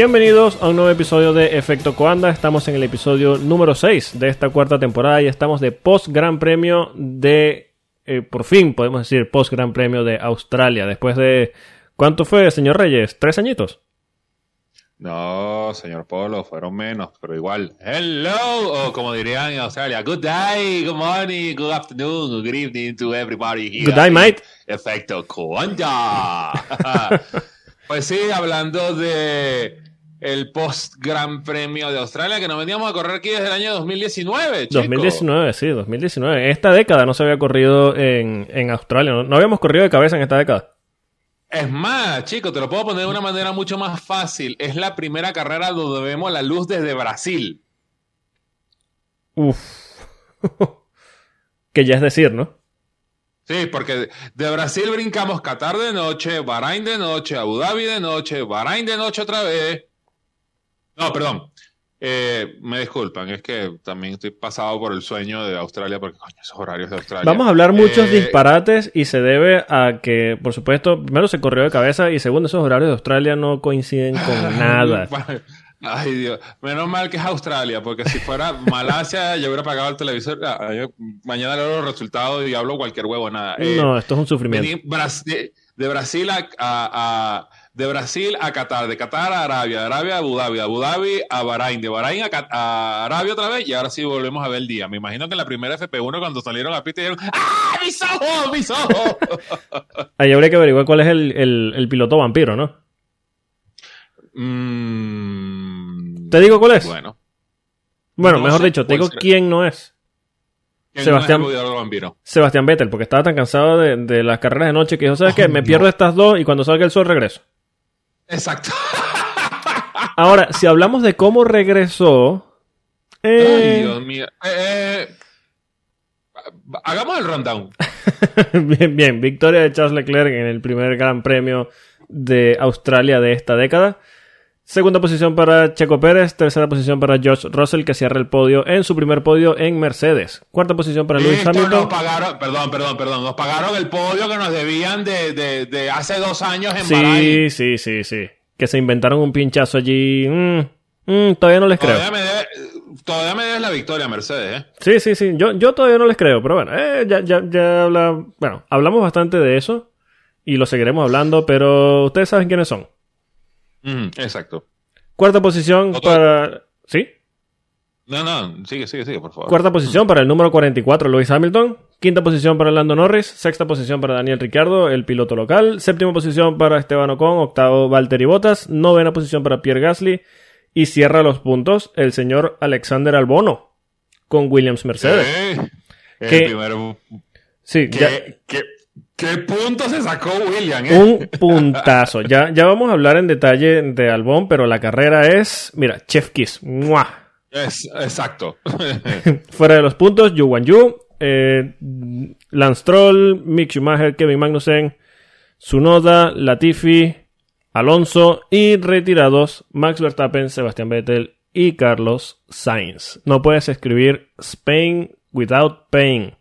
Bienvenidos a un nuevo episodio de Efecto Coanda. Estamos en el episodio número 6 de esta cuarta temporada y estamos de post Gran Premio de. eh, por fin podemos decir post Gran Premio de Australia. Después de. ¿Cuánto fue, señor Reyes? ¿Tres añitos? No, señor Polo, fueron menos, pero igual. Hello, o como dirían en Australia, good day, good morning, good afternoon, good evening to everybody here. Good day, mate. Efecto Coanda. pues sí, hablando de el post Gran Premio de Australia, que nos veníamos a correr aquí desde el año 2019, chico. 2019, sí, 2019. Esta década no se había corrido en, en Australia. No, no habíamos corrido de cabeza en esta década. Es más, chico, te lo puedo poner de una manera mucho más fácil. Es la primera carrera donde vemos la luz desde Brasil. Uf. que ya es decir, ¿no? Sí, porque de Brasil brincamos Qatar de noche, Bahrein de noche, Abu Dhabi de noche, Bahrein de noche otra vez. No, perdón. Eh, me disculpan, es que también estoy pasado por el sueño de Australia porque, coño, esos horarios de Australia. Vamos a hablar muchos Eh, disparates y se debe a que, por supuesto, primero se corrió de cabeza y segundo, esos horarios de Australia no coinciden con nada. Ay, Dios. Menos mal que es Australia, porque si fuera Malasia, yo hubiera pagado el televisor. Ah, yo mañana leo los resultados y hablo cualquier huevo, nada. Eh, No, esto es un sufrimiento. De, de Brasil a, a- a- de Brasil a Qatar, de Qatar a Arabia, de Arabia a Abu Dhabi, de Abu Dhabi a Bahrein, de Bahrein a, Arabia otra vez y ahora sí volvemos a ver el día. Me imagino que en la primera FP1 cuando salieron a pista dijeron ¡Ah, mis ojos, mis ojos! Ahí habría que averiguar cuál es el, el- el piloto vampiro, ¿no? Mm, ¿Te digo cuál es? Bueno. bueno, no mejor dicho, te digo quién no es. ¿Quién Sebastián- no es el budeador vampiro? Sebastián Vettel, porque estaba tan cansado de, de las carreras de noche que dijo, ¿sabes qué? Me pierdo estas dos y cuando salga el sol regreso. Exacto. Ahora, si hablamos de cómo regresó... eh, Ay, Dios mío. Eh, eh, hagamos el rundown. bien, bien. Victoria de Charles Leclerc en el primer Gran Premio de Australia de esta década. Segunda posición para Checo Pérez. Tercera posición para George Russell, que cierra el podio en su primer podio en Mercedes. Cuarta posición para Esto Hamilton. nos pagaron, perdón, perdón, perdón, nos pagaron el podio que nos debían de, de, de hace dos años en. Sí, sí, sí, sí. Que se inventaron un pinchazo allí. Mm, mm, todavía no les creo. Todavía me, debe, todavía me debes la victoria, Mercedes, ¿eh? Sí, sí, sí. Yo, yo todavía no les creo, pero bueno, eh, ya, ya, ya habla... Bueno, hablamos bastante de eso y lo seguiremos hablando, pero ustedes saben quiénes son. Exacto. Cuarta posición para... ¿Sí? No, no, sigue, sigue, sigue, por favor. Cuarta posición para el número 44, Lewis Hamilton. Quinta posición para Lando Norris. Sexta posición para Daniel Ricciardo, el piloto local. Séptima posición para Esteban Ocon. Octavo, Valtteri Bottas. Novena posición para Pierre Gasly. Y cierra los puntos el señor Alexander Albono con Williams Mercedes. Eh, el ¿Qué? primero- Sí, ya- ¿Qué, qué, punto se sacó William, eh? un puntazo. Ya, ya vamos a hablar en detalle de Albon, pero la carrera es, mira, Chef Kiss. ¡Mua! Es, exacto. Fuera de los puntos, Yu Wan Yu, eh, Lance Stroll, Mick Schumacher, Kevin Magnussen, Tsunoda, Latifi, Alonso y retirados Max Verstappen, Sebastián Vettel y Carlos Sainz. No puedes escribir Spain without pain.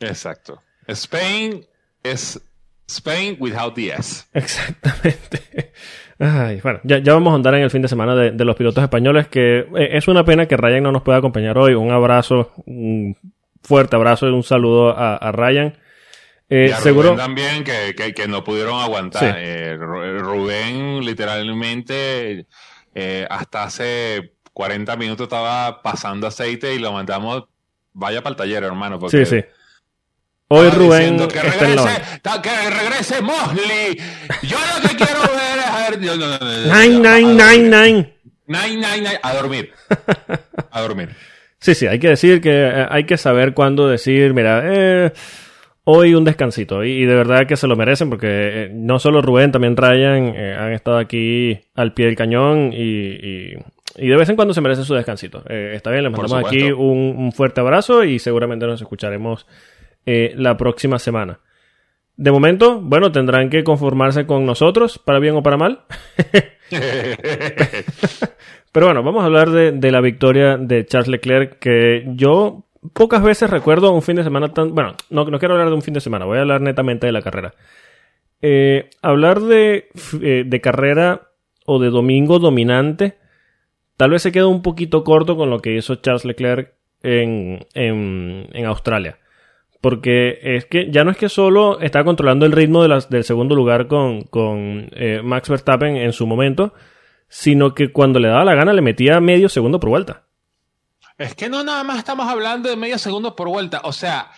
exacto. Spain es Spain without the S. Exactamente. Ay, bueno, ya, ya vamos a andar en el fin de semana de, de los pilotos españoles, que eh, es una pena que Ryan no nos pueda acompañar hoy. Un abrazo, un fuerte abrazo y un saludo a, a Ryan. Eh, Y a seguro. Rubén también, que, que, que no pudieron aguantar. Sí. Eh, Ru- Rubén, literalmente, eh, hasta hace 40 minutos estaba pasando aceite y lo mandamos, vaya para el taller, hermano. Porque Sí, sí. Hoy Rubén que está en la que regrese Mosley. Yo lo que quiero ver es a ver. no, no, no, no, no, Nine, nine, nine, nine. Nine, nine, nine, A dormir. A dormir. Sí, sí, hay que decir que eh, hay que saber cuándo decir, mira, eh, hoy un descansito. Y, y de verdad que se lo merecen porque eh, no solo Rubén, también Ryan eh, han estado aquí al pie del cañón y, y- y de vez en cuando se merecen su descansito. Eh, está bien, les mandamos aquí un fuerte abrazo y seguramente nos escucharemos eh, la próxima semana. De momento, bueno, tendrán que conformarse con nosotros, para bien o para mal. Pero bueno, vamos a hablar de, de la victoria de Charles Leclerc, que yo pocas veces recuerdo un fin de semana tan... Bueno, no, no quiero hablar de un fin de semana, voy a hablar netamente de la carrera. Eh, hablar de, eh, de carrera o de domingo dominante, tal vez se queda un poquito corto con lo que hizo Charles Leclerc en, en, Australia. Porque es que ya no es que solo está controlando el ritmo de las, del segundo lugar con, con eh, Max Verstappen en su momento, sino que cuando le daba la gana le metía medio segundo por vuelta. Es que no nada más estamos hablando de medio segundo por vuelta. O sea,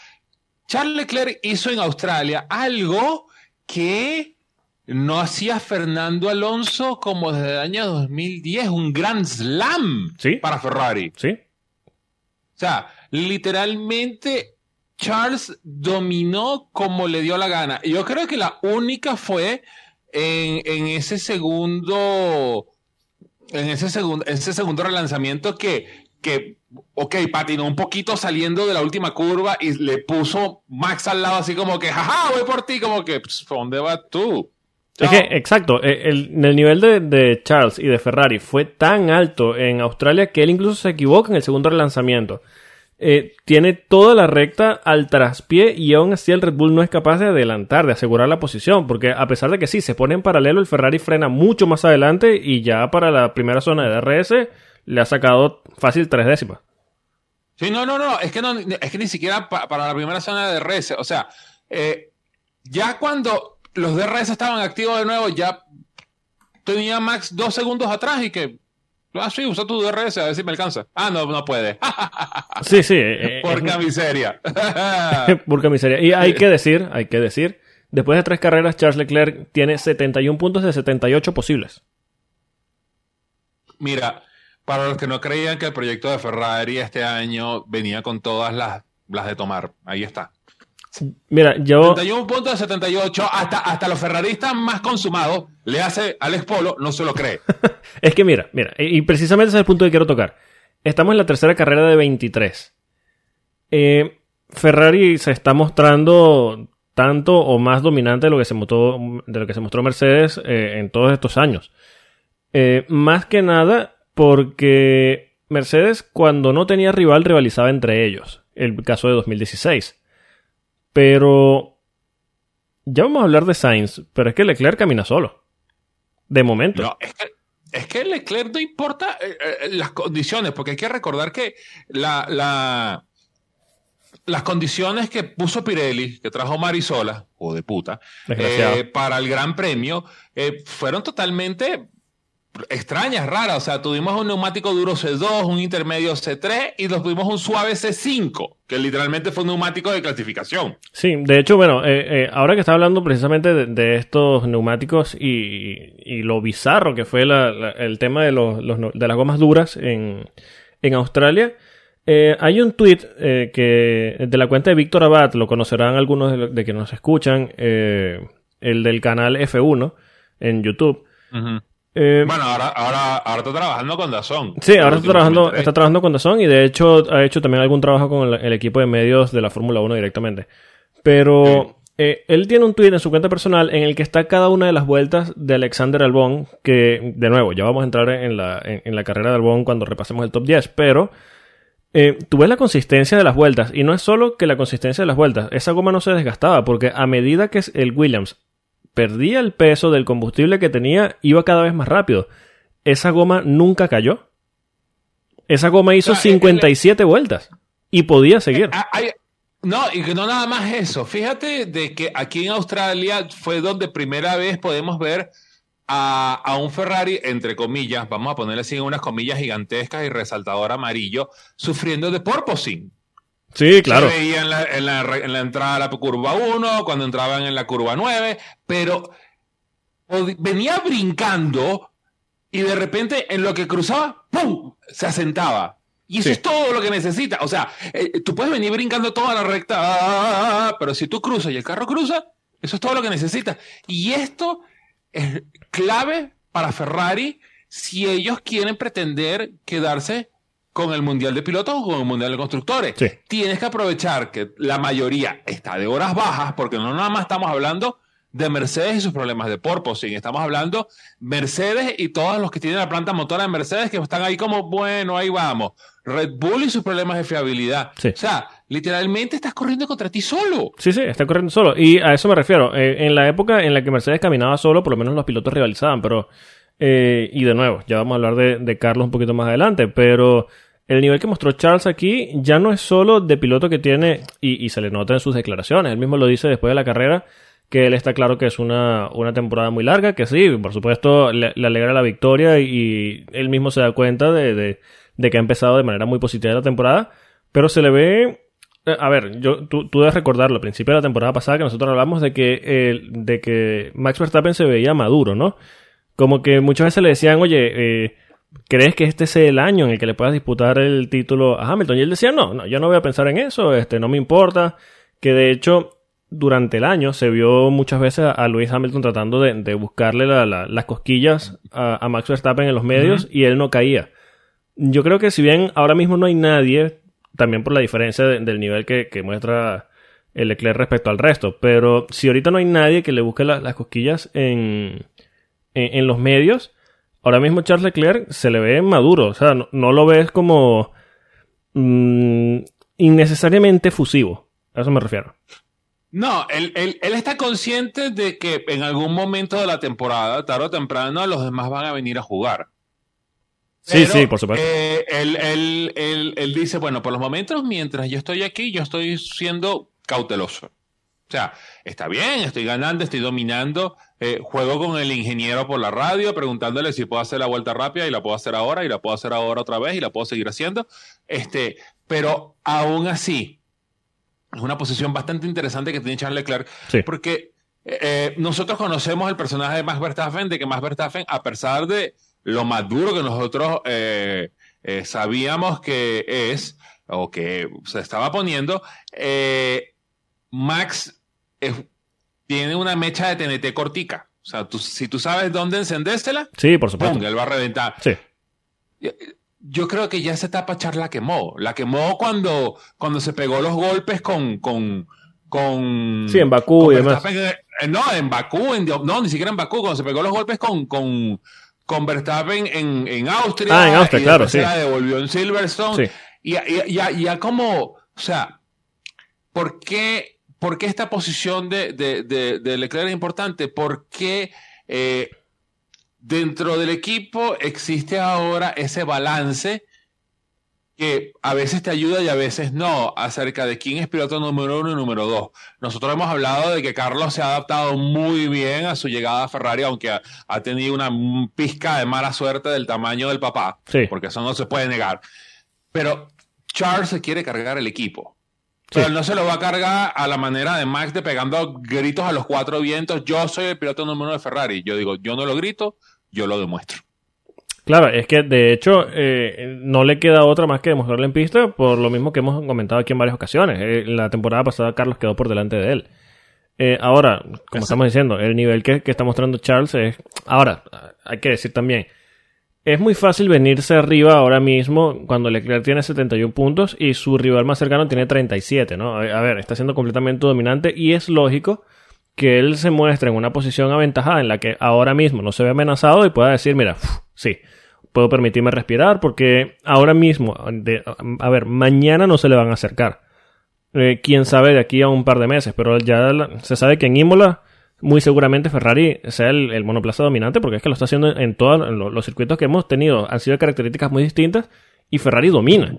Charles Leclerc hizo en Australia algo que no hacía Fernando Alonso como desde el año 2010, un gran slam para Ferrari. Sí. O sea, literalmente Charles dominó como le dio la gana. Yo creo que la única fue en, ese segundo, en ese segundo, ese segundo relanzamiento que, que, ok, patinó un poquito saliendo de la última curva y le puso Max al lado así como que, jaja, voy por ti, como que, pues, ¿dónde vas tú? Es que, exacto, e, el, el nivel de, Charles y de Ferrari fue tan alto en Australia que él incluso se equivoca en el segundo relanzamiento. Eh, tiene toda la recta al traspié y aún así el Red Bull no es capaz de adelantar, de asegurar la posición, porque a pesar de que sí, se pone en paralelo, el Ferrari frena mucho más adelante y ya para la primera zona de DRS le ha sacado fácil tres décimas. Sí, no, no, no, es que, es que ni siquiera para la primera zona de DRS, o sea, eh, ya cuando los DRS estaban activos de nuevo, ya tenía Max dos segundos atrás y que. Ah, sí, usa tu DRS, a ver si me alcanza. Ah, no, no puede. sí, sí. Eh, eh, Porca miseria. Porca miseria. Y hay que decir, hay que decir, después de tres carreras, Charles Leclerc tiene 71 puntos de 78 posibles. Mira, para los que no creían que el proyecto de Ferrari este año venía con todas las, las de tomar, ahí está. Mira, yo. 31 puntos de 78. Hasta, hasta los ferraristas más consumados le hace Alex Polo, no se lo cree. es que mira, mira, y precisamente ese es el punto que quiero tocar. Estamos en la tercera carrera de 23. Eh, Ferrari se está mostrando tanto o más dominante de lo que se mostró, de lo que se mostró Mercedes eh, en todos estos años. Eh, más que nada porque Mercedes cuando no tenía rival rivalizaba entre ellos. El caso de 2016. Pero ya vamos a hablar de Sainz, pero es que Leclerc camina solo. De momento. No, es que, es que Leclerc no importa eh, eh, las condiciones, porque hay que recordar que la, las condiciones que puso Pirelli, que trajo Marisola, o de puta, eh, para el Gran Premio, fueron totalmente extrañas, raras. O sea, tuvimos un neumático duro C2, un intermedio C3 y nos tuvimos un suave C5, que literalmente fue un neumático de clasificación. Sí, de hecho, bueno, eh, eh, ahora que está hablando precisamente de, estos neumáticos y, lo bizarro que fue el tema de, los, de las gomas duras en, Australia. Eh, hay un tweet que de la cuenta de Víctor Abad, lo conocerán algunos de, que nos escuchan, el del canal F1 en YouTube. Eh, bueno, ahora, ahora, ahora está trabajando con Dazón. Sí, ahora está trabajando, está trabajando con Dazón y de hecho ha hecho también algún trabajo con el, equipo de medios de la Fórmula 1 directamente. Pero eh, él tiene un tweet en su cuenta personal en el que está cada una de las vueltas de Alexander Albón, que de nuevo, ya vamos a entrar en la, en, la carrera de Albón cuando repasemos el top 10, pero eh, tú ves la consistencia de las vueltas y no es solo que la consistencia de las vueltas, esa goma no se desgastaba porque a medida que el Williams perdía el peso del combustible que tenía, iba cada vez más rápido. Esa goma nunca cayó. Esa goma hizo 57 vueltas y podía seguir. Ah, no, y que no nada más eso. Fíjate de que aquí en Australia fue donde primera vez podemos ver a, un Ferrari, entre comillas, vamos a ponerle así unas comillas gigantescas y resaltador amarillo, sufriendo de porpoising. Sí, claro. Se veía en la, en, la, en la, entrada a la curva 1, cuando entraban en la curva 9, pero venía brincando y de repente en lo que cruzaba, ¡pum! se asentaba. Y eso es todo lo que necesita. O sea, eh, tú puedes venir brincando toda la recta, pero si tú cruzas y el carro cruza, eso es todo lo que necesita. Y esto es clave para Ferrari si ellos quieren pretender quedarse con el Mundial de Pilotos o con el Mundial de Constructores. Tienes que aprovechar que la mayoría está de horas bajas, porque no nada más estamos hablando de Mercedes y sus problemas de porpoising. Estamos hablando Mercedes y todos los que tienen la planta motora de Mercedes que están ahí como, bueno, ahí vamos. Red Bull y sus problemas de fiabilidad. O sea, literalmente estás corriendo contra ti solo. Sí, sí, está corriendo solo. Y a eso me refiero. Eh, en la época en la que Mercedes caminaba solo, por lo menos los pilotos rivalizaban, pero Eh, y de nuevo, ya vamos a hablar de, de Carlos un poquito más adelante, pero el nivel que mostró Charles aquí ya no es solo de piloto que tiene, y, se le nota en sus declaraciones, él mismo lo dice después de la carrera, que él está claro que es una, una temporada muy larga, que sí, por supuesto le, le alegra la victoria y, él mismo se da cuenta de, de, que ha empezado de manera muy positiva la temporada, pero se le ve... Eh, a ver, yo, tú, tú debes recordarlo, al principio de la temporada pasada que nosotros hablamos de que, de que Max Verstappen se veía maduro, ¿no? Como que muchas veces le decían, oye, eh, ¿crees que este sea el año en el que le puedas disputar el título a Hamilton? Y él decía, no, no, yo no voy a pensar en eso, este, no me importa. Que de hecho, durante el año se vio muchas veces a Lewis Hamilton tratando de, de buscarle la, la, las cosquillas a, a, Max Verstappen en los medios uh -huh. y él no caía. Yo creo que si bien ahora mismo no hay nadie, también por la diferencia de, del nivel que, que, muestra el Leclerc respecto al resto, pero si ahorita no hay nadie que le busque la, las cosquillas en, en, en, los medios, ahora mismo Charles Leclerc se le ve maduro, o sea, no, no lo ves como mmm, innecesariamente fusivo, a eso me refiero. No, él, él, él, está consciente de que en algún momento de la temporada, tarde o temprano, los demás van a venir a jugar. Sí, sí, por supuesto. Eh, él, él, él, dice, bueno, por los momentos, mientras yo estoy aquí, yo estoy siendo cauteloso. O sea, está bien, estoy ganando, estoy dominando, eh, juego con el ingeniero por la radio, preguntándole si puedo hacer la vuelta rápida y la puedo hacer ahora y la puedo hacer ahora otra vez y la puedo seguir haciendo. Este, pero aún así, es una posición bastante interesante que tiene Charles Leclerc, sí. porque eh, nosotros conocemos el personaje de Max Verstappen, de que Max Verstappen, a pesar de lo maduro que nosotros eh, eh, sabíamos que es, o que se estaba poniendo, eh, Max tiene una mecha de TNT cortica. O sea, tú, si tú sabes dónde encendérsela, sí, por supuesto. Él va a reventar. Sí yo creo que ya esa etapa Char la quemó. La quemó cuando, cuando se pegó los golpes con, con, con Sí, en Bakú con y demás. Eh, no, en Bakú, en, no, ni siquiera en Bakú, cuando se pegó los golpes con, con, con Verstappen en, en Austria. Ah, en Austria, claro, sí. Se la devolvió en Silverstone. Sí. Y, y, ya, ya como, o sea, ¿por qué, por qué esta posición de, de, de, de Leclerc es importante? ¿Por qué eh, dentro del equipo existe ahora ese balance que a veces te ayuda y a veces no, acerca de quién es piloto número uno y número dos. Nosotros hemos hablado de que Carlos se ha adaptado muy bien a su llegada a Ferrari, aunque ha, ha tenido una pizca de mala suerte del tamaño del papá, sí. porque eso no se puede negar. Pero Charles se quiere cargar el equipo. Pero sí. no se lo va a cargar a la manera de Max de pegando gritos a los cuatro vientos. Yo soy el piloto número uno de Ferrari. Yo digo, yo no lo grito, yo lo demuestro. Claro, es que de hecho eh, no le queda otra más que demostrarlo en pista por lo mismo que hemos comentado aquí en varias ocasiones. Eh, la temporada pasada Carlos quedó por delante de él. Eh, ahora, como Exacto. estamos diciendo, el nivel que, que, está mostrando Charles es... Ahora, hay que decir también, es muy fácil venirse arriba ahora mismo cuando Leclerc tiene 71 puntos y su rival más cercano tiene 37, ¿no? A ver, está siendo completamente dominante y es lógico que él se muestre en una posición aventajada en la que ahora mismo no se ve amenazado y pueda decir, mira, sí, puedo permitirme respirar porque ahora mismo, de, a ver, mañana no se le van a acercar. Eh, quién sabe de aquí a un par de meses, pero ya se sabe que en Imola muy seguramente Ferrari sea el, el, monoplaza dominante porque es que lo está haciendo en todos los circuitos que hemos tenido. Han sido características muy distintas y Ferrari domina.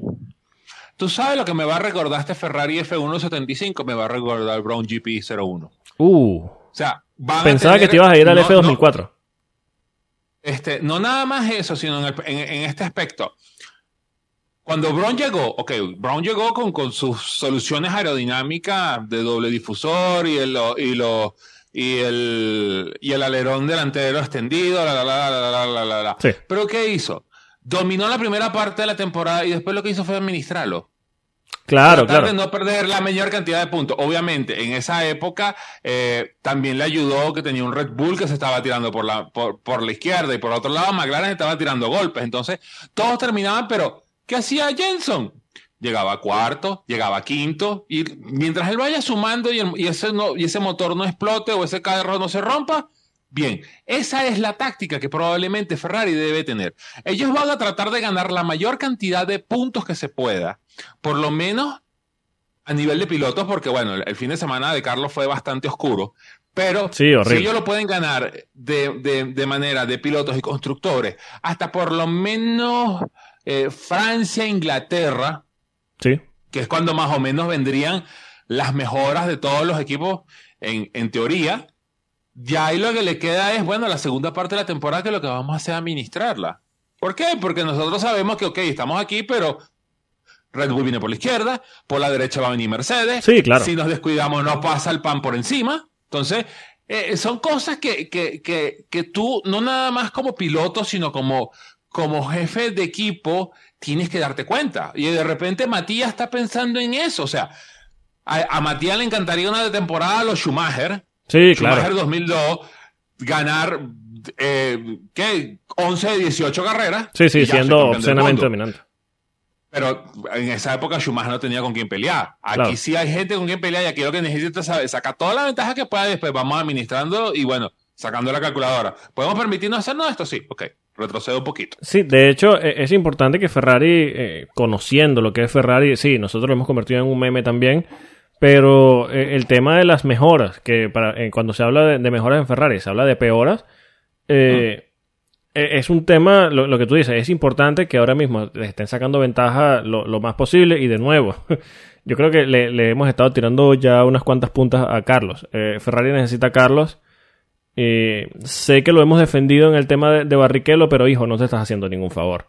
Tú sabes lo que me va a recordar este Ferrari F175, me va a recordar Brown GP 01. Uh. O sea, pensaba tener, que te ibas a ir al no, F2004. No, este, no nada más eso, sino en, el, en, en, este aspecto. Cuando Brown llegó, ok, Brown llegó con, con sus soluciones aerodinámicas de doble difusor y, el, y, lo, y, el, y el alerón delantero extendido, la, la, la, la, la, la, la. Sí. Pero ¿qué hizo? Dominó la primera parte de la temporada y después lo que hizo fue administrarlo. Claro, Tratar claro. de no perder la mayor cantidad de puntos. Obviamente, en esa época eh, también le ayudó que tenía un Red Bull que se estaba tirando por la, por, por la izquierda y por otro lado McLaren estaba tirando golpes. Entonces, todos terminaban, pero ¿qué hacía Jenson? Llegaba a cuarto, llegaba a quinto, y mientras él vaya sumando y, el, y, ese no, y ese motor no explote o ese carro no se rompa, Bien, esa es la táctica que probablemente Ferrari debe tener. Ellos van a tratar de ganar la mayor cantidad de puntos que se pueda, por lo menos a nivel de pilotos, porque bueno, el fin de semana de Carlos fue bastante oscuro, Pero Sí, si ellos lo pueden ganar de, de- de manera de pilotos y constructores, hasta por lo menos eh, Francia, Inglaterra, Sí. que es cuando más o menos vendrían las mejoras de todos los equipos en, en teoría, ya ahí lo que le queda es, bueno, la segunda parte de la temporada que lo que vamos a hacer es administrarla. ¿Por qué? Porque nosotros sabemos que, ok, estamos aquí, pero Red Bull viene por la izquierda, por la derecha va a venir Mercedes. Sí, claro. Si nos descuidamos, nos pasa el pan por encima. Entonces, eh, son cosas que, que, que, que tú, no nada más como piloto, sino como, como jefe de equipo, tienes que darte cuenta. Y de repente Matías está pensando en eso. O sea, a, a Matías le encantaría una temporada a los Schumacher. Sí, Schumacher claro. 2002, ganar, eh, ¿qué? 11 de 18 carreras. Sí, sí, siendo obscenamente dominante. Pero en esa época Schumacher no tenía con quién pelear. Aquí Claro. sí hay gente con quien pelear y aquí lo que necesitas es sacar toda la ventaja que pueda y después vamos administrando y bueno, sacando la calculadora. ¿Podemos permitirnos hacernos esto? Sí, ok. Retrocedo un poquito. Sí, de hecho, e- es importante que Ferrari, eh, conociendo lo que es Ferrari, sí, nosotros lo hemos convertido en un meme también, pero eh, el tema de las mejoras, que para, eh, cuando se habla de, de mejoras en Ferrari, se habla de peoras, eh, e- es un tema, lo, lo que tú dices, es importante que ahora mismo le estén sacando ventaja lo, lo más posible y de nuevo. Yo creo que le, le hemos estado tirando ya unas cuantas puntas a Carlos. Ferrari necesita a Carlos. Eh, sé que lo hemos defendido en el tema de, de Barrichello, pero hijo, no te estás haciendo ningún favor.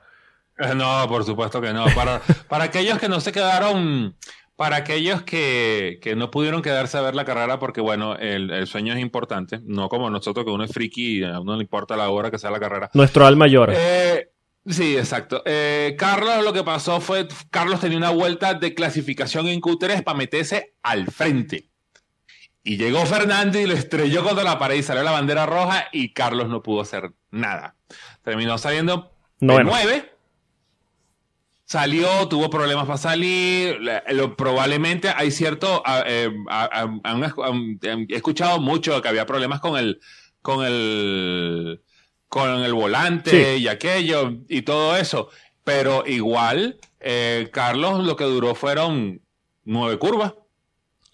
Eh, No, por supuesto que no. Para, para aquellos que no se quedaron, para aquellos que, que no pudieron quedarse a ver la carrera, porque bueno, el, el sueño es importante, no como nosotros que uno es friki y a uno le importa la hora que sea la carrera. Nuestro alma llora. Eh, sí, exacto. Eh, Carlos, lo que pasó fue, Carlos tenía una vuelta de clasificación en Q3 para meterse al frente. Y llegó Fernando y lo estrelló contra la pared y salió la bandera roja y Carlos no pudo hacer nada. Terminó saliendo de. 9. Salió, tuvo problemas para salir. lo- probablemente hay cierto. ah, eh, han- han- han- he escuchado mucho que había problemas con el. con el. con el volante Sí. y aquello y todo eso. Pero igual, eh, Carlos lo que duró fueron nueve curvas.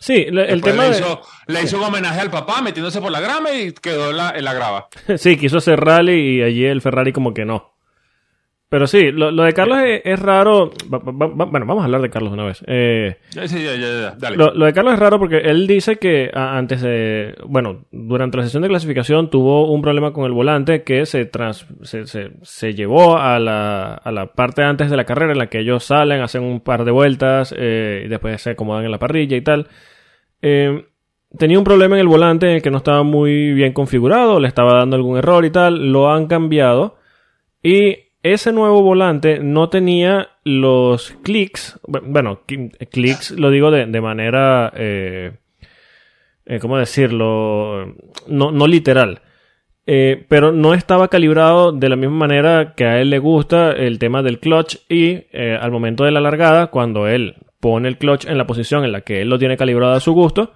Sí, le- el tema le, de- hizo, le hizo un homenaje al papá metiéndose por la grama y quedó en la, en la grava. Sí, quiso hacer rally y allí el Ferrari como que no. Pero sí, lo, lo de Carlos es, es raro. Va- va- va- bueno, vamos a hablar de Carlos una vez. Eh, sí, ya, ya, ya, dale. lo, lo de Carlos es raro porque él dice que antes de. Bueno, durante la sesión de clasificación tuvo un problema con el volante que se, trans- se, se- se llevó a la, a la parte antes de la carrera en la que ellos salen, hacen un par de vueltas eh, y después se acomodan en la parrilla y tal. Eh, tenía un problema en el volante en el que no estaba muy bien configurado, le estaba dando algún error y tal. Lo han cambiado y ese nuevo volante no tenía los clics, bu- bueno, clics lo digo de, manera, eh, eh, ¿cómo decirlo? No, no literal. Eh, pero no estaba calibrado de la misma manera que a él le gusta el tema del clutch y al momento de la largada, cuando él pone el clutch en la posición en la que él lo tiene calibrado a su gusto,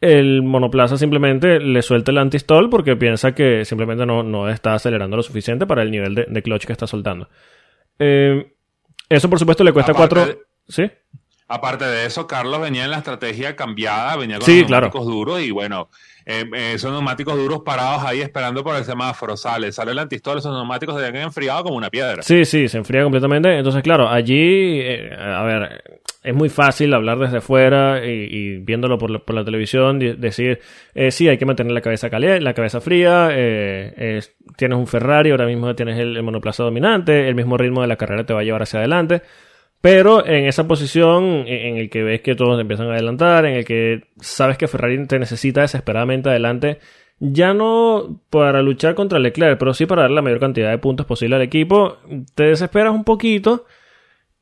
el monoplaza simplemente le suelta el antistall porque piensa que simplemente no, no está acelerando lo suficiente para el nivel de, de clutch que está soltando. Eh, eso por supuesto le cuesta Aparte cuatro... ¿Sí? Aparte de eso, Carlos venía en la estrategia cambiada, venía con Sí, los claro. neumáticos duros y bueno, eh, eh, esos neumáticos duros parados ahí esperando por el semáforo, sale, sale el antistol, esos neumáticos se habían enfriado como una piedra. Sí, sí, se enfría completamente. Entonces, claro, allí, eh, a ver, es muy fácil hablar desde fuera y, y viéndolo por la, por la televisión, decir, eh, sí, hay que mantener la cabeza caliente, la cabeza fría, eh, es- tienes un Ferrari, ahora mismo tienes el, el monoplaza dominante, el mismo ritmo de la carrera te va a llevar hacia adelante. Pero en esa posición en en el que ves que todos empiezan a adelantar, en el que sabes que Ferrari te necesita desesperadamente adelante, ya no para luchar contra Leclerc, pero sí para darle la mayor cantidad de puntos posible al equipo, te desesperas un poquito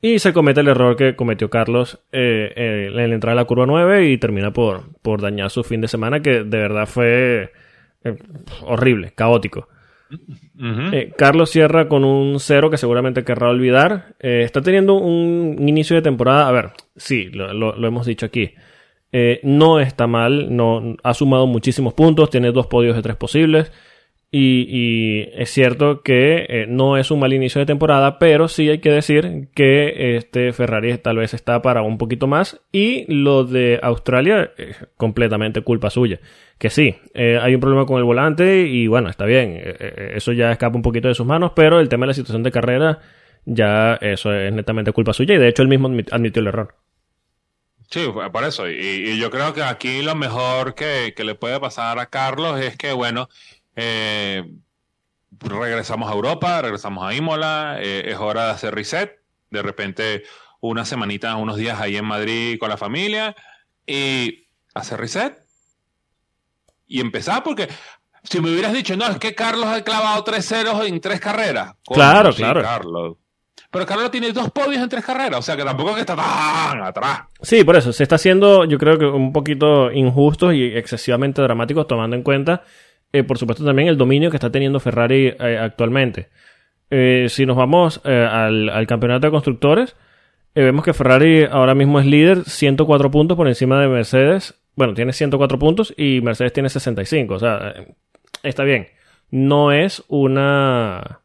y se comete el error que cometió Carlos eh, eh, en la entrada a la curva 9 y termina por, por dañar su fin de semana que de verdad fue eh, horrible, caótico. Eh, Carlos cierra con un cero que seguramente querrá olvidar. Está teniendo un inicio de temporada. A ver, sí, lo, lo- lo hemos dicho aquí. No está mal, no, ha sumado muchísimos puntos, tiene dos podios de tres posibles. Y, es cierto que eh, no es un mal inicio de temporada, pero sí hay que decir que este Ferrari tal vez está para un poquito más. Y lo de Australia es completamente culpa suya. Que sí, eh, hay un problema con el volante y bueno, está bien, eh, eh, eso ya escapa un poquito de sus manos, pero el tema de la situación de carrera ya eso es netamente culpa suya y de hecho él mismo admit- admitió el error. Sí, por eso. Y, y yo creo que aquí lo mejor que, que le puede pasar a Carlos es que, bueno, eh, regresamos a Europa, regresamos a Imola, eh, es hora de hacer reset. De repente, una semanita, unos días ahí en Madrid con la familia y hacer reset. Y empezar, porque si me hubieras dicho, no, es que Carlos ha clavado tres ceros en tres carreras. Claro, sí, claro. Carlos. Pero Carlos tiene dos podios en tres carreras, o sea que tampoco es que está tan atrás. Sí, por eso, se está haciendo yo creo que un poquito injusto y excesivamente dramático tomando en cuenta, eh, por supuesto, también el dominio que está teniendo Ferrari eh, actualmente. Eh, si nos vamos al, campeonato de constructores, vemos que Ferrari ahora mismo es líder, 104 puntos por encima de Mercedes. Bueno, tiene 104 puntos y Mercedes tiene 65. O sea, está bien. No es una...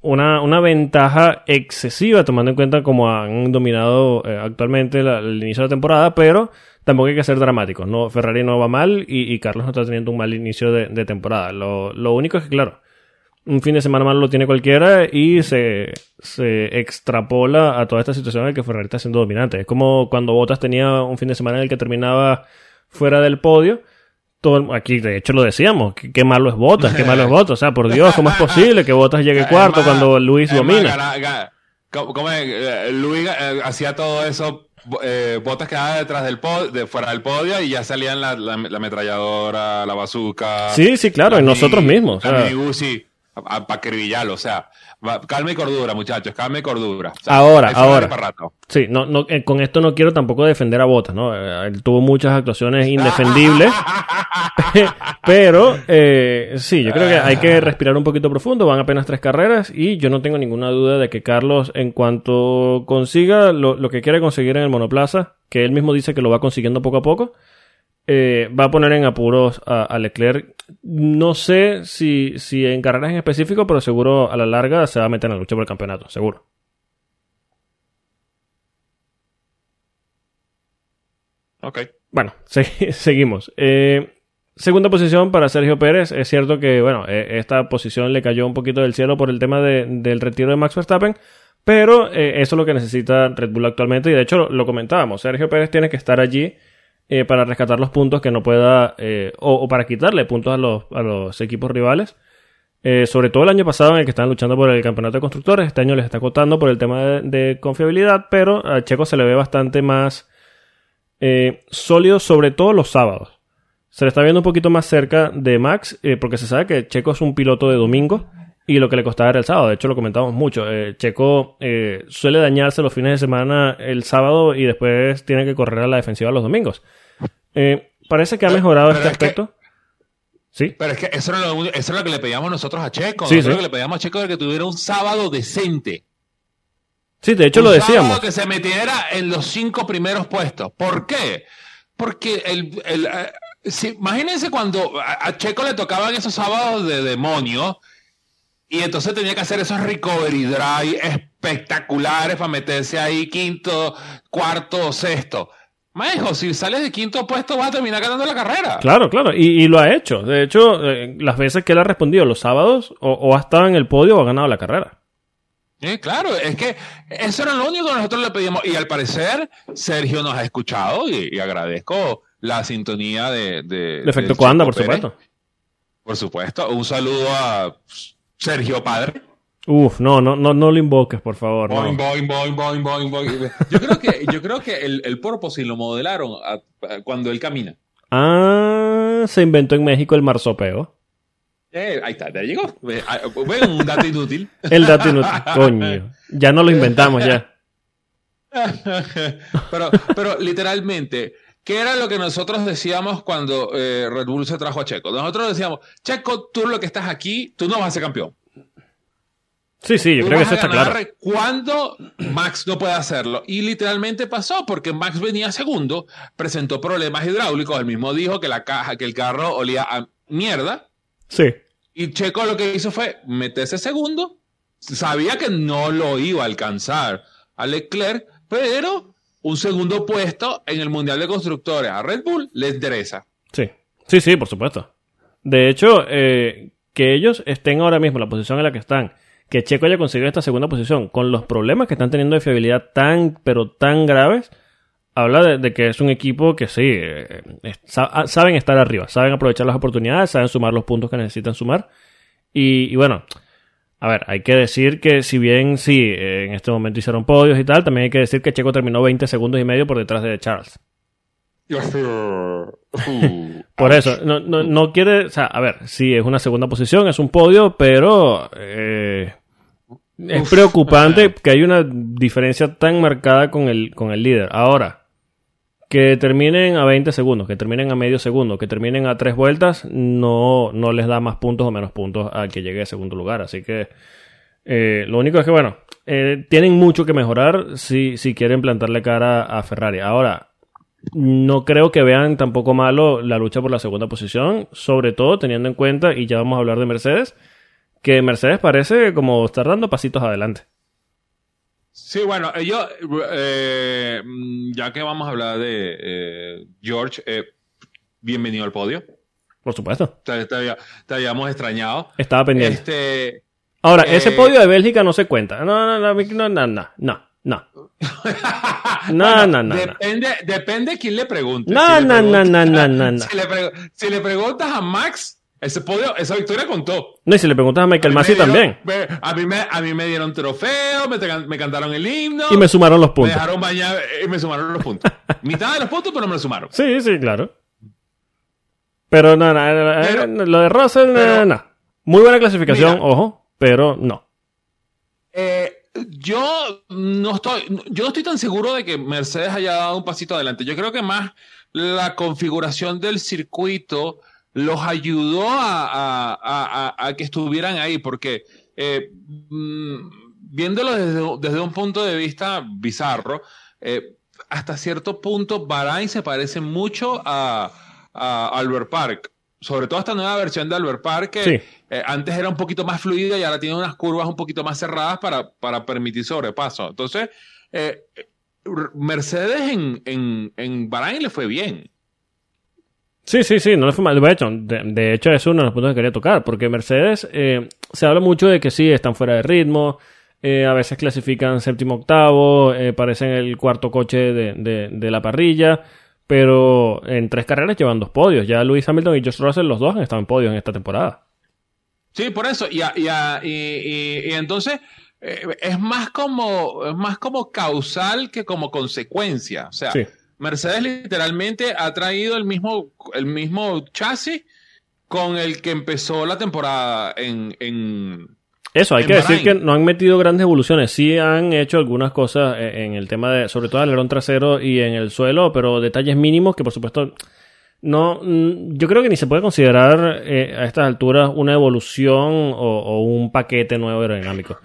una, una ventaja excesiva tomando en cuenta cómo han dominado actualmente el inicio de la temporada, pero tampoco hay que ser dramáticos. No, Ferrari no va mal y, y Carlos no está teniendo un mal inicio de, de temporada. Lo, lo único es que, claro, un fin de semana malo lo tiene cualquiera y se, se extrapola a toda esta situación en la que Ferrari está siendo dominante. Es como cuando Bottas tenía un fin de semana en el que terminaba fuera del podio. Todo aquí, de hecho, lo decíamos. Qué malo es Bottas, qué malo es Bottas. O sea, por Dios, ¿cómo es posible que Bottas llegue cuarto más- cuando Luis más, domina? gana- gana- ¿cómo- cómo es? Eh, Luis eh, hacía todo eso, eh, botas quedaban detrás del podio, de fuera del podio y ya salían la, la, la ametralladora, la bazooka. Sí, sí, claro, la y nosotros mismos. o sea, Para acribillarlo, o sea, calma y cordura, muchachos, calma y cordura. O sea, Ahora, ahora. rato. Sí, no, no, eh, con esto no quiero tampoco defender a Bottas, ¿no? Eh, Él tuvo muchas actuaciones indefendibles, pero eh, sí, yo creo que hay que respirar un poquito profundo, van apenas tres carreras y yo no tengo ninguna duda de que Carlos, en cuanto consiga lo, lo que quiere conseguir en el monoplaza, que él mismo dice que lo va consiguiendo poco a poco, eh, va a poner en apuros a, a Leclerc. No sé si, si en carreras en específico, pero seguro a la larga se va a meter en la lucha por el campeonato, seguro. Ok. Bueno, se- seguimos. Eh, segunda posición para Sergio Pérez. Es cierto que, bueno, eh, esta posición le cayó un poquito del cielo por el tema de- del retiro de Max Verstappen. Pero eh, eso es lo que necesita Red Bull actualmente. Y de hecho lo, lo comentábamos. Sergio Pérez tiene que estar allí eh, para rescatar los puntos que no pueda. eh, o, para quitarle puntos a los, a los equipos rivales. Eh, sobre todo el año pasado en el que estaban luchando por el campeonato de constructores. Este año les está costando por el tema de, de confiabilidad. Pero a Checo se le ve bastante más eh, sólido, sobre todo los sábados. Se le está viendo un poquito más cerca de Max, porque se sabe que Checo es un piloto de domingo y lo que le costaba era el sábado. De hecho, lo comentamos mucho. Eh, Checo eh, suele dañarse los fines de semana el sábado y después tiene que correr a la defensiva los domingos. Eh, parece que ha mejorado Pero este es que- aspecto. Sí, Pero es que eso era, lo, eso era lo que le pedíamos nosotros a Checo. Sí, nosotros sí. lo que le pedíamos a Checo era que tuviera un sábado decente. sí, de hecho Un lo sábado decíamos. que se metiera en los cinco primeros puestos. ¿Por qué? Porque el, el, eh, si- imagínense cuando a, a Checo le tocaban esos sábados de demonio y entonces tenía que hacer esos recovery drive espectaculares para meterse ahí quinto, cuarto, sexto. Majo, si sales de quinto puesto vas a terminar ganando la carrera. Claro, claro, y, y lo ha hecho. De hecho, eh, las veces que él ha respondido los sábados, o, o ha estado en el podio o ha ganado la carrera. Sí, claro, es que eso era lo único que nosotros le pedíamos. Y al parecer, Sergio nos ha escuchado y, y agradezco la sintonía de. De, De efecto Coanda, por Pérez. supuesto. Por supuesto. Un saludo a Sergio Padre. Uf, no, no, no, no lo invoques, por favor. no. Boing, boing, boing, boing, boing. Yo creo que, yo creo que el, el porpoise lo modelaron a- a- cuando él camina. Ah, se inventó en México el marsopeo. Eh, ahí está, ya llegó. Ah, ve un dato inútil. El dato inútil. Coño. Ya no lo inventamos ya. pero, pero literalmente, ¿qué era lo que nosotros decíamos cuando eh, Red Bull se trajo a Checo? Nosotros decíamos, Checo, tú lo que estás aquí, tú no vas a ser campeón. Sí, sí, yo Tú creo que eso a está claro. cuando Max no puede hacerlo. Y literalmente pasó, porque Max venía segundo, presentó problemas hidráulicos, él mismo dijo que la caja, que el carro olía a mierda. Sí. Y Checo lo que hizo fue meterse segundo. Sabía que no lo iba a alcanzar a Leclerc, pero un segundo puesto en el Mundial de Constructores a Red Bull le interesa. Sí, sí, sí, por supuesto. De hecho, eh, que ellos estén ahora mismo en la posición en la que están, que Checo haya conseguido esta segunda posición, con los problemas que están teniendo de fiabilidad tan, pero tan graves, habla de, que es un equipo que sí, eh, sa- saben estar arriba, saben aprovechar las oportunidades, saben sumar los puntos que necesitan sumar. Y bueno, a ver, hay que decir que si bien sí, en este momento hicieron podios y tal, también hay que decir que Checo terminó 20 segundos y medio por detrás de Charles. Por eso, no, no, no quiere, o sea, a ver, sí, es una segunda posición, es un podio, pero eh, es Uf, preocupante que hay una diferencia tan marcada con el, con el líder. Ahora, que terminen a 20 segundos, que terminen a medio segundo, que terminen a tres vueltas, no, no les da más puntos o menos puntos al que llegue a segundo lugar. Así que eh, lo único es que, bueno, eh, tienen mucho que mejorar si, si quieren plantarle cara a Ferrari. Ahora, no creo que vean tampoco malo la lucha por la segunda posición, sobre todo teniendo en cuenta, y ya vamos a hablar de Mercedes, que Mercedes parece como estar dando pasitos adelante. Sí, bueno, eh, yo, eh, mm, ya que vamos a hablar de eh, George, eh, bienvenido al podio. Por supuesto. Te, te había- te habíamos extrañado. Estaba pendiente. Este, Ahora, eh, ese podio de Bélgica no se cuenta. No, no, no, no, no, no, no, no. No, bueno, no, no, no. Depende, depende quién le pregunte. No, Si no, no, no, no, no, no. Si le, pre- si le preguntas a Max, ese podio, esa victoria contó. No, y si le preguntas a Michael A Massey me dieron- también. me- a, mí me, a mí me dieron trofeo, me, me cantaron el himno. Y me sumaron los me puntos. dejaron bañar y me sumaron los puntos. Mitad de los puntos, pero me los sumaron. Sí, sí, claro. Pero no, no, no, no, Pero- lo de Russell, no, pero- no. Muy buena clasificación, Mira. ojo, pero no. Eh, yo no estoy, yo no estoy tan seguro de que Mercedes haya dado un pasito adelante. Yo creo que más la configuración del circuito los ayudó a, a- a- a- a que estuvieran ahí, porque eh, mm, viéndolo desde, desde un punto de vista bizarro, eh, hasta cierto punto Bahrain se parece mucho a, Albert Park. Sobre todo esta nueva versión de Albert Park, que Sí. eh, antes era un poquito más fluida y ahora tiene unas curvas un poquito más cerradas para, para permitir sobrepaso. Entonces, Mercedes en, en, en Bahrain le fue bien. Sí, sí, sí, no le fue mal. De hecho, de, de hecho, es uno de los puntos que quería tocar, porque Mercedes eh, se habla mucho de que sí, están fuera de ritmo, eh, a veces clasifican séptimo, octavo, eh, parecen el cuarto coche de, de- de la parrilla, pero en tres carreras llevan dos podios. Ya Lewis Hamilton y George Russell, los dos han estado en podios en esta temporada. Sí, por eso. Y, a- y, a- y, y- y entonces eh, es más como es más como causal que como consecuencia. O sea, Sí. Mercedes literalmente ha traído el mismo, el mismo chasis con el que empezó la temporada en, en, Eso, hay En que decir que no han metido grandes evoluciones. Sí han hecho algunas cosas eh, en el tema de, sobre todo el alerón trasero y en el suelo, pero detalles mínimos que por supuesto no, mm, yo creo que ni se puede considerar eh, a estas alturas una evolución o, o un paquete nuevo aerodinámico.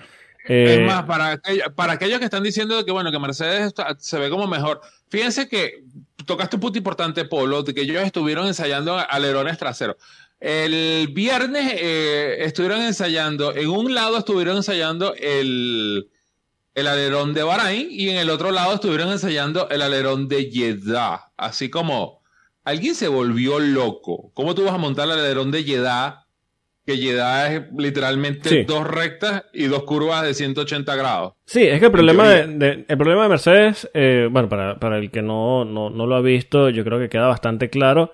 Eh, Es más, para, para aquellos que están diciendo que bueno que Mercedes está- se ve como mejor, fíjense que tocaste un punto importante, Polo, de que ellos estuvieron ensayando alerones traseros. El viernes eh, estuvieron ensayando, en un lado estuvieron ensayando el, el alerón de Bahrain y en el otro lado estuvieron ensayando el alerón de Jeddah. Así como alguien se volvió loco. ¿Cómo tú vas a montar el alerón de Jeddah? Que Jeddah es literalmente Sí. dos rectas y dos curvas de 180 grados. Sí, es que el problema de, el problema de Mercedes, eh, bueno, para, para el que no, no, no lo ha visto, yo creo que queda bastante claro.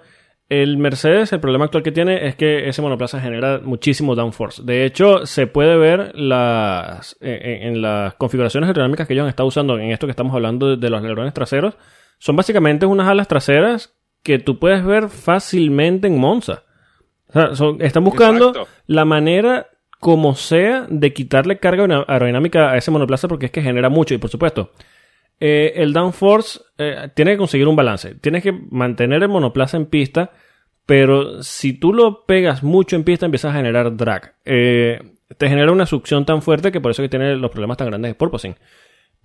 El Mercedes, el problema actual que tiene es que ese monoplaza genera muchísimo downforce. De hecho, se puede ver las, en, en las configuraciones aerodinámicas que ellos han estado usando en esto que estamos hablando de, de los alerones traseros. Son básicamente unas alas traseras que tú puedes ver fácilmente en Monza. O sea, son- están buscando Exacto. la manera como sea de quitarle carga aerodiná- aerodinámica a ese monoplaza porque es que genera mucho. Y por supuesto eh, el downforce eh, tiene que conseguir un balance. Tienes que mantener el monoplaza en pista pero si tú lo pegas mucho en pista empiezas a generar drag. Eh, te genera una succión tan fuerte que por eso que tiene los problemas tan grandes de porpoising.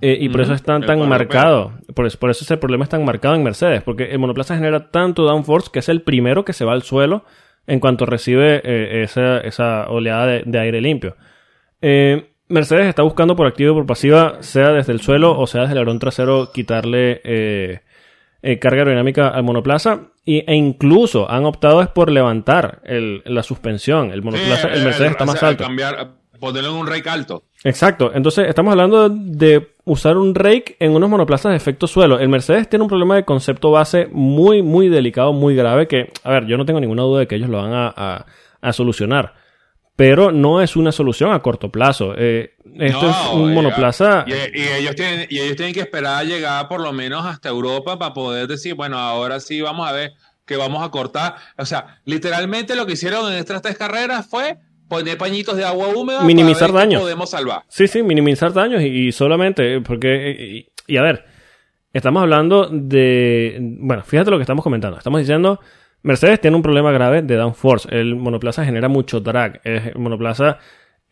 Y por eso es tan, marcado. Por eso, por eso ese problema es tan marcado en Mercedes porque el monoplaza genera tanto downforce que es el primero que se va al suelo en cuanto recibe eh, esa, esa, oleada de, de aire limpio. Eh, Mercedes está buscando por activa y por pasiva, sea desde el suelo o sea desde el alerón trasero, quitarle eh, eh, carga aerodinámica al monoplaza. Y, e incluso han optado es por levantar el, la suspensión. El monoplaza, el Mercedes está más alto. Cambiar, ponerlo en un rake alto. Exacto. Entonces, estamos hablando de usar un rake en unos monoplazas de efecto suelo. El Mercedes tiene un problema de concepto base muy, muy delicado, muy grave. Que, a ver, yo no tengo ninguna duda de que ellos lo van a, a, a solucionar pero no es una solución a corto plazo. Eh, esto No, es un monoplaza. Y, y ellos tienen, y ellos tienen que esperar a llegar por lo menos hasta Europa para poder decir, bueno, ahora sí vamos a ver que vamos a cortar. O sea, literalmente lo que hicieron en estas tres carreras fue poner pañitos de agua húmeda Minimizar para ver daños. podemos salvar. Sí, sí, minimizar daños y, y solamente porque... Y, y a ver, estamos hablando de... Bueno, fíjate lo que estamos comentando. Estamos diciendo, Mercedes tiene un problema grave de downforce. El monoplaza genera mucho drag. El monoplaza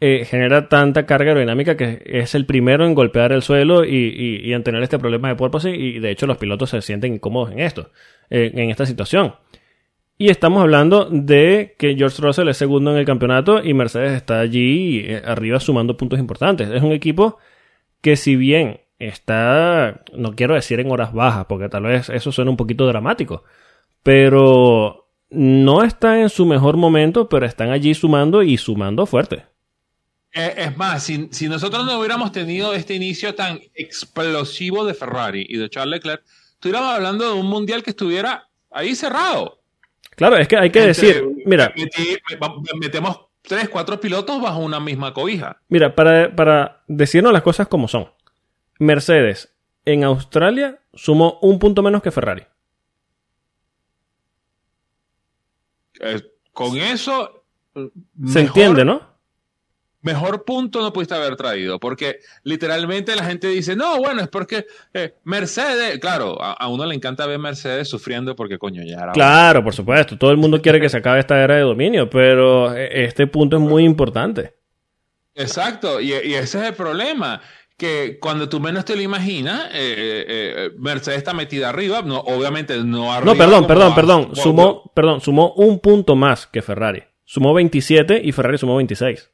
eh, genera tanta carga aerodinámica que es el primero en golpear el suelo y, y- y en tener este problema de porpoise y de hecho los pilotos se sienten incómodos en esto, eh, en esta situación. Y estamos hablando de que George Russell es segundo en el campeonato y Mercedes está allí eh, arriba sumando puntos importantes. Es un equipo que si bien está, no quiero decir en horas bajas, porque tal vez eso suena un poquito dramático, pero no está en su mejor momento, pero están allí sumando y sumando fuerte. Eh, es más, si, si nosotros no hubiéramos tenido este inicio tan explosivo de Ferrari y de Charles Leclerc, estuviéramos hablando de un mundial que estuviera ahí cerrado. Claro, es que hay que Entre- decir, mira, metí- metemos tres, cuatro pilotos bajo una misma cobija. Mira, para, para decirnos las cosas como son. Mercedes en Australia sumó un punto menos que Ferrari. Eh, con eso. Se entiende, ¿no? Mejor punto no pudiste haber traído, porque literalmente la gente dice, no, bueno, es porque eh, Mercedes, claro, a, a uno le encanta ver Mercedes sufriendo porque coño, ya era Claro, por supuesto. Todo el mundo quiere que se acabe esta era de dominio, pero eh, este punto es muy importante. Exacto, y, y ese es el problema. Que cuando tú menos te lo imaginas, eh, eh, Mercedes está metida arriba, no, obviamente no arriba. No, perdón, perdón, perdón. Sumó, perdón, sumó un punto más que Ferrari. Sumó 27 y Ferrari sumó 26.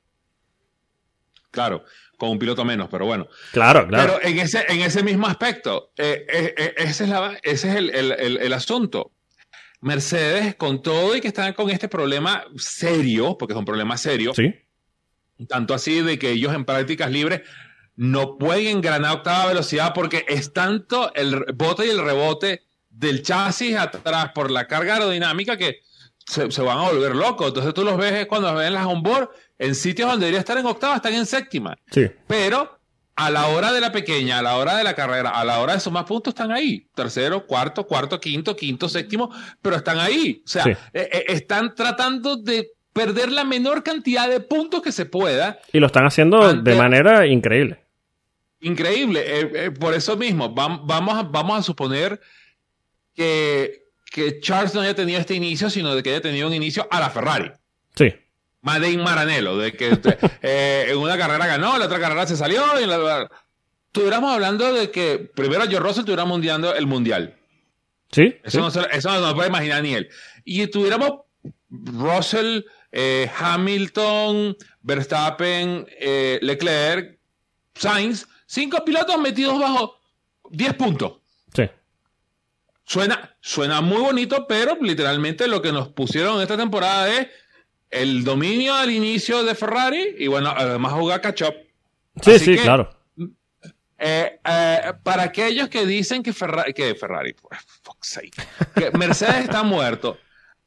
Claro, con un piloto menos, pero bueno. Claro, claro. Pero en ese, en ese mismo aspecto, eh, eh, eh, ese es, la- ese es el, el- el- el asunto. Mercedes, con todo y que están con este problema serio, porque es un problema serio, Sí. tanto así de que ellos en prácticas libres no pueden engranar octava velocidad porque es tanto el bote y el rebote del chasis atrás por la carga aerodinámica que se, se van a volver locos. Entonces tú los ves cuando ven las onboard en sitios donde debería estar en octava, están en séptima. Sí. Pero a la hora de la pequeña, a la hora de la carrera, a la hora de sumar puntos, están ahí. Tercero, cuarto, cuarto, quinto, quinto, séptimo, pero están ahí. O sea, Sí. eh, eh, están tratando de perder la menor cantidad de puntos que se pueda. Y lo están haciendo Ante- de manera increíble. Increíble. Eh, eh, por eso mismo, vam- vamos a, vamos a suponer que, que Charles no haya tenido este inicio, sino de que haya tenido un inicio a la Ferrari. Sí. Más de Maranello, de que eh, en una carrera ganó, en la otra carrera se salió. Y en la, estuviéramos hablando de que primero George Russell estuviera mundiando el mundial. Sí. Eso, sí. no, se- eso no lo puede imaginar ni él. Y tuviéramos Russell, eh, Hamilton, Verstappen, eh, Leclerc, Sainz, cinco pilotos metidos bajo 10 puntos. Sí. Suena, suena muy bonito, pero literalmente lo que nos pusieron esta temporada es el dominio al inicio de Ferrari y bueno, además jugar catch up. Sí, Así sí, que- claro. Eh, eh, para aquellos que dicen que Ferrari, que Ferrari, fuck's sake, que Mercedes está muerto,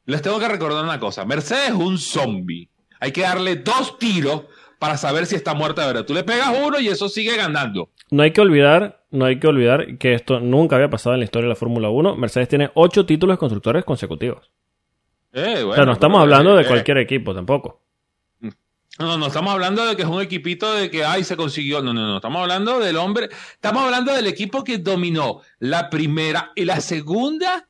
les tengo que recordar una cosa. Mercedes es un zombie. Hay que darle dos tiros para saber si está muerta de verdad. Tú le pegas uno y eso sigue ganando. No hay que olvidar, no hay que olvidar que esto nunca había pasado en la historia de la Fórmula 1. Mercedes tiene ocho títulos constructores consecutivos. Eh, o bueno, sea, no estamos pero, hablando de eh, cualquier equipo tampoco. No, no estamos hablando de que es un equipito de que ay se consiguió. No, no, no. Estamos hablando del hombre. Estamos hablando del equipo que dominó la primera y la segunda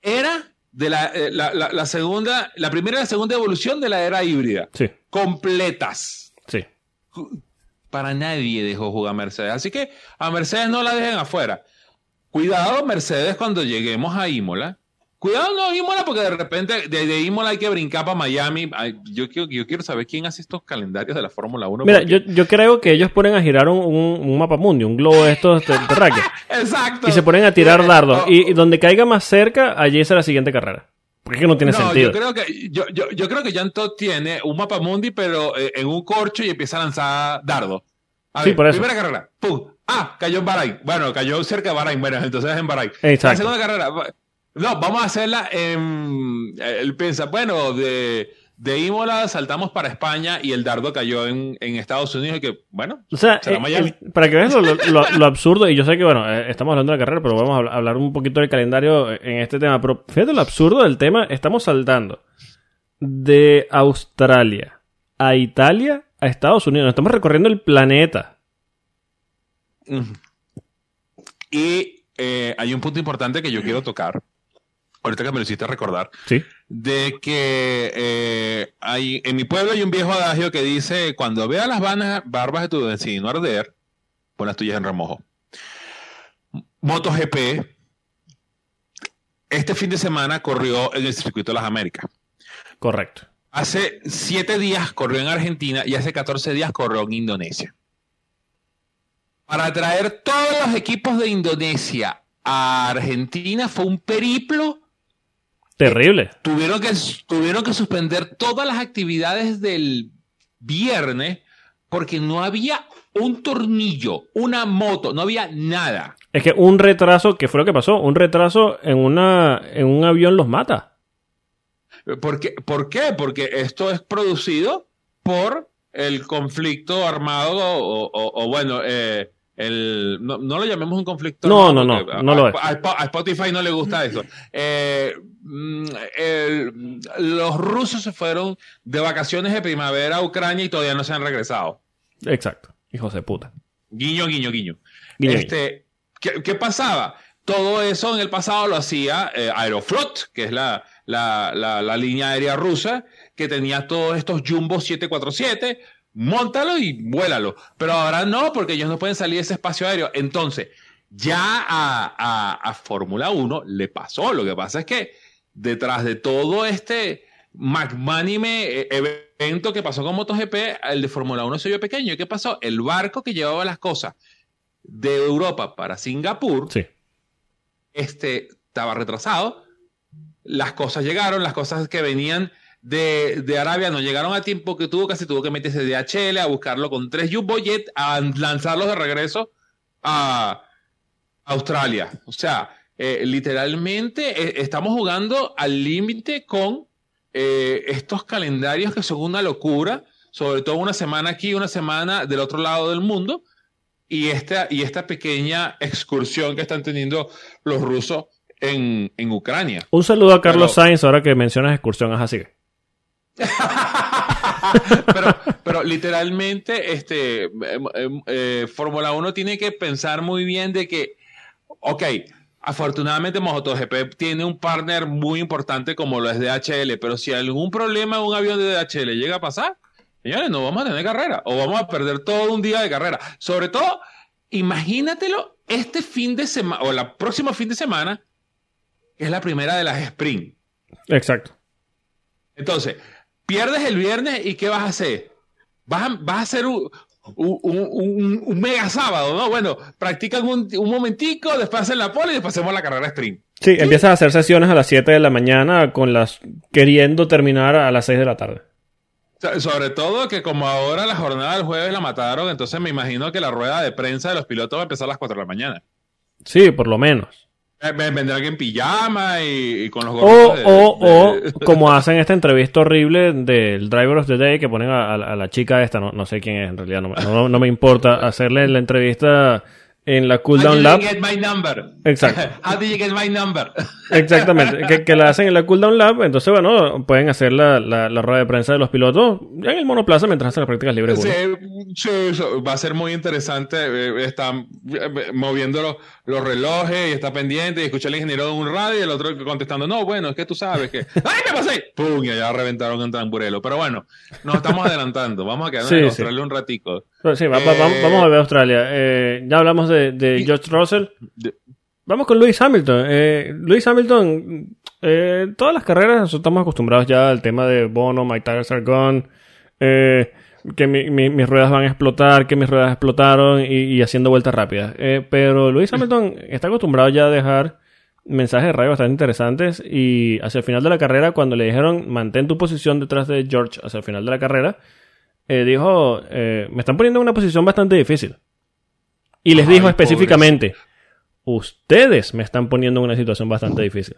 era de la, eh, la, la- la segunda, la primera y la segunda evolución de la era híbrida. Sí, Completas. sí. Para nadie dejó jugar Mercedes. Así que a Mercedes no la dejen afuera. Cuidado, Mercedes, cuando lleguemos a Imola, Cuidado no Imola porque de repente de, de Imola hay que brincar para Miami. Ay, yo, quiero, yo quiero saber quién hace estos calendarios de la Fórmula 1. Mira, porque- yo, yo creo que ellos ponen a girar un, un, un mapa mundi, un globo de estos ter- terráqueos. Exacto. Y se ponen a tirar dardos. oh, Y, y donde caiga más cerca, allí es la siguiente carrera. Porque es que no tiene no, sentido. yo creo que yo, yo, yo creo que Jan Todd tiene un mapa mundi, pero eh, en un corcho y empieza a lanzar dardos. A Sí, ver, por eso. Primera carrera. ¡Pum! Ah, cayó en Bahrain. Bueno, cayó cerca de Bahrain. Bueno, entonces es en Bahrain. Exacto. La segunda carrera. No, vamos a hacerla en. Él piensa, bueno, de, de Imola saltamos para España y el dardo cayó en, en Estados Unidos y que, bueno, O sea, será eh, Miami. el- para que veas lo, lo- lo- lo absurdo, y yo sé que, bueno, eh, estamos hablando de la carrera, pero vamos a habl- hablar un poquito del calendario en este tema. Pero fíjate lo absurdo del tema, estamos saltando de Australia a Italia a Estados Unidos. Estamos recorriendo el planeta. Y eh, hay un punto importante que yo quiero tocar, ahorita que me lo hiciste recordar, Sí. de que eh, hay, en mi pueblo hay un viejo adagio que dice, cuando veas las vanas- barbas de tu vecino arder, pon las tuyas en remojo. MotoGP, este fin de semana corrió en el Circuito de las Américas. Correcto. Hace siete días corrió en Argentina y hace 14 días corrió en Indonesia. Para traer todos los equipos de Indonesia a Argentina fue un periplo. Terrible. Tuvieron que, tuvieron que suspender todas las actividades del viernes porque no había un tornillo, una moto, no había nada. Es que un retraso, ¿qué fue lo que pasó? Un retraso en, una, en un avión los mata. ¿Por qué? ¿Por qué? Porque esto es producido por el conflicto armado o, o- o, bueno, eh, el, no, no lo llamemos un conflicto. No, no, no, porque no a, lo es. a- a Spotify no le gusta eso. Eh, mm, el- los rusos se fueron de vacaciones de primavera a Ucrania y todavía no se han regresado. Exacto. Hijos de puta. Guiño, guiño, guiño. Guiño, este, ¿qué, qué pasaba? Todo eso en el pasado lo hacía eh, Aeroflot, que es la, la, la, la línea aérea rusa, que tenía todos estos Jumbo 747. Móntalo y vuélalo. Pero ahora no, porque ellos no pueden salir de ese espacio aéreo. Entonces, ya a, a, a Fórmula 1 le pasó. Lo que pasa es que detrás de todo este magnánime eh, evento que pasó con MotoGP, el de Fórmula 1 se vio pequeño. ¿Y qué pasó? El barco que llevaba las cosas de Europa para Singapur, Sí. este, estaba retrasado. Las cosas llegaron, las cosas que venían de, de Arabia no llegaron a tiempo que tuvo, casi tuvo que meterse de DHL a buscarlo con tres Jumbo Jet, a lanzarlos de regreso a Australia. O sea, eh, literalmente eh, estamos jugando al límite con eh, estos calendarios que son una locura, sobre todo una semana aquí, una semana del otro lado del mundo, y esta, y esta pequeña excursión que están teniendo los rusos en, en Ucrania. Un saludo a Carlos Pero- Sainz ahora que mencionas excursión. Sigue. pero, pero literalmente, este, eh, eh, eh, Fórmula 1 tiene que pensar muy bien de que, ok, afortunadamente MotoGP tiene un partner muy importante como lo es DHL, pero si algún problema en un avión de DHL llega a pasar, señores, no vamos a tener carrera o vamos a perder todo un día de carrera. Sobre todo, imagínatelo este fin de semana o la próxima fin de semana, que es la primera de las sprint. Exacto. Entonces, pierdes el viernes y ¿qué vas a hacer? Vas a, vas a hacer un, un, un- un mega sábado, ¿no? Bueno, practican un, un momentico, después hacen la pole y después hacemos la carrera sprint. Sí, empiezas a hacer sesiones a las 7 de la mañana con las queriendo terminar a las 6 de la tarde. Sobre todo que como ahora la jornada del jueves la mataron, entonces me imagino que la rueda de prensa de los pilotos va a empezar a las 4 de la mañana. Sí, por lo menos. Eh, Vendrán en pijama y, y con los O, gorritos o, de- o, como hacen esta entrevista horrible del Driver of the Day que ponen a, a- a la chica esta, no, no sé quién es en realidad, no, no- no me importa, hacerle la entrevista en la cooldown lab. get my number? Exacto. How did you get my number? Exactamente, que, que la hacen en la cooldown lab, entonces bueno, pueden hacer la, la, la rueda de prensa de los pilotos en el monoplaza mientras hacen las prácticas libres. Sí, sí, va a ser muy interesante. eh, Están eh, moviendo los, los relojes y está pendiente y escucha al ingeniero en un radio y el otro contestando, no, bueno, es que tú sabes que... ¡Ay, me pasé! ¡Pum! Y allá reventaron en Tamburelo. Pero bueno, nos estamos adelantando. Vamos a quedarnos Sí, en. Australia un ratico. Pero sí, va- va- Eh, vamos, vamos a ver Australia. Eh, ya hablamos de, de George Russell. Vamos con Lewis Hamilton. Eh, Lewis Hamilton, Eh, todas las carreras nosotros estamos acostumbrados ya al tema de Bono, My Tires Are Gone, eh, que mi- mi- mis ruedas van a explotar, que mis ruedas explotaron y, y haciendo vueltas rápidas. Eh, pero Lewis Hamilton está acostumbrado ya a dejar mensajes de radio bastante interesantes y hacia el final de la carrera, cuando le dijeron mantén tu posición detrás de George hacia el final de la carrera, eh, dijo, eh, me están poniendo en una posición bastante difícil. Y les Ay, dijo específicamente, ustedes me están poniendo en una situación bastante difícil.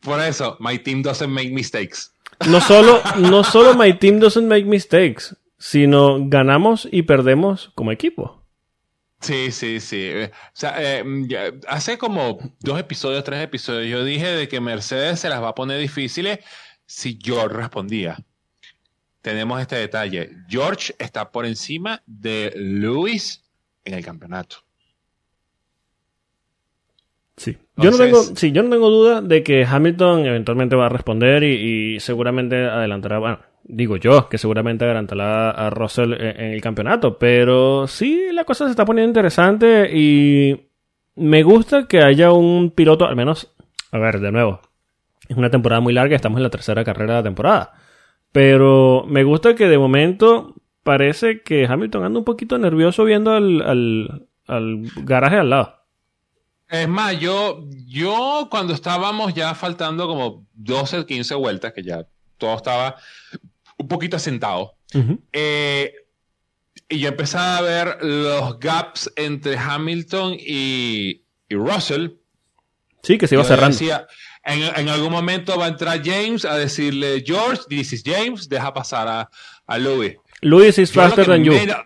Por eso, my team doesn't make mistakes. No solo, no solo my team doesn't make mistakes, sino ganamos y perdemos como equipo. Sí, sí, sí. Eh, O sea, eh, ya- hace como dos episodios, tres episodios, yo dije de que Mercedes se las va a poner difíciles si George respondía. Tenemos este detalle. George está por encima de Lewis en el campeonato. Sí. Yo no, tengo, sí, yo no tengo duda de que Hamilton eventualmente va a responder y, y seguramente adelantará, bueno, digo yo, que seguramente adelantará a Russell en, en el campeonato, pero sí, la cosa se está poniendo interesante y me gusta que haya un piloto, al menos, a ver, de nuevo, es una temporada muy larga, estamos en la tercera carrera de la temporada, pero me gusta que de momento parece que Hamilton anda un poquito nervioso viendo al, al, al garaje al lado. Es más, yo, yo cuando estábamos ya faltando como 12, 15 vueltas, que ya todo estaba un poquito asentado, eh, y yo empezaba a ver los gaps entre Hamilton y, y Russell. Sí, que se iba Yo cerrando. decía, en, en algún momento va a entrar James a decirle, George, this is James, deja pasar a, a Louis. Louis is faster than you. menos-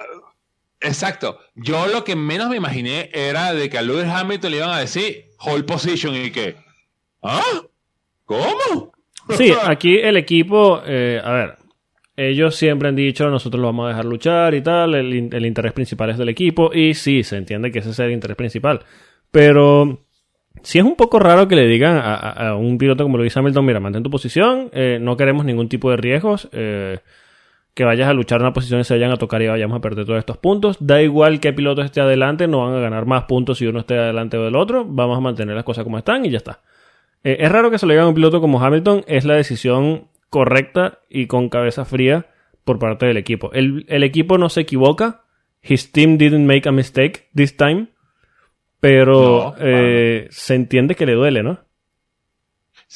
exacto. Yo lo que menos me imaginé era de que a Lewis Hamilton le iban a decir hold position y que. ¿Ah? ¿Cómo? Sí, aquí el equipo, eh, a ver, ellos siempre han dicho, nosotros lo vamos a dejar luchar y tal, el, in- el interés principal es del equipo, y sí, se entiende que ese es el interés principal, pero sí es un poco raro que le digan a, a- a un piloto como Lewis Hamilton, mira, mantén tu posición, eh, no queremos ningún tipo de riesgos, eh, que vayas a luchar en una posición y se vayan a tocar y vayamos a perder todos estos puntos. Da igual que piloto esté adelante, no van a ganar más puntos si uno esté adelante o del otro. Vamos a mantener las cosas como están y ya está. Eh, es raro que se lo digan a un piloto como Hamilton. Es la decisión correcta y con cabeza fría por parte del equipo. El, el equipo no se equivoca. His team didn't make a mistake this time. Pero No, eh, se entiende que le duele, ¿no?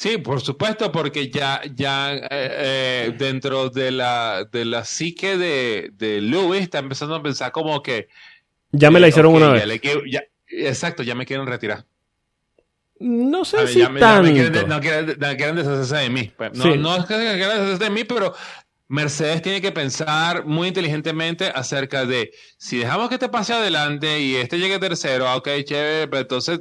Sí, por supuesto, porque ya, ya eh, eh, dentro de la, de la psique de, de Lewis está empezando a pensar como que. Ya me la eh, hicieron ok, una vez. le quiero- ya- exacto, ya me quieren retirar. No sé ver, si ya me- ya me quieren, tanto. no, quieren, no quieren deshacerse de mí. Pues, No, Sí. no es que quieran deshacerse de mí, pero Mercedes tiene que pensar muy inteligentemente acerca de si dejamos que este pase adelante y este llegue tercero, ah, ok, chévere, pero entonces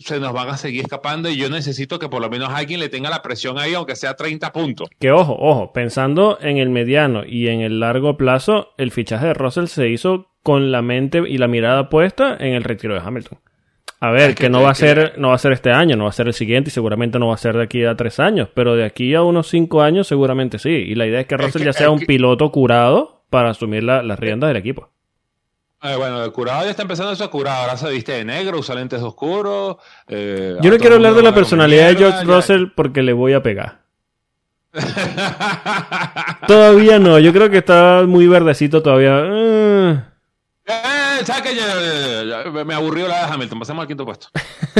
se nos van a seguir escapando y yo necesito que por lo menos alguien le tenga la presión ahí, aunque sea 30 puntos. Que ojo, ojo, pensando en el mediano y en el largo plazo, el fichaje de Russell se hizo con la mente y la mirada puesta en el retiro de Hamilton. A ver, que, que no va a que- ser, no va a ser este año, no va a ser el siguiente y seguramente no va a ser de aquí a tres años, pero de aquí a unos cinco años seguramente sí. Y la idea es que Es Russell que- ya sea un piloto curado para asumir la- las riendas del equipo. Eh, bueno, el curado ya está empezando eso curado, ahora se viste de negro, usa lentes oscuros. eh, Yo a no quiero hablar de la personalidad de George ya- Russell porque le voy a pegar. Todavía no, yo creo que está muy verdecito todavía. Eh. Me aburrió la de Hamilton. Pasemos al quinto puesto.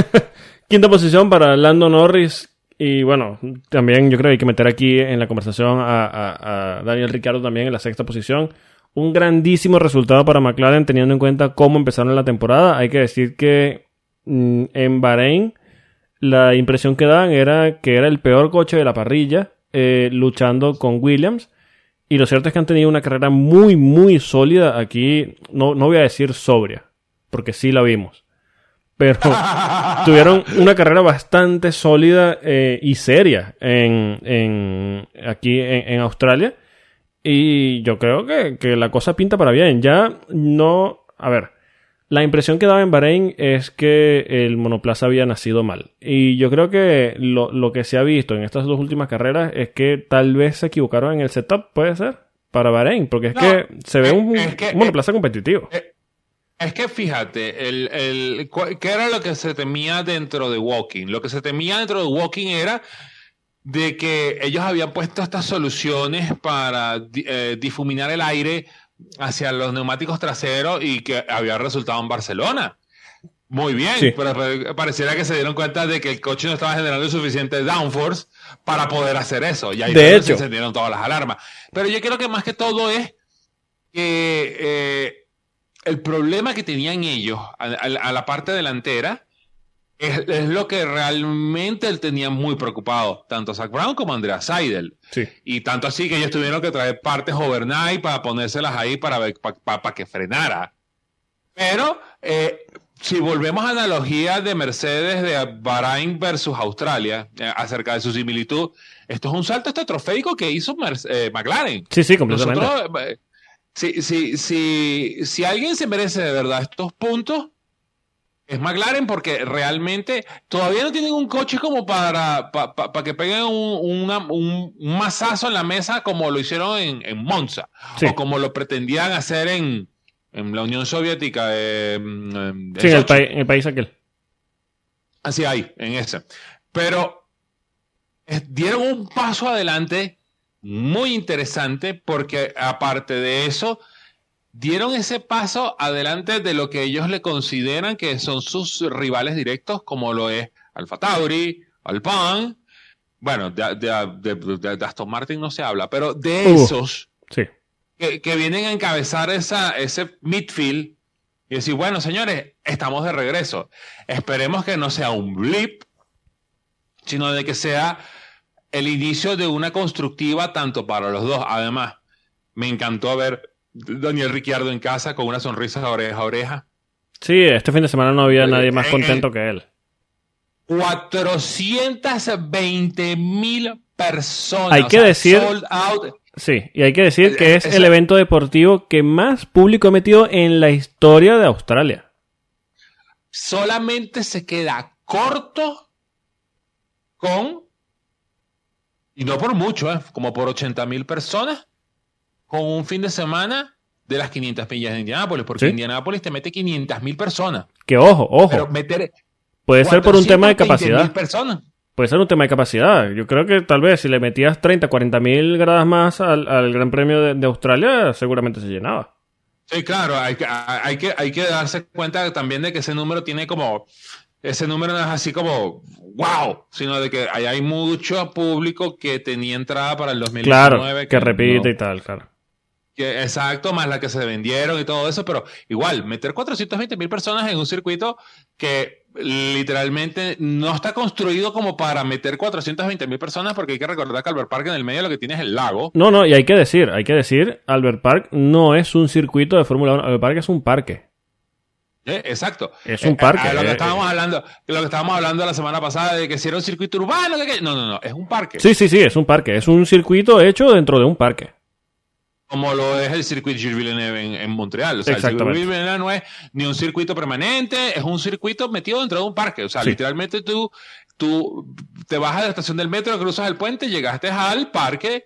Quinta posición para Lando Norris. Y bueno, también yo creo que hay que meter aquí en la conversación a, Daniel Ricciardo también en la sexta posición. Un grandísimo resultado para McLaren teniendo en cuenta cómo empezaron la temporada. Hay que decir que mm, en Bahrein la impresión que daban era que era el peor coche de la parrilla eh, luchando con Williams. Y lo cierto es que han tenido una carrera muy, muy sólida aquí. No, no voy a decir sobria, porque sí la vimos. Pero tuvieron una carrera bastante sólida eh, y seria en, en- aquí en, en Australia. Y yo creo que, que la cosa pinta para bien. Ya no. A ver. La impresión que daba en Bahrein es que el monoplaza había nacido mal. Y yo creo que lo, lo que se ha visto en estas dos últimas carreras es que tal vez se equivocaron en el setup, puede ser, para Bahrein. Porque es No, que se ve un, es que- un monoplaza competitivo. Es que fíjate, el, el, ¿qué era lo que se temía dentro de Walking? Lo que se temía dentro de Walking era de que ellos habían puesto estas soluciones para eh, difuminar el aire hacia los neumáticos traseros y que había resultado en Barcelona. Muy bien, pero pareciera que se dieron cuenta de que el coche no estaba generando suficiente downforce para poder hacer eso. Y ahí se encendieron todas las alarmas. Pero yo creo que más que todo es que eh, el problema que tenían ellos a, la parte delantera es, lo que realmente él tenía muy preocupado, tanto Zach Brown como Andrea Seidel. Y tanto así que ellos tuvieron que traer partes overnight para ponérselas ahí para, para, que frenara. Pero eh, si volvemos a analogía de Mercedes de Bahrain versus Australia, eh, acerca de su similitud, esto es un salto estratosférico que hizo eh, McLaren. Sí, sí, completamente. Si, si, si, si alguien se merece de verdad estos puntos, es McLaren porque realmente todavía no tienen un coche como para, para, que peguen un, un, masazo en la mesa como lo hicieron en, en Monza o como lo pretendían hacer en, en la Unión Soviética. Eh, sí, en el, país aquel. Así hay, en ese. Pero eh, dieron un paso adelante muy interesante porque aparte de eso, dieron ese paso adelante de lo que ellos le consideran que son sus rivales directos, como lo es Alfa Tauri, Alpine. Bueno, de, de, Aston Martin no se habla, pero de uh, esos sí que, vienen a encabezar esa, ese midfield y decir, bueno, señores, estamos de regreso. Esperemos que no sea un blip, sino de que sea el inicio de una constructiva tanto para los dos. Además, me encantó ver Daniel Ricciardo en casa con una sonrisa de oreja a oreja. Sí, este fin de semana no había nadie más contento que él. 420 mil personas. Hay que decir. Sí, y hay que decir que es el evento deportivo que más público ha metido en la historia de Australia. Solamente se queda corto con, y no por mucho, ¿eh? como por 80 mil personas, con un fin de semana de las 500 millas de Indianápolis, porque Indianápolis te mete 500 mil personas. Que ojo, ojo. Puede ser por un tema de capacidad. personas puede ser un tema de capacidad. Yo creo que tal vez si le metías 30, 40 mil gradas más al, Gran Premio de, Australia, seguramente se llenaba. Sí, claro, hay que, hay, que, hay que darse cuenta también de que ese número tiene como... Ese número no es así como wow, sino de que hay, mucho público que tenía entrada para el 2019. Claro, que, repite y tal, claro. Que, exacto, más la que se vendieron y todo eso, pero igual, meter 420 mil personas en un circuito que literalmente no está construido como para meter 420 mil personas porque hay que recordar que Albert Park en el medio lo que tiene es el lago. No, no, y hay que decir, hay que decir, Albert Park no es un circuito de Fórmula 1, Albert Park es un parque. Eh, exacto. Es un parque. Eh, lo, que estábamos hablando, lo que estábamos hablando la semana pasada de que si era un circuito urbano, no, no, no, es un parque. Sí, sí, sí, es un parque. Es un circuito hecho dentro de un parque como lo es el circuito Gilles Villeneuve en, Montreal. O sea, el circuito Villeneuve no es ni un circuito permanente, es un circuito metido dentro de un parque. O sea, literalmente tú, tú te vas a la estación del metro, cruzas el puente, llegaste al parque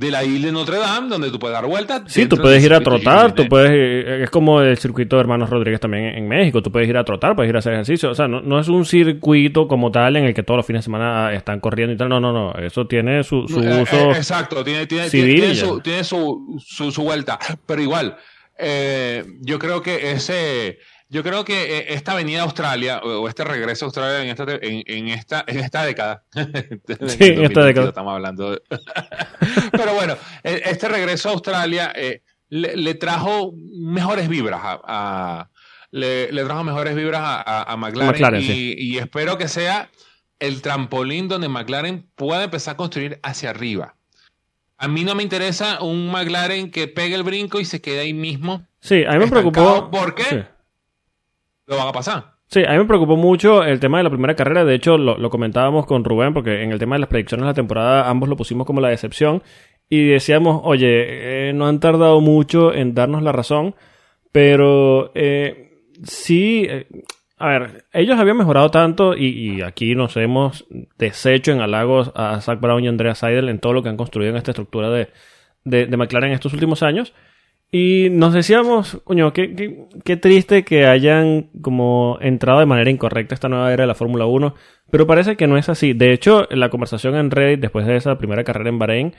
de la isla de Notre Dame, donde tú puedes dar vueltas. Sí, tú puedes ir a trotar, tú puedes, eh, es como el circuito de Hermanos Rodríguez también en México, tú puedes ir a trotar, puedes ir a hacer ejercicio, o sea, no, es un circuito como tal en el que todos los fines de semana están corriendo y tal, no, no, no, eso tiene su, su eh, uso. Eh, exacto, tiene, tiene, tiene, su, tiene su, su, vuelta, pero igual, yo creo que ese yo creo que eh, esta venida a Australia o este regreso a Australia en esta, en, esta, en esta década. sí, en esta década. Estamos hablando. Pero bueno, e, este regreso a Australia eh, le, trajo mejores vibras a, le, trajo mejores vibras a, McLaren, y, espero que sea el trampolín donde McLaren pueda empezar a construir hacia arriba. A mí no me interesa un McLaren que pegue el brinco y se quede ahí mismo. Sí, a mí me preocupó. ¿Por qué? Lo a pasar. Sí, a mí me preocupó mucho el tema de la primera carrera. De hecho, lo, comentábamos con Rubén, porque en el tema de las predicciones de la temporada ambos lo pusimos como la decepción. Y decíamos, oye, eh, no han tardado mucho en darnos la razón, pero eh, sí. Eh, a ver, ellos habían mejorado tanto y, aquí nos hemos deshecho en halagos a Zach Brown y Andrea Seidel en todo lo que han construido en esta estructura de, de, de McLaren en estos últimos años Y nos decíamos, coño, qué, qué, qué, triste que hayan como entrado de manera incorrecta esta nueva era de la Fórmula 1, pero parece que no es así. De hecho, la conversación en Reddit después de esa primera carrera en Bahrein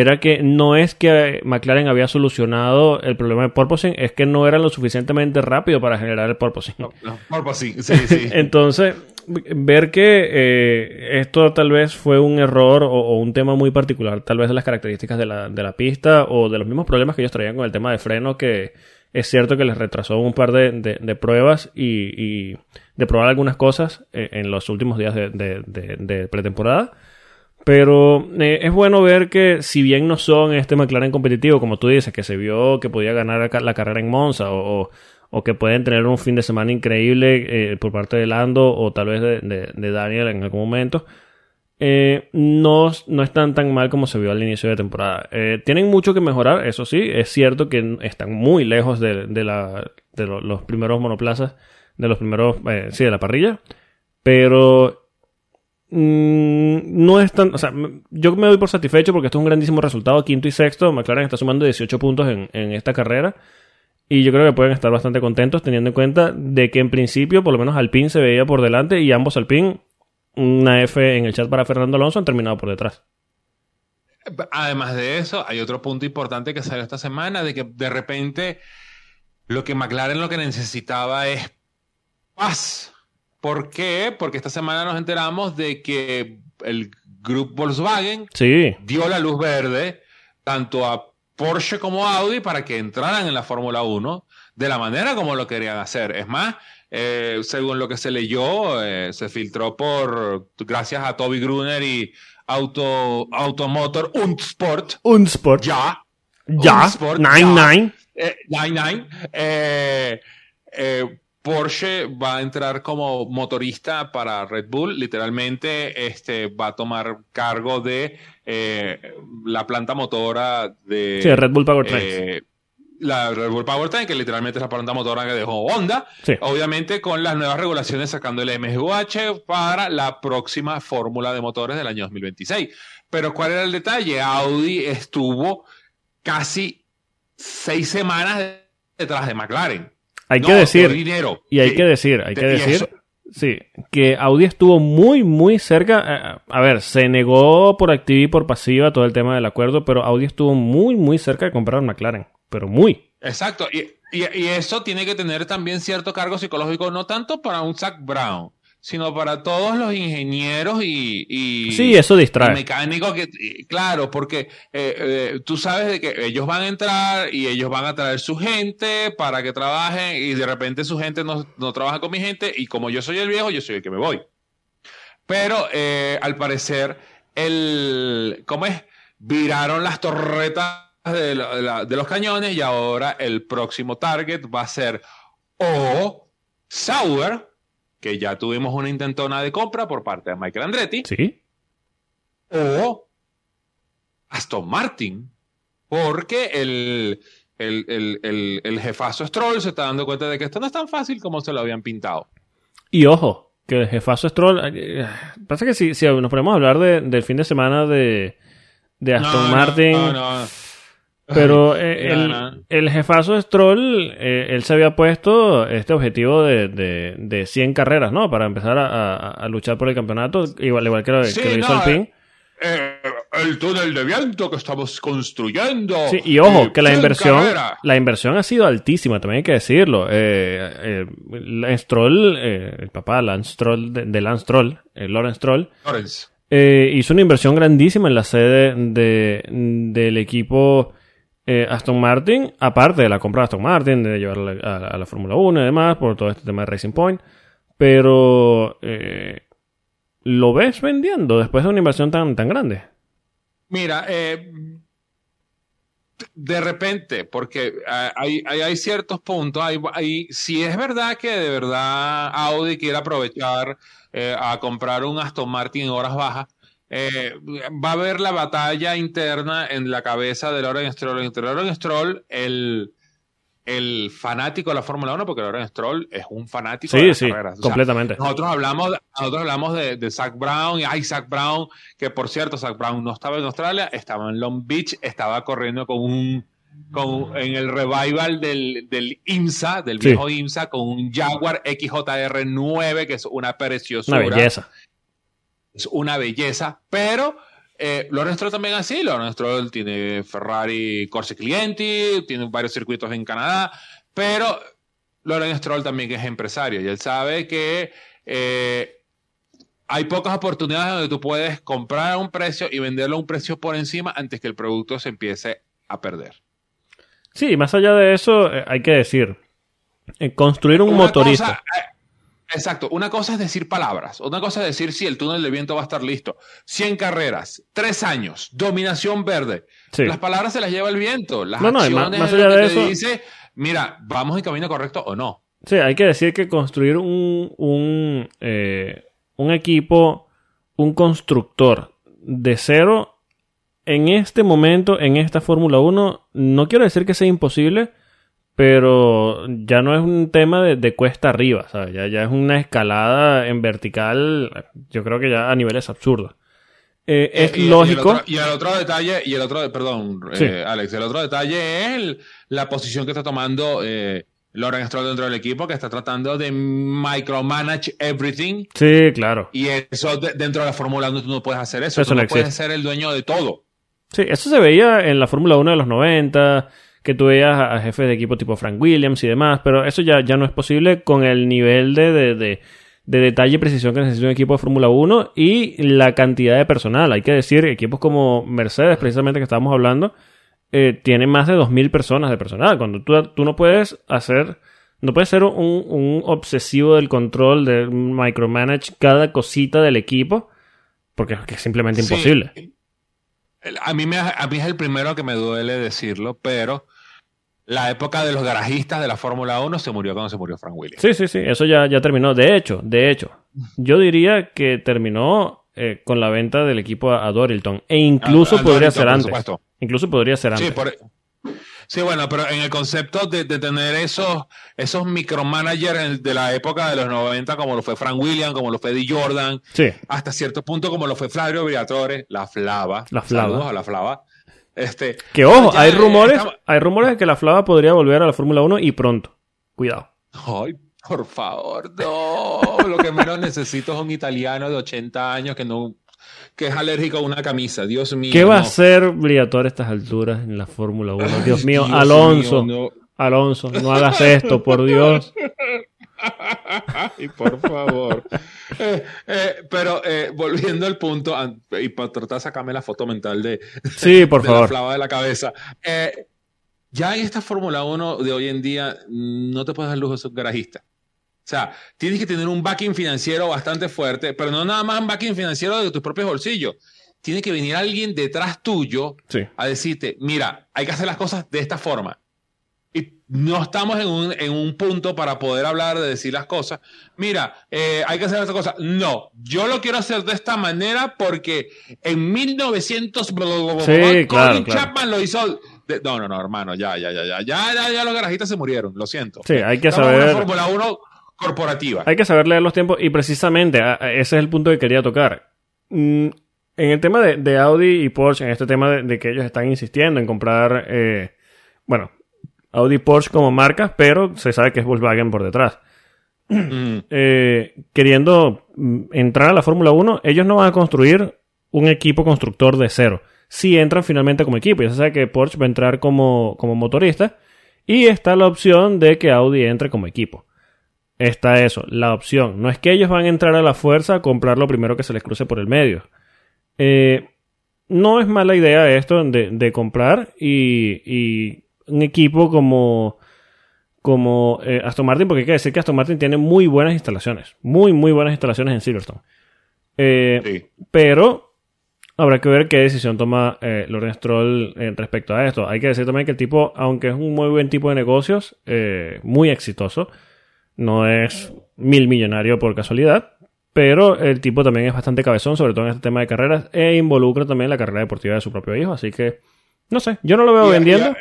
era que no es que McLaren había solucionado el problema de porpoising, es que no era lo suficientemente rápido para generar el porpoising. No, no, porpoising, sí, sí. Entonces, ver que eh, esto tal vez fue un error o, o, un tema muy particular, tal vez de las características de la, de la pista o de los mismos problemas que ellos traían con el tema de freno, que es cierto que les retrasó un par de, de, de pruebas y, y, de probar algunas cosas en, en los últimos días de, de pretemporada. Pero eh, es bueno ver que si bien no son este McLaren competitivo, como tú dices, que se vio que podía ganar la carrera en Monza o, o que pueden tener un fin de semana increíble eh, por parte de Lando o tal vez de, de, de Daniel en algún momento, eh, no, no están tan mal como se vio al inicio de temporada. Eh, tienen mucho que mejorar, eso sí, es cierto que están muy lejos de, de, la, lo, los primeros monoplazas, de los primeros, sí, de la parrilla, pero Mm, no es tan. O sea, yo me doy por satisfecho porque esto es un grandísimo resultado. Quinto y sexto. McLaren está sumando 18 puntos en, en, esta carrera. Y yo creo que pueden estar bastante contentos teniendo en cuenta de que en principio, por lo menos Alpine se veía por delante y ambos Alpine, una F en el chat para Fernando Alonso, han terminado por detrás. Además de eso, hay otro punto importante que salió esta semana, de que de repente lo que McLaren lo que necesitaba es paz ¿Por qué? Porque esta semana nos enteramos de que el grupo Volkswagen sí. dio la luz verde tanto a Porsche como Audi para que entraran en la Fórmula 1 de la manera como lo querían hacer. Es más, eh, según lo que se leyó, eh, se filtró por, gracias a Toby Gruner y Auto, Automotor Unsport. Unsport. Ya. Ya. Unsport, 99. Eh, 99. Eh, eh, Porsche va a entrar como motorista para Red Bull, literalmente este, va a tomar cargo de eh, la planta motora de sí, Red Bull Powertrain. Eh, la Red Bull Powertrain, que literalmente es la planta motora que dejó Honda, sí. obviamente con las nuevas regulaciones sacando el MGUH para la próxima fórmula de motores del año 2026. Pero ¿cuál era el detalle? Audi estuvo casi seis semanas detrás de McLaren. Hay no, que decir, dinero. y hay sí. que decir, hay que decir, sí, que Audi estuvo muy, muy cerca. A ver, se negó por activa y por pasiva todo el tema del acuerdo, pero Audi estuvo muy, muy cerca de comprar McLaren, pero muy. Exacto, y, y, y eso tiene que tener también cierto cargo psicológico, no tanto para un Zach Brown, sino para todos los ingenieros y, y sí eso distrae. mecánicos que claro porque eh, eh, tú sabes de que ellos van a entrar y ellos van a traer su gente para que trabajen y de repente su gente no, no trabaja con mi gente y como yo soy el viejo yo soy el que me voy. Pero eh, al parecer el cómo es viraron las torretas de, la, de los cañones y ahora el próximo target va a ser o Sauer que ya tuvimos una intentona de compra por parte de Michael Andretti. Sí. O Aston Martin, porque el, el, el, el, el jefazo Stroll se está dando cuenta de que esto no es tan fácil como se lo habían pintado. Y ojo, que el jefazo Stroll. Eh, pasa que si, si nos ponemos a hablar de, del fin de semana de, de Aston no, Martin. No, no, no. Pero eh, el, el, jefazo Stroll, eh, él se había puesto este objetivo de, de, de 100 carreras, ¿no? Para empezar a, a, a, luchar por el campeonato, igual, igual que lo, sí, que lo hizo no, Alpine. Eh, el túnel de viento que estamos construyendo. Sí, y ojo, que la inversión, la inversión ha sido altísima, también hay que decirlo. Eh, eh, Stroll, el papá Lance Stroll, de, de Lance Stroll, Lawrence Stroll, Lawrence. hizo una inversión grandísima en la sede de, del equipo eh, Aston Martin, aparte de la compra de Aston Martin, de llevarla a, la Fórmula 1 y demás, por todo este tema de Racing Point, pero eh, ¿lo ves vendiendo después de una inversión tan, tan grande? Mira, eh, de repente, porque hay, hay, hay ciertos puntos, hay, hay, si es verdad que de verdad Audi quiere aprovechar eh, a comprar un Aston Martin en horas bajas, eh, va a haber la batalla interna en la cabeza de Lawrence Stroll. Entre Lawrence Stroll, el, el fanático de la Fórmula 1, porque Lawrence Stroll es un fanático sí, de las sí, carreras. O completamente. Nosotros hablamos, nosotros hablamos de, de Zach Brown, y hay Zach Brown, que por cierto, Zach Brown no estaba en Australia, estaba en Long Beach, estaba corriendo con un con, en el revival del, del IMSA, del viejo IMSA, con un Jaguar XJR9, que es una preciosura. Una belleza. Es una belleza, pero eh, Lorenzo también así. Lorenzo tiene Ferrari Corse Clienti, tiene varios circuitos en Canadá, pero Lorenzo Stroll también es empresario y él sabe que eh, hay pocas oportunidades donde tú puedes comprar a un precio y venderlo a un precio por encima antes que el producto se empiece a perder. Sí, más allá de eso, eh, hay que decir, eh, construir un motorista. Exacto, una cosa es decir palabras, otra cosa es decir si el túnel de viento va a estar listo. 100 carreras, 3 años, dominación verde. Las palabras se las lleva el viento, las no, no, acciones más, allá de eso, dice, mira, vamos en camino correcto o no. Sí, hay que decir que construir un, un, eh, un equipo, un constructor de cero, en este momento, en esta Fórmula 1, no quiero decir que sea imposible, pero ya no es un tema de, cuesta arriba, ¿sabes? Ya, ya, es una escalada en vertical, yo creo que ya a niveles absurdos. Eh, es lógico. Y el, otro, detalle, y el otro, perdón, eh, Alex, el otro detalle es la posición que está tomando eh, Loren Stroll dentro del equipo, que está tratando de micromanage everything. Sí, claro. Y eso dentro de la Fórmula 1 tú no puedes hacer eso. no, puedes ser el dueño de todo. Sí, eso se veía en la Fórmula 1 de los 90, que tú veías a, jefes de equipo tipo Frank Williams y demás, pero eso ya, ya no es posible con el nivel de, de de detalle y precisión que necesita un equipo de Fórmula 1 y la cantidad de personal. Hay que decir, equipos como Mercedes, precisamente que estábamos hablando, eh, tienen más de 2.000 personas de personal. Cuando tú, tú no puedes hacer, no puedes ser un, un, obsesivo del control, de micromanage cada cosita del equipo, porque es simplemente imposible. A, mí me, a mí es el primero que me duele decirlo, pero la época de los garajistas de la Fórmula 1 se murió cuando se murió Frank Williams. Sí, sí, sí, eso ya, ya terminó. De hecho, de hecho, yo diría que terminó eh, con la venta del equipo a, Dorilton. E incluso podría ser antes. Incluso podría ser antes. Sí, bueno, pero en el concepto de, tener esos, esos micromanagers de la época de los 90, como lo fue Frank Williams, como lo fue Eddie Jordan, hasta cierto punto como lo fue Flavio Briatore, la Flava. La Flava. a la Flava. Este, que ojo, hay rumores, hay rumores de que la Flava podría volver a la Fórmula 1 y pronto. Cuidado. Ay, por favor, no. Lo que menos necesito es un italiano de 80 años que no que es alérgico a una camisa. Dios mío. ¿Qué va a hacer Briatore a estas alturas en la Fórmula 1? Dios mío, Alonso. Alonso, no hagas esto, por Dios. Ay, por favor. Eh, eh, pero eh, volviendo al punto, y para tratar de sacarme la foto mental de, sí, por favor. la flava de la cabeza. ya en esta Fórmula 1 de hoy en día no te puedes dar lujo de ser garajista. O sea, tienes que tener un backing financiero bastante fuerte, pero no nada más un backing financiero de tus propios bolsillos. Tiene que venir alguien detrás tuyo a decirte, mira, hay que hacer las cosas de esta forma no estamos en un, en un, punto para poder hablar de decir las cosas. Mira, eh, hay que hacer esta cosa. No, yo lo quiero hacer de esta manera porque en 1900 sí, claro, Chapman lo hizo. no, no, no, hermano, ya, ya, ya, ya, ya, ya, los garajitas se murieron, lo siento. Sí, hay que saber. Una Fórmula 1 corporativa. Hay que saber leer los tiempos y precisamente ese es el punto que quería tocar. Mm, en el tema de, Audi y Porsche, en este tema de, que ellos están insistiendo en comprar, eh, bueno, Audi Porsche como marca, pero se sabe que es Volkswagen por detrás. Mm. Eh, queriendo mm, entrar a la Fórmula 1, ellos no van a construir un equipo constructor de cero. Si entran finalmente como equipo, ya se sabe que Porsche va a entrar como, como motorista y está la opción de que Audi entre como equipo. Está eso, la opción. No es que ellos van a entrar a la fuerza a comprar lo primero que se les cruce por el medio. Eh, no es mala idea esto de, comprar y un equipo como, como eh, Aston Martin, porque hay que decir que Aston Martin tiene muy buenas instalaciones, muy, muy buenas instalaciones en Silverstone. Eh, pero habrá que ver qué decisión toma eh, Lorenz Stroll respecto a esto. Hay que decir también que el tipo, aunque es un muy buen tipo de negocios, muy exitoso, no es mil millonario por casualidad, pero el tipo también es bastante cabezón, sobre todo en este tema de carreras, e involucra también la carrera deportiva de su propio hijo, así que, no sé, yo no lo veo vendiendo.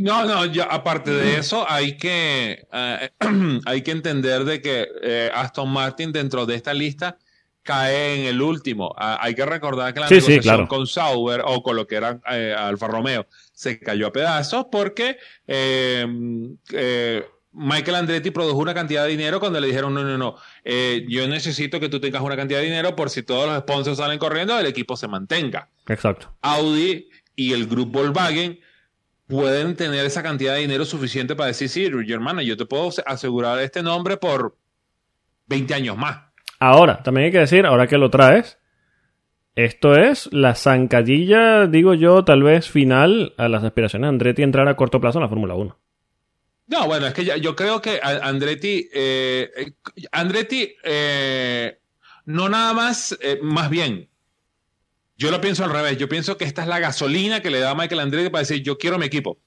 No, no, ya aparte de eso, hay que, eh, hay que entender de que eh, Aston Martin dentro de esta lista cae en el último. Ah, hay que recordar que la Sí, sí, negociación claro. con Sauber o con lo que era eh, Alfa Romeo se cayó a pedazos porque eh, Michael Andretti produjo una cantidad de dinero cuando le dijeron, no, no, no, eh, yo necesito que tú tengas una cantidad de dinero por si todos los sponsors salen corriendo, el equipo se mantenga. Exacto. Audi y el grupo Volkswagen pueden tener esa cantidad de dinero suficiente para decir, sí, hermano, yo te puedo asegurar este nombre por 20 años más. Ahora, también hay que decir, ahora que lo traes, esto es la zancadilla, digo yo, tal vez final a las aspiraciones de Andretti entrar a corto plazo en la Fórmula 1. No, bueno, es que ya- yo creo que Andretti, eh, eh, Andretti, eh, no nada más, eh, más bien, yo lo pienso al revés, yo pienso que esta es la gasolina que le da Michael Andretti para decir, yo quiero mi equipo.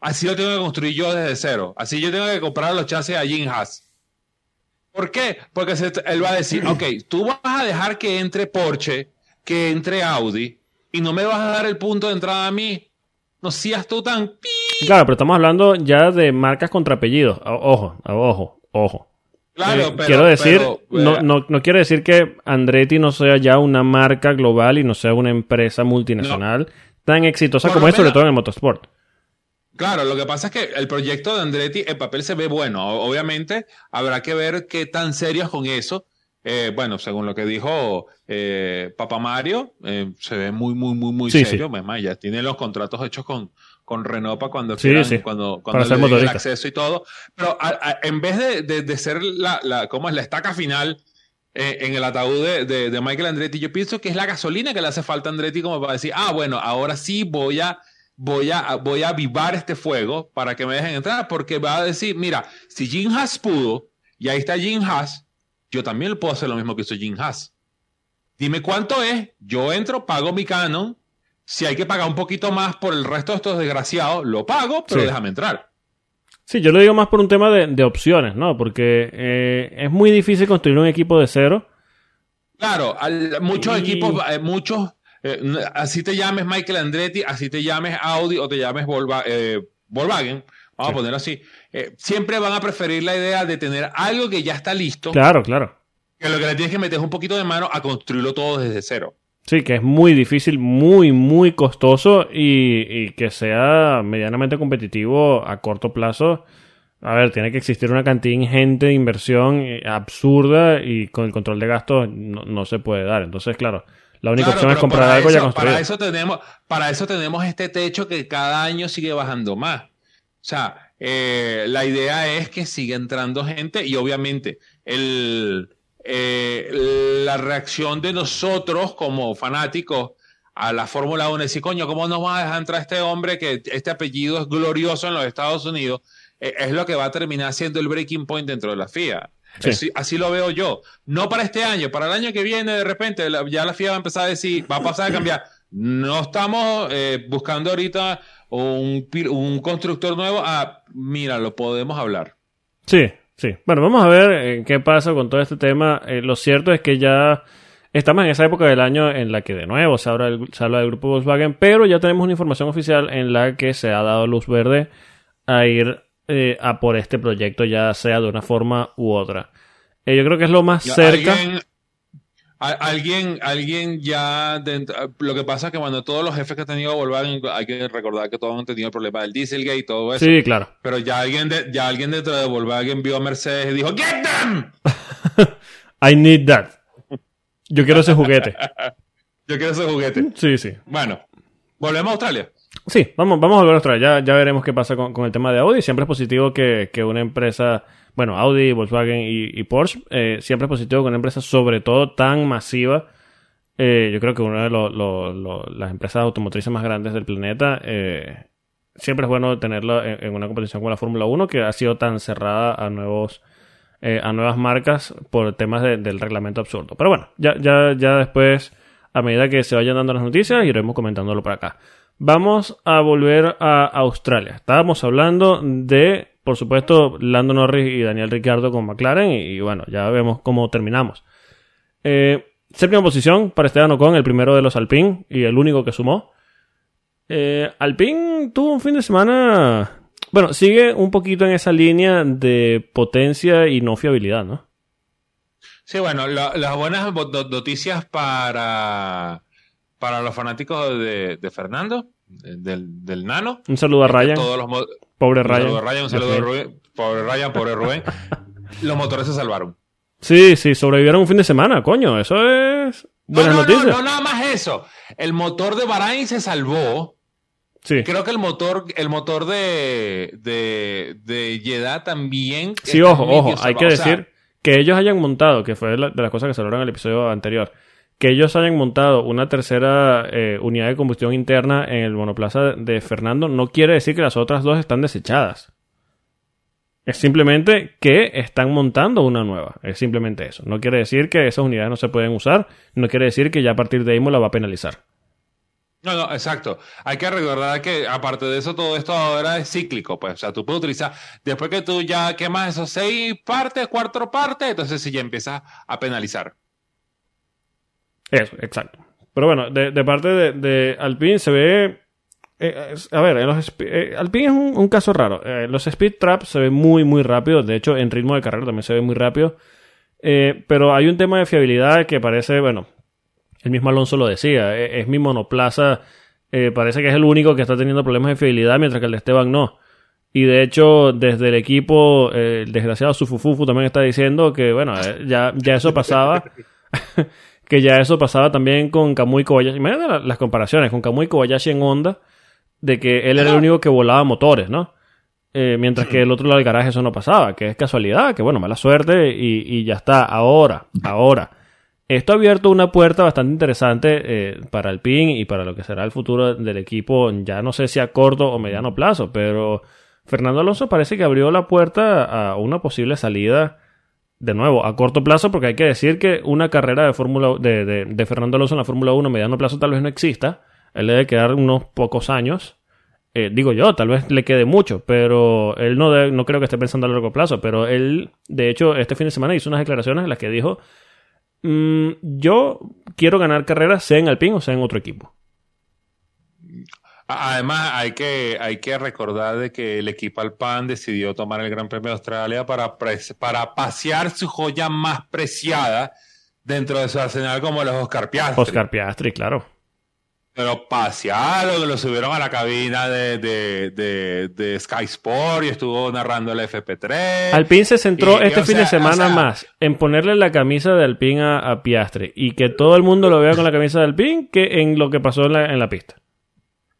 Así lo tengo que construir yo desde cero. Así yo tengo que comprar los chasis a Jim Haas. ¿Por qué? Porque se- él va a decir, ok, tú vas a dejar que entre Porsche, que entre Audi, y no me vas a dar el punto de entrada a mí. No seas tú tan... Claro, pero estamos hablando ya de marcas contra apellidos. Ojo, ojo, ojo. Claro, Eh, pero... quiero decir, pero, no, no, no quiere decir que Andretti no sea ya una marca global y no sea una empresa multinacional tan exitosa como es, sobre todo en el motorsport. Claro, lo que pasa es que el proyecto de Andretti en papel se ve bueno. Obviamente habrá que ver qué tan serios con eso. Eh, bueno, según lo que dijo eh, Papá Mario, eh, se ve muy, muy, muy, muy Sí, serio. Es más, ya tiene los contratos hechos con, con para cuando Sí, quieran- sí, cuando, cuando le el acceso y todo. Pero a- a- en vez de, de- de ser la, la, ¿cómo es? la estaca final eh, en el ataúd de, de- de Michael Andretti, yo pienso que es la gasolina que le hace falta a Andretti como para decir, ah, bueno, ahora sí voy a voy a, voy a avivar este fuego para que me dejen entrar, porque va a decir, mira, si Jim Haas pudo, y ahí está Jim Haas, yo también puedo hacer lo mismo que hizo Jim Haas. Dime cuánto es, yo entro, pago mi canon, si hay que pagar un poquito más por el resto de estos desgraciados, lo pago, pero Sí. déjame entrar. Sí, yo lo digo más por un tema de, de opciones, ¿no? Porque eh, es muy difícil construir un equipo de cero. Claro, al- muchos Y- equipos, eh, muchos, eh, así te llames Michael Andretti, así te llames Audi o te llames Volva- Volkswagen, vamos Sí. a ponerlo así, siempre van a preferir la idea de tener algo que ya está listo, Claro, claro. que lo que le tienes que meter es un poquito de mano a construirlo todo desde cero. Sí, que es muy difícil, muy, muy costoso y, y que sea medianamente competitivo a corto plazo. A ver, tiene que existir una cantidad ingente de inversión eh, absurda y con el control de gastos no, no se puede dar. Entonces, claro, la única Claro, opción es comprar algo ya eso- construido. Para eso, tenemos, para eso tenemos este techo que cada año sigue bajando más. O sea, eh, la idea es que siga entrando gente y obviamente el, eh, la reacción de nosotros como fanáticos a la Fórmula 1 es decir, coño, ¿cómo nos va a dejar entrar este hombre que este apellido es glorioso en los Estados Unidos? Eh, es lo que va a terminar siendo el breaking point dentro de la FIA. Sí. Así, así lo veo yo. No para este año, para el año que viene, de repente, la- ya la FIA va a empezar a decir, va a pasar a cambiar. No estamos eh, buscando ahorita un, un constructor nuevo. Ah, mira, lo podemos hablar. Sí, sí. Bueno, vamos a ver eh, qué pasa con todo este tema. Eh, lo cierto es que ya estamos en esa época del año en la que de nuevo se habla, del, se habla del grupo Volkswagen, pero ya tenemos una información oficial en la que se ha dado luz verde a ir eh, a por este proyecto, ya sea de una forma u otra. Yo creo que es lo más cerca. Alguien, alguien, alguien ya. dentro- lo que pasa es que cuando todos los jefes que ha tenido Volkswagen, hay que recordar que todos han tenido el problema del Dieselgate y todo eso. Sí, claro. Pero ya alguien, de, ya alguien dentro de Volkswagen vio a Mercedes y dijo: ¡Get them! I need that. Yo quiero ese juguete. Yo quiero ese juguete. Sí, sí. Bueno, volvemos a Australia. Sí, vamos, vamos a volver a Australia. Ya, ya veremos qué pasa con, con el tema de Audi. Siempre es positivo que, que una empresa, bueno, Audi, Volkswagen y, Porsche, eh, siempre es positivo que una empresa, sobre todo tan masiva, eh, yo creo que una de las empresas automotrices más grandes del planeta, eh, siempre es bueno tenerla en, una competición con la Fórmula 1, que ha sido tan cerrada a nuevos a nuevas marcas por temas de- del reglamento absurdo. Pero bueno, ya, ya, ya después, a medida que se vayan dando las noticias, iremos comentándolo por acá. Vamos a volver a Australia. Estábamos hablando de, por supuesto, Lando Norris y Daniel Ricciardo con McLaren. Y, y bueno, ya vemos cómo terminamos. Eh, séptima posición para Esteban Ocon, el primero de los Alpine y el único que sumó. Eh, Alpine tuvo un fin de semana. Bueno, sigue un poquito en esa línea de potencia y no fiabilidad, ¿no? Sí, bueno, la- las buenas noticias para, para los fanáticos de, de Fernando, de- del, del Nano. Un saludo a Ryan. Todos los Pobre un Ryan. saludo a Ryan, un saludo a Rubén. Pobre Ryan, pobre Rubén. los motores se salvaron. Sí, sí, sobrevivieron un fin de semana, coño. Eso es No, buenas no, noticias. no, no, nada más eso. El motor de Bahrain se salvó. Sí, Creo que el motor, el motor de, de, de Jeddah también. sí, ojo, ojo. Hay que O sea, decir que ellos hayan montado, que fue la- de las cosas que se hablaron en el episodio anterior, que ellos hayan montado una tercera eh, unidad de combustión interna en el monoplaza de Fernando no quiere decir que las otras dos están desechadas. Es simplemente que están montando una nueva. Es simplemente eso. No quiere decir que esas unidades no se pueden usar. No quiere decir que ya a partir de ahí la va a penalizar. No, no, exacto. Hay que recordar que aparte de eso, todo esto ahora es cíclico, pues. O sea, tú puedes utilizar, después que tú ya quemas esos seis partes, cuatro partes, entonces sí ya empiezas a penalizar. Eso, exacto. Pero bueno, de, de parte de, de Alpine se ve. eh, a ver, en los eh, Alpine es un, caso raro. Eh, los speed traps se ven muy, muy rápido. De hecho, en ritmo de carrera también se ve muy rápido. Eh, pero hay un tema de fiabilidad que parece, bueno, el mismo Alonso lo decía. eh, es mi monoplaza. parece que es el único que está teniendo problemas de fiabilidad, mientras que el de Esteban no. Y de hecho, desde el equipo, el desgraciado Sufufufu también está diciendo que, bueno, ya, ya eso pasaba. que ya eso pasaba también con Kamui Kobayashi. Imagínate la- las comparaciones con Kamui Kobayashi en Honda, de que él era el único que volaba motores, ¿no? Eh, mientras que el otro lado del garaje eso no pasaba, que es casualidad, que bueno, mala suerte y, y ya está. Ahora, ahora. Esto ha abierto una puerta bastante interesante eh, para el PIN y para lo que será el futuro del equipo, ya no sé si a corto o mediano plazo, pero Fernando Alonso parece que abrió la puerta a una posible salida de nuevo, a corto plazo, porque hay que decir que una carrera de Fórmula de, de, de Fernando Alonso en la Fórmula 1 a mediano plazo tal vez no exista. Él debe quedar unos pocos años. Eh, digo yo, tal vez le quede mucho, pero él no, debe- no creo que esté pensando a largo plazo. Pero él, de hecho, este fin de semana hizo unas declaraciones en las que dijo: "Mm, Yo quiero ganar carreras, sea en Alpine o sea en otro equipo. Además, hay que, hay que recordar de que el equipo Alpan decidió tomar el Gran Premio de Australia para, para pasear su joya más preciada dentro de su arsenal como los Oscar Piastri. Oscar Piastri, claro. Pero pasearon, lo subieron a la cabina de, de, de, de Sky Sport y estuvo narrando el FP3. Alpine se centró Y- este fin de semana o sea, más en ponerle la camisa de Alpine a, a Piastri y que todo el mundo lo vea con la camisa de Alpine que en lo que pasó en la, en la pista.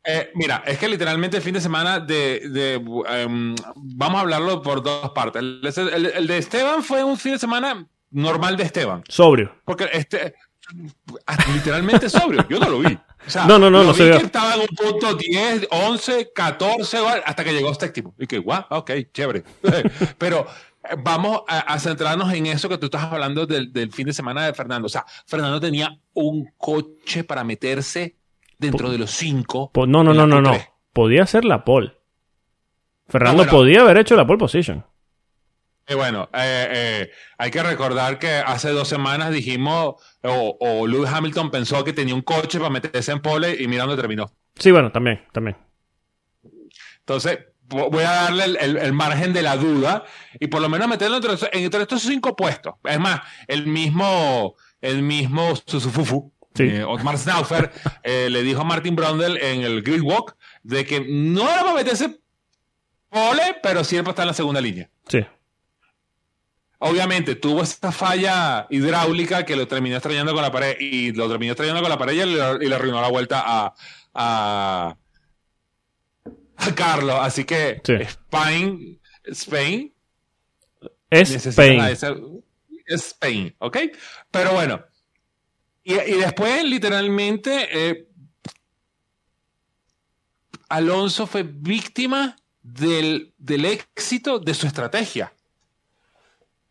Eh, mira, es que literalmente el fin de semana de, de, em, vamos a hablarlo por dos partes. El, el- el de Esteban fue un fin de semana normal de Esteban. Sobrio. Porque este ah, literalmente sobrio, yo no lo vi. O sea, No, no, no, lo no vi se que estaba en un punto 10, 11, 14, hasta que llegó séptimo. Y que, guau, ok, chévere. Pero eh, vamos a, a centrarnos en eso que tú estás hablando del, del fin de semana de Fernando. O sea, Fernando tenía un coche para meterse dentro de los cinco. No, no, no, no, no. Q3. Podía ser la pole. Fernando No, bueno. podía haber hecho la pole position. Y bueno, eh, eh, hay que recordar que hace dos semanas dijimos, o, o Lewis Hamilton pensó que tenía un coche para meterse en pole y mira dónde terminó. Sí, bueno, también, también. Entonces, vo- voy a darle el, el- el margen de la duda y por lo menos meterlo entre, entre estos cinco puestos. Es más, el mismo, el mismo Suzufufu, Sí. eh, Otmar Snaufer, eh, le dijo a Martin Brundle en el grid walk de que no era para meterse pole, pero siempre está en la segunda línea. Sí. Obviamente tuvo esta falla hidráulica que lo terminó estrellando con la pared y lo terminó estrellando con la pared y le, y le arruinó la vuelta a, a, a Carlos. Así que Sí. Spain, Spain Es Spain. Spain, ¿ok? Pero bueno. Y, y después, literalmente, eh, Alonso fue víctima del, del éxito de su estrategia.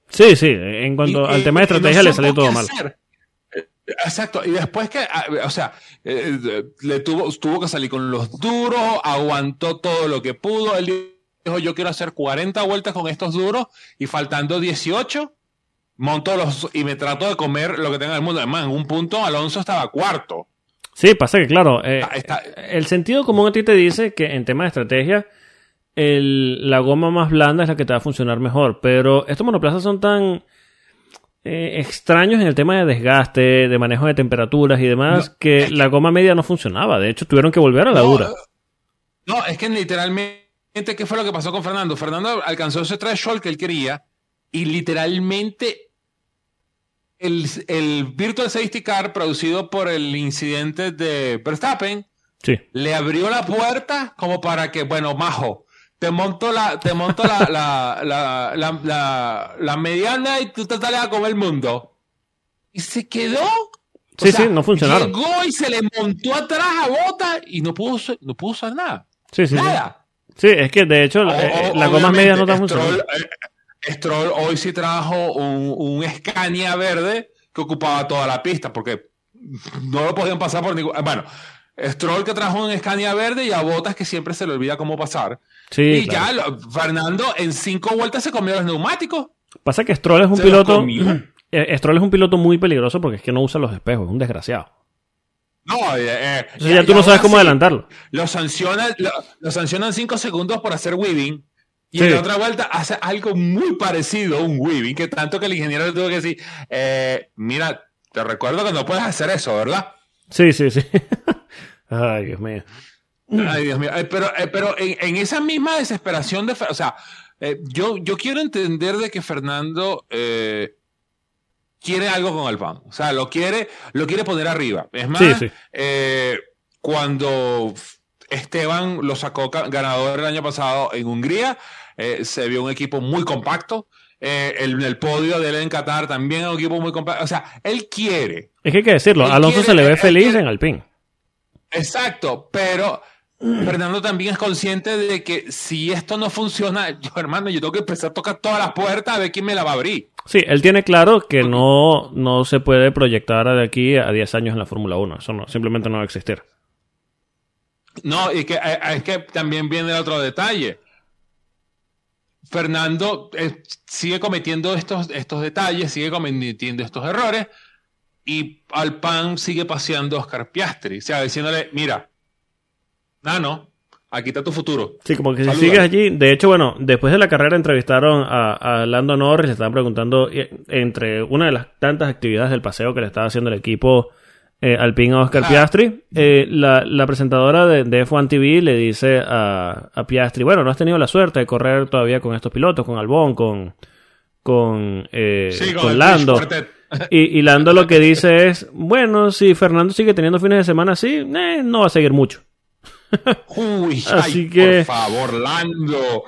Sí, sí. En cuanto Y- al tema de no estrategia le salió todo mal. hacer. Eh, Exacto, y después que, ah, o sea, eh, le tuvo, tuvo que salir con los duros, aguantó todo lo que pudo. Él dijo: Yo quiero hacer 40 vueltas con estos duros, y faltando 18, monto los y me trato de comer lo que tenga el mundo. Además, en un punto, Alonso estaba cuarto. Sí, pasa que, claro, eh, Ah, está- el sentido común a ti te dice que en tema de estrategia, el- la goma más blanda es la que te va a funcionar mejor. Pero estos monoplazas son tan. eh, extraños en el tema de desgaste, de manejo de temperaturas y demás, No, que la goma media no funcionaba. De hecho, tuvieron que volver a la No, dura. No, es que literalmente, ¿qué fue lo que pasó con Fernando? Fernando alcanzó ese threshold que él quería y literalmente el, el Virtual Safety Car producido por el incidente de Verstappen Sí. le abrió la puerta como para que, bueno, majo, te monto la, te monto la, la, la, la, la- la mediana y tú te sales a comer el mundo. Y se quedó. O Sí, sí, no funcionaron. Llegó y se le montó atrás a Bota y no pudo, no pudo usar nada. Sí, sí. sí. Nada. Sí, es que de hecho O- eh, eh, las gomas medias no están funcionando. Eh, Stroll hoy sí trajo un, un Scania verde que ocupaba toda la pista porque no lo podían pasar por ningún. Bueno, Stroll que trajo un Scania verde y a Botas que siempre se le olvida cómo pasar. Sí, y claro. ya lo- Fernando en cinco vueltas se comió los neumáticos. Pasa que Stroll es un Se piloto. eh, Stroll es un piloto muy peligroso porque es que no usa los espejos, es un desgraciado. No, eh, eh, Entonces ya, tú no sabes cómo así, adelantarlo. Lo sancionan, lo, lo sancionan cinco segundos por hacer weaving. Y Sí. en la otra vuelta hace algo muy parecido a un weaving, que tanto que el ingeniero le tuvo que decir, eh, mira, te recuerdo que no puedes hacer eso, ¿verdad? Sí, sí, sí. Ay, Dios mío. Ay, Dios mío. Eh, pero eh, pero en, en esa misma desesperación de... O sea, eh, yo, yo quiero entender de que Fernando eh, quiere algo con Alpán. O sea, lo quiere, lo quiere poner arriba. Es más, Sí, sí. eh, cuando Esteban lo sacó ganador el año pasado en Hungría, eh, se vio un equipo muy compacto. Eh, el, el podio de él en Qatar también es un equipo muy compacto. O sea, él quiere, Es que hay que decirlo, Él Alonso quiere- se le ve feliz quiere- en Alpine. Exacto, pero Fernando también es consciente de que si esto no funciona, yo hermano, yo tengo que empezar a tocar todas las puertas a ver quién me la va a abrir. Sí, él tiene claro que no, no se puede proyectar de aquí a 10 años en la Fórmula 1. Eso no, simplemente no va a existir. No, y que eh, es que también viene el otro detalle. Fernando eh, sigue cometiendo estos, estos detalles, sigue cometiendo estos errores, y Alpan sigue paseando Oscar Piastri, o sea, diciéndole, mira, Nano, aquí está tu futuro. Sí, como que si sigues allí. De hecho, bueno, después de la carrera entrevistaron a, a Lando Norris, le estaban preguntando eh, entre una de las tantas actividades del paseo que le estaba haciendo el equipo eh, Alpine a Oscar Ah. Piastri. eh, la, la presentadora de, de F1 TV le dice a, a Piastri, bueno, no has tenido la suerte de correr todavía con estos pilotos, con Albon, con, con, eh, Sí, con Lando. Y, y Lando lo que dice es, bueno, si Fernando sigue teniendo fines de semana así, eh, no va a seguir mucho. Uy, Así ay, que- por favor, Lando.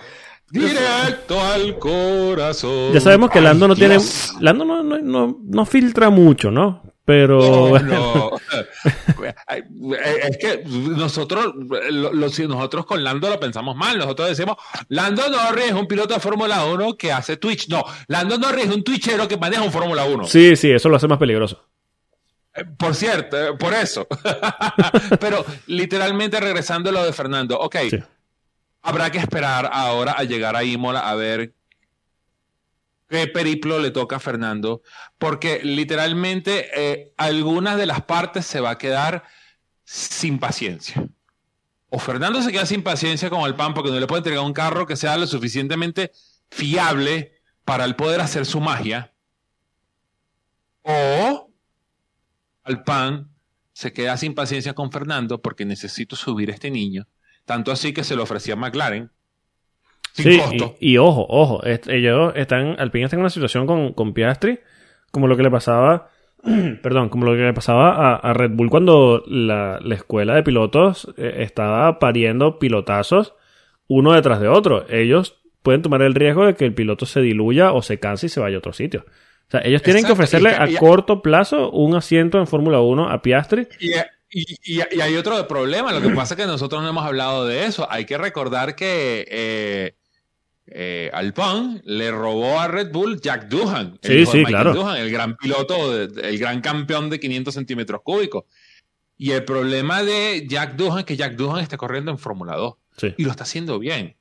Directo al corazón. Ya sabemos que Lando no tiene. Lando no, no, no, no filtra mucho, ¿no? Pero. No, bueno, no. Ay, eh, Es que nosotros, lo- lo- si nosotros con Lando lo pensamos mal. Nosotros decimos, Lando Norris es un piloto de Fórmula 1 que hace Twitch. No, Lando Norris es un twitchero que maneja un Fórmula 1. Sí, sí, eso lo hace más peligroso. Eh, Por cierto, eh, por eso. Pero literalmente regresando a lo de Fernando. Ok, Sí. habrá que esperar ahora a llegar a Imola a ver qué periplo le toca a Fernando, porque literalmente eh, algunas de las partes se va a quedar sin paciencia. O Fernando se queda sin paciencia con el pan porque no le puede entregar un carro que sea lo suficientemente fiable para él poder hacer su magia. O al pan se queda sin paciencia con Fernando porque necesito subir a este niño. Tanto así que se lo ofrecía a McLaren. Sin Sí, costo. y, y ojo, ojo, est- ellos están, Alpine está en una situación con, con Piastri, como lo que le pasaba, perdón, como lo que le pasaba a, a Red Bull cuando la, la escuela de pilotos eh, estaba pariendo pilotazos uno detrás de otro. Ellos pueden tomar el riesgo de que el piloto se diluya o se canse y se vaya a otro sitio. O sea, ellos tienen que ofrecerle y- a y- corto plazo un asiento en Fórmula 1 a Piastri. Y, y- y- y hay otro problema. Lo que pasa es que nosotros no hemos hablado de eso. Hay que recordar que eh, eh, Alpine le robó a Red Bull Jack Doohan. el Sí, sí, claro. Doohan, el gran piloto, el gran campeón de 500 centímetros cúbicos. Y el problema de Jack Doohan es que Jack Doohan está corriendo en Fórmula 2 Sí. y lo está haciendo bien.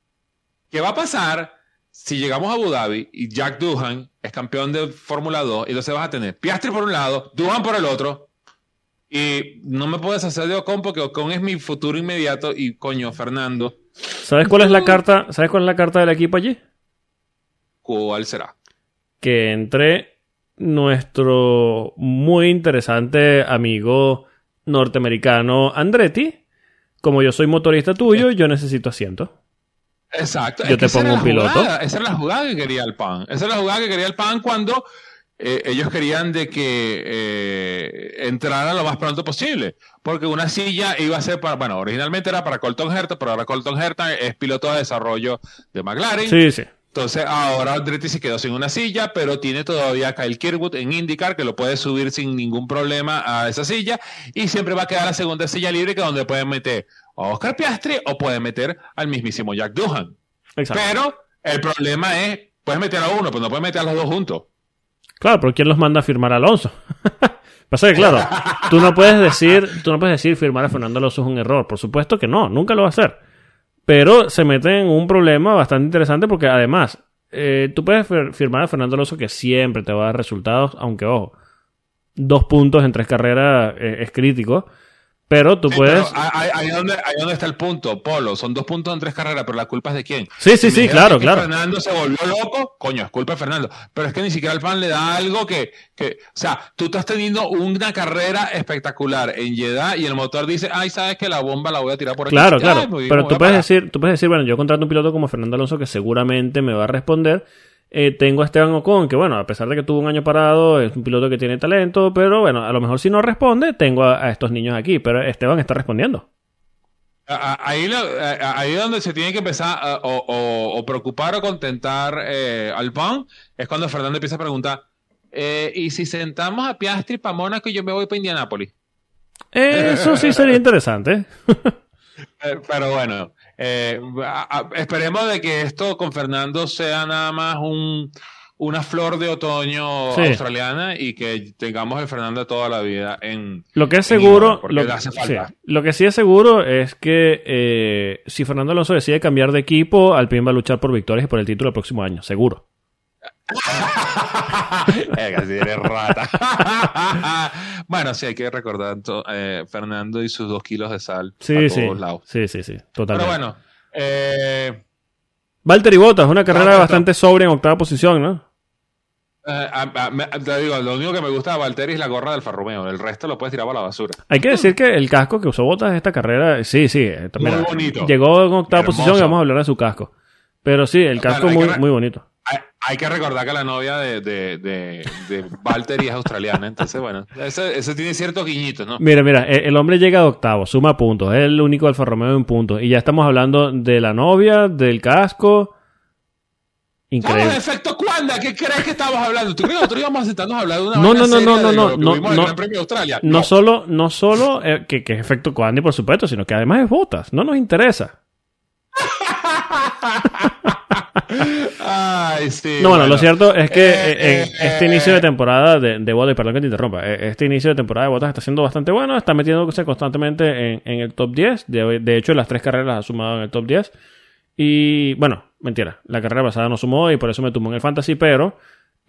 ¿Qué va a pasar si llegamos a Abu Dhabi y Jack Doohan es campeón de Fórmula 2 y entonces vas a tener Piastri por un lado, Doohan por el otro y no me puedes hacer de Ocon porque Ocon es mi futuro inmediato y coño, Fernando, ¿Sabes cuál es la carta? ¿Sabes cuál es la carta del equipo allí? ¿cuál será? que entre nuestro muy interesante amigo norteamericano Andretti. Como yo soy motorista tuyo, yo necesito asiento. Exacto. Yo te pongo un piloto. esa era la jugada que quería el PAN. Esa era la jugada que quería el PAN cuando eh, ellos querían de que eh, entrara lo más pronto posible. Porque una silla iba a ser para, bueno, originalmente era para Colton Herta, pero ahora Colton Herta es piloto de desarrollo de McLaren. Sí, sí. Entonces ahora Andretti se quedó sin una silla, pero tiene todavía a Kyle Kirkwood en IndyCar que lo puede subir sin ningún problema a esa silla y siempre va a quedar la segunda silla libre que donde pueden meter a Oscar Piastri o pueden meter al mismísimo Jack Duhan. Exacto. Pero el problema es, puedes meter a uno, pero no puedes meter a los dos juntos. Claro, pero ¿quién los manda a firmar a Alonso? Pasa que, claro, tú no puedes decir, tú no puedes decir firmar a Fernando Alonso es un error. Por supuesto que no, nunca lo va a hacer. Pero se mete en un problema bastante interesante porque además, eh, tú puedes firmar a Fernando Alonso que siempre te va a dar resultados, aunque ojo, dos puntos en tres carreras eh, es crítico. Pero tú puedes. ahí, donde, donde está el punto, Polo. Son dos puntos en tres carreras, pero la culpa es de quién. Sí, sí, sí, claro, claro. Fernando se volvió loco, coño, es culpa de Fernando. Pero es que ni siquiera el pan le da algo que, que. O sea, tú estás teniendo una carrera espectacular en Jeddah y el motor dice, ay, sabes que la bomba la voy a tirar por aquí. Claro, claro. pero tú puedes, decir, tú puedes decir, bueno, yo contrato un piloto como Fernando Alonso que seguramente me va a responder eh, tengo a Esteban Ocon, que bueno, a pesar de que tuvo un año parado, es un piloto que tiene talento, pero bueno, a lo mejor si no responde, tengo a, estos niños aquí, pero Esteban está respondiendo. Ahí, ahí donde se tiene que empezar o, preocupar o contentar eh, al PAN es cuando Fernando empieza a preguntar, eh, ¿y si sentamos a Piastri para Mónaco y yo me voy para Indianápolis? Eso sí sería interesante. pero bueno, eh, esperemos de que esto con Fernando sea nada más un, una flor de otoño australiana y que tengamos el Fernando toda la vida en lo que es seguro lo, lo, que sí es seguro es que eh, si Fernando Alonso decide cambiar de equipo Alpine va a luchar por victorias y por el título el próximo año seguro eres rata. bueno, sí, hay que recordar eh, Fernando y sus dos kilos de sal sí, sí. Sí, sí, sí, totalmente. Pero bueno, eh... Valtteri Bottas, una carrera bastante sobria en octava posición, ¿no? Eh, te digo, lo único que me gusta de Valtteri es la gorra del Alfa Romeo. El resto lo puedes tirar a la basura. Hay que decir que el casco que usó Bottas esta carrera, sí, sí. Muy bonito. Llegó en octava posición y vamos a hablar de su casco. Pero sí, el casco muy, muy bonito. Hay que recordar que la novia de, de, de, de Valtteri es australiana, entonces bueno, ese, ese tiene ciertos guiñitos, ¿no? Mira, mira, e, el, hombre llega de octavo, suma puntos, es el único Alfa Romeo en puntos, y ya estamos hablando de la novia, del casco. Increíble. No, efecto Cuanda, ¿qué crees que estamos hablando? ¿Tú nosotros íbamos a sentarnos a hablar de una No, no, no, no, no, no, no, no, no, no, solo, no solo eh, que, que es efecto Cuanda, por supuesto, sino que además es botas, no nos interesa. no, bueno, lo cierto es que eh, eh, este inicio de temporada de, de y perdón que te interrumpa, eh, este inicio de temporada de botas está siendo bastante bueno, está metiéndose constantemente en, el top 10. De, hecho, las tres carreras ha sumado en el top 10. Y bueno, mentira, la carrera pasada no sumó y por eso me tumbó en el fantasy, pero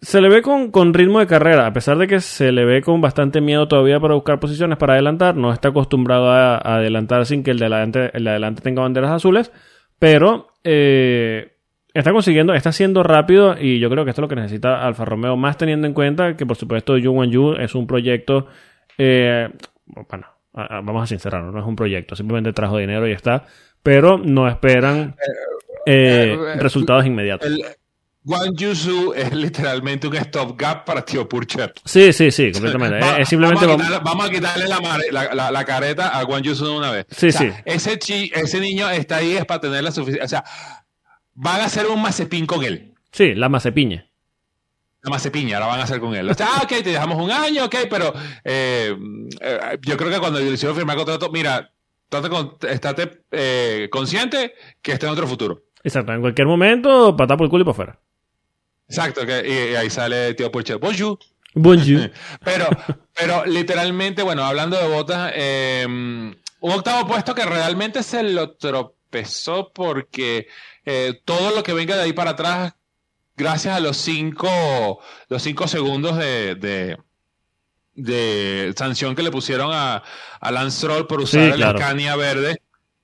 se le ve con, con, ritmo de carrera, a pesar de que se le ve con bastante miedo todavía para buscar posiciones para adelantar, no está acostumbrado a, adelantar sin que el de adelante, el de adelante tenga banderas azules. Pero eh, está consiguiendo, está siendo rápido y yo creo que esto es lo que necesita Alfa Romeo, más teniendo en cuenta que por supuesto Yu Wan Yu es un proyecto, eh, bueno, vamos a sincerarnos, no es un proyecto, simplemente trajo dinero y está, pero no esperan eh, resultados inmediatos. Wan Yusu es literalmente un stopgap para Tío Purcher. Sí, sí, sí, completamente. es, simplemente vamos a, quitarle, la, la, careta a Wan Yusu de una vez. Sí, sí. Ese, chi, ese niño está ahí es para tener la suficiente. O sea, van a hacer un mazepín con él. Sí, la macepiña. La macepiña la van a hacer con él. O sea, ah, ok, te dejamos un año, ok, pero eh, eh, yo creo que cuando le hicieron firmar contrato, mira, estate, eh, consciente que está en otro futuro. Exacto, en cualquier momento, patar por el culo y para afuera. Exacto, que, y, ahí sale tío Porsche. Bonjour. Bonjour. pero, pero literalmente, bueno, hablando de botas, em, un octavo puesto que realmente se lo tropezó porque eh, todo lo que venga de ahí para atrás, gracias a los cinco, los cinco segundos de, de, sanción que le pusieron a, a Lance Roll por usar la el verde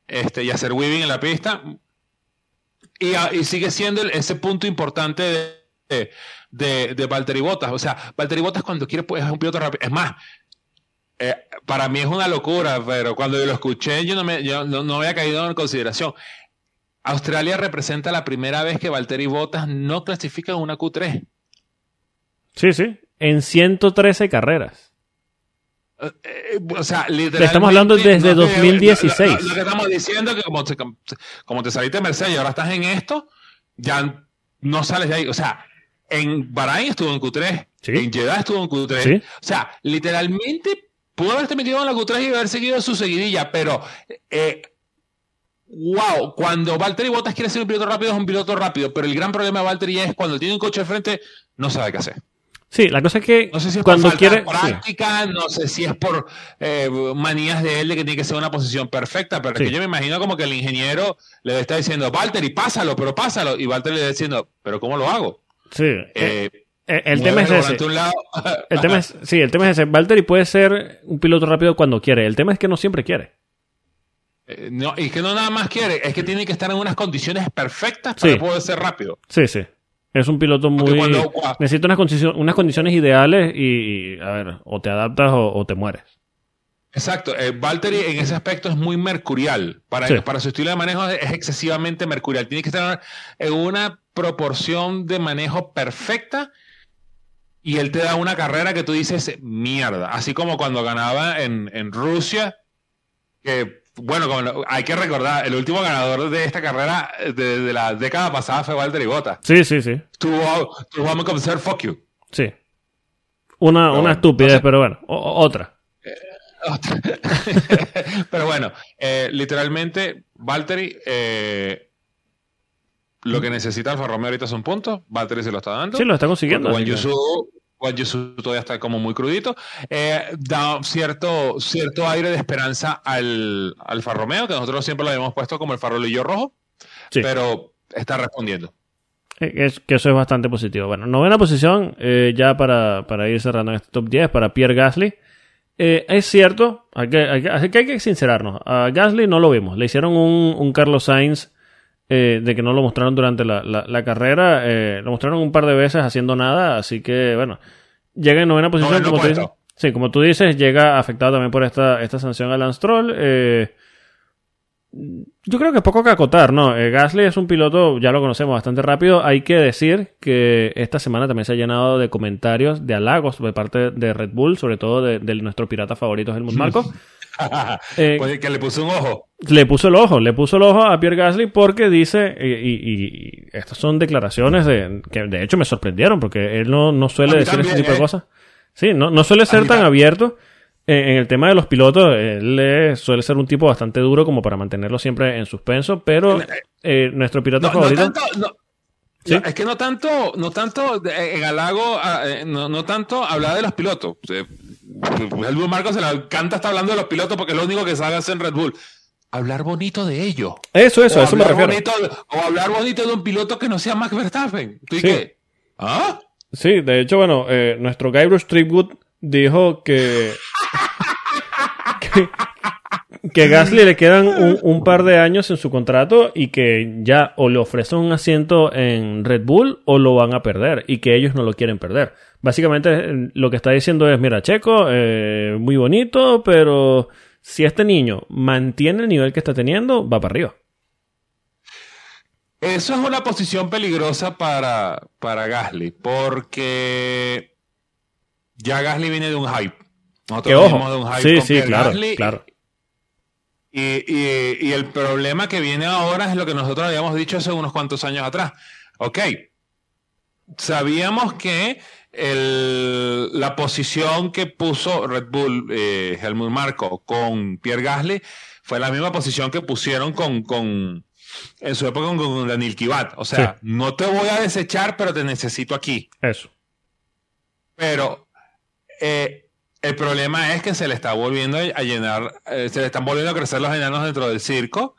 este, y hacer weaving en la pista. Y, y sigue siendo ese punto importante de de, de, de Valtteri Bottas. O sea, Valtteri Bottas cuando quiere pues, es un piloto rápido. Es más, eh, para mí es una locura, pero cuando yo lo escuché yo no, me, yo no, no había caído en consideración. Australia representa la primera vez que Valtteri Bottas no clasifica en una Q3. Sí, sí. En 113 carreras. Eh, eh, o sea, literalmente. Estamos hablando desde no, 2016. Lo, lo, lo, que estamos diciendo es que como te, como te saliste de Mercedes y ahora estás en esto, ya no sales de ahí. O sea, en Bahrain estuvo en Q3, Sí. en Jeddah estuvo en Q3. Sí. O sea, literalmente pudo haberte metido en la Q3 y haber seguido su seguidilla, pero. Eh, Wow, cuando Valtteri Bottas quiere ser un piloto rápido es un piloto rápido, pero el gran problema de Valtteri es cuando tiene un coche de frente no sabe qué hacer. Sí, la cosa es que No sé si es cuando por quiere. práctica, no sé si es por eh, manías de él de que tiene que ser una posición perfecta, pero Sí. es que yo me imagino como que el ingeniero le está diciendo, Valtteri, pásalo, pero pásalo, y Valtteri le está diciendo, pero ¿cómo lo hago? Sí. Eh, Eh, el mueve tema es ese. a un lado. El tema es, sí, el tema es ese. Valtteri puede ser un piloto rápido cuando quiere. El tema es que no siempre quiere. Eh, no, y que no nada más quiere, es que tiene que estar en unas condiciones perfectas para Sí. poder ser rápido. Sí, sí. Es un piloto muy. cuando- cua- Necesita unas, unas condiciones ideales y, y, a ver, o te adaptas o, o te mueres. Exacto, eh, Valtteri en ese aspecto es muy mercurial. Para, Sí. para su estilo de manejo es, es excesivamente mercurial. Tiene que estar en una proporción de manejo perfecta y él te da una carrera que tú dices, mierda. Así como cuando ganaba en, en Rusia, que, bueno, como hay que recordar, el último ganador de esta carrera eh, de, de la década pasada fue Valtteri Bottas. Sí, sí, sí. Tuvo, tuvo a comenzar fuck you. Sí. Una, Pero una bueno, estupidez, pero bueno. O- otra. Pero bueno, eh, literalmente, Valtteri, eh, lo que necesita Alfa Romeo ahorita son puntos. Valtteri se lo está dando. Sí, lo está consiguiendo. Juan Yusu, Juan Yusu todavía está como muy crudito. Eh, da cierto, cierto aire de esperanza al Alfa Romeo, que nosotros siempre lo habíamos puesto como el farolillo rojo, Sí. pero está respondiendo. Eh, Es, que eso es bastante positivo. Bueno, novena posición, eh, ya para, para ir cerrando en este top 10, para Pierre Gasly. Eh, es cierto, hay que, hay, que, hay que sincerarnos. A Gasly no lo vimos. Le hicieron un, un Carlos Sainz eh, de que no lo mostraron durante la, la- la carrera. eh, lo mostraron un par de veces haciendo nada, así que bueno, llega en novena posición. Como tú dices. Sí, como tú dices, llega afectado también por esta, esta sanción a Lance Stroll. Eh, yo creo que es poco que acotar, ¿no? Eh, Gasly es un piloto, ya lo conocemos bastante rápido. Hay que decir que esta semana también se ha llenado de comentarios, de halagos de parte de Red Bull, sobre todo de, de nuestro pirata favorito, Helmut Marko. Eh, Pues que le puso un ojo. le puso el ojo, le puso el ojo a Pierre Gasly porque dice, y, y- y estas son declaraciones de, que de hecho me sorprendieron porque él no, no suele decir ese también, tipo de eh. cosas. Sí, no, no suele ser tan abierto. Eh, en el tema de los pilotos, él suele ser un tipo bastante duro como para mantenerlo siempre en suspenso, pero eh, nuestro piloto No, no favorito... tanto, no, ¿Sí? no, es que no tanto, no tanto eh, en halago, ah, eh, no, no tanto hablar de los pilotos. Eh, El Bull Marco se la encanta está hablando de los pilotos porque es lo único que sabe hacer en Red Bull. Hablar bonito de ellos. Eso, eso, o eso me refiero. bonito o hablar bonito de un piloto que no sea Max Verstappen. ¿Tú y Sí. qué? ¿Ah? Sí, de hecho, bueno, eh, nuestro Guybrush Tripwood dijo que, que, que Gasly le quedan un, par de años en su contrato y que ya o le ofrecen un asiento en Red Bull o lo van a perder y que ellos no lo quieren perder. Básicamente eh, lo que está diciendo es, mira, Checo, eh, muy bonito, pero si este niño mantiene el nivel que está teniendo, va para arriba. Eso es una posición peligrosa para, para Gasly, porque ya Gasly viene de un hype. Nosotros ojo, de un hype sí, con sí, Pierre claro, Gasly, claro. Y, y- y el problema que viene ahora es lo que nosotros habíamos dicho hace unos cuantos años atrás. Ok, sabíamos que el- la posición que puso Red Bull, eh, Helmut Marko, con Pierre Gasly, fue la misma posición que pusieron con, con en su época con, con Daniel Kivat. O sea, Sí. no te voy a desechar, pero te necesito aquí. Eso. Pero eh, el problema es que se le está volviendo a llenar, eh, se le están volviendo a crecer los enanos dentro del circo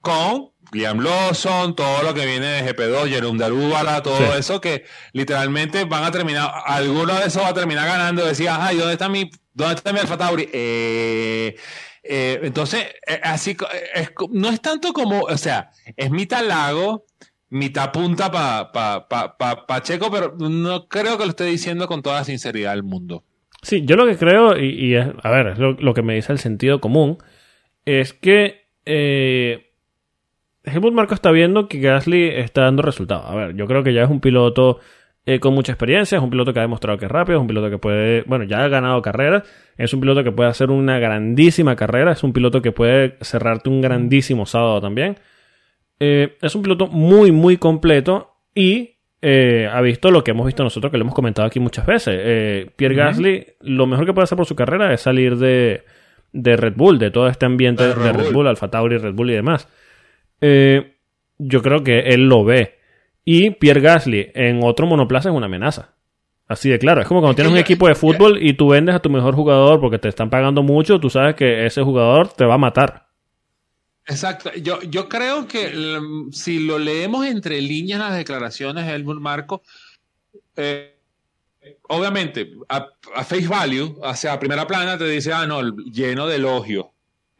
con Liam Lawson, todo lo que viene de GP2, Jerome Darúbala, todo Sí. eso que literalmente van a terminar, alguno de esos va a terminar ganando. Decía, ay, ¿dónde está mi, dónde está mi Alfa Tauri? Eh, eh, entonces, eh, así es no es tanto como, o sea, es mi talago, mitad punta para pa, pa, pa, pa Checo, pero no creo que lo esté diciendo con toda sinceridad al mundo. Sí, yo lo que creo, y, y es, a ver, es lo, que me dice el sentido común, es que eh, Helmut Marco está viendo que Gasly está dando resultados. A ver, yo creo que ya es un piloto eh, con mucha experiencia, es un piloto que ha demostrado que es rápido, es un piloto que puede, bueno, ya ha ganado carreras, es un piloto que puede hacer una grandísima carrera, es un piloto que puede cerrarte un grandísimo sábado también. Eh, es un piloto muy, muy completo y eh, ha visto lo que hemos visto nosotros, que lo hemos comentado aquí muchas veces. Eh, Pierre Gasly, lo mejor que puede hacer por su carrera es salir de, de Red Bull, de todo este ambiente de Red, de Red Bull, Bull Alfa Tauri, Red Bull y demás. Eh, yo creo que él lo ve. Y Pierre Gasly en otro monoplaza es una amenaza. Así de claro. Es como cuando tienes un equipo de fútbol y tú vendes a tu mejor jugador porque te están pagando mucho, tú sabes que ese jugador te va a matar. Exacto. Yo, yo creo que si lo leemos entre líneas las declaraciones de Helmut Marco, eh, obviamente, a, a, face value, hacia primera plana, te dice, ah, no, lleno de elogios.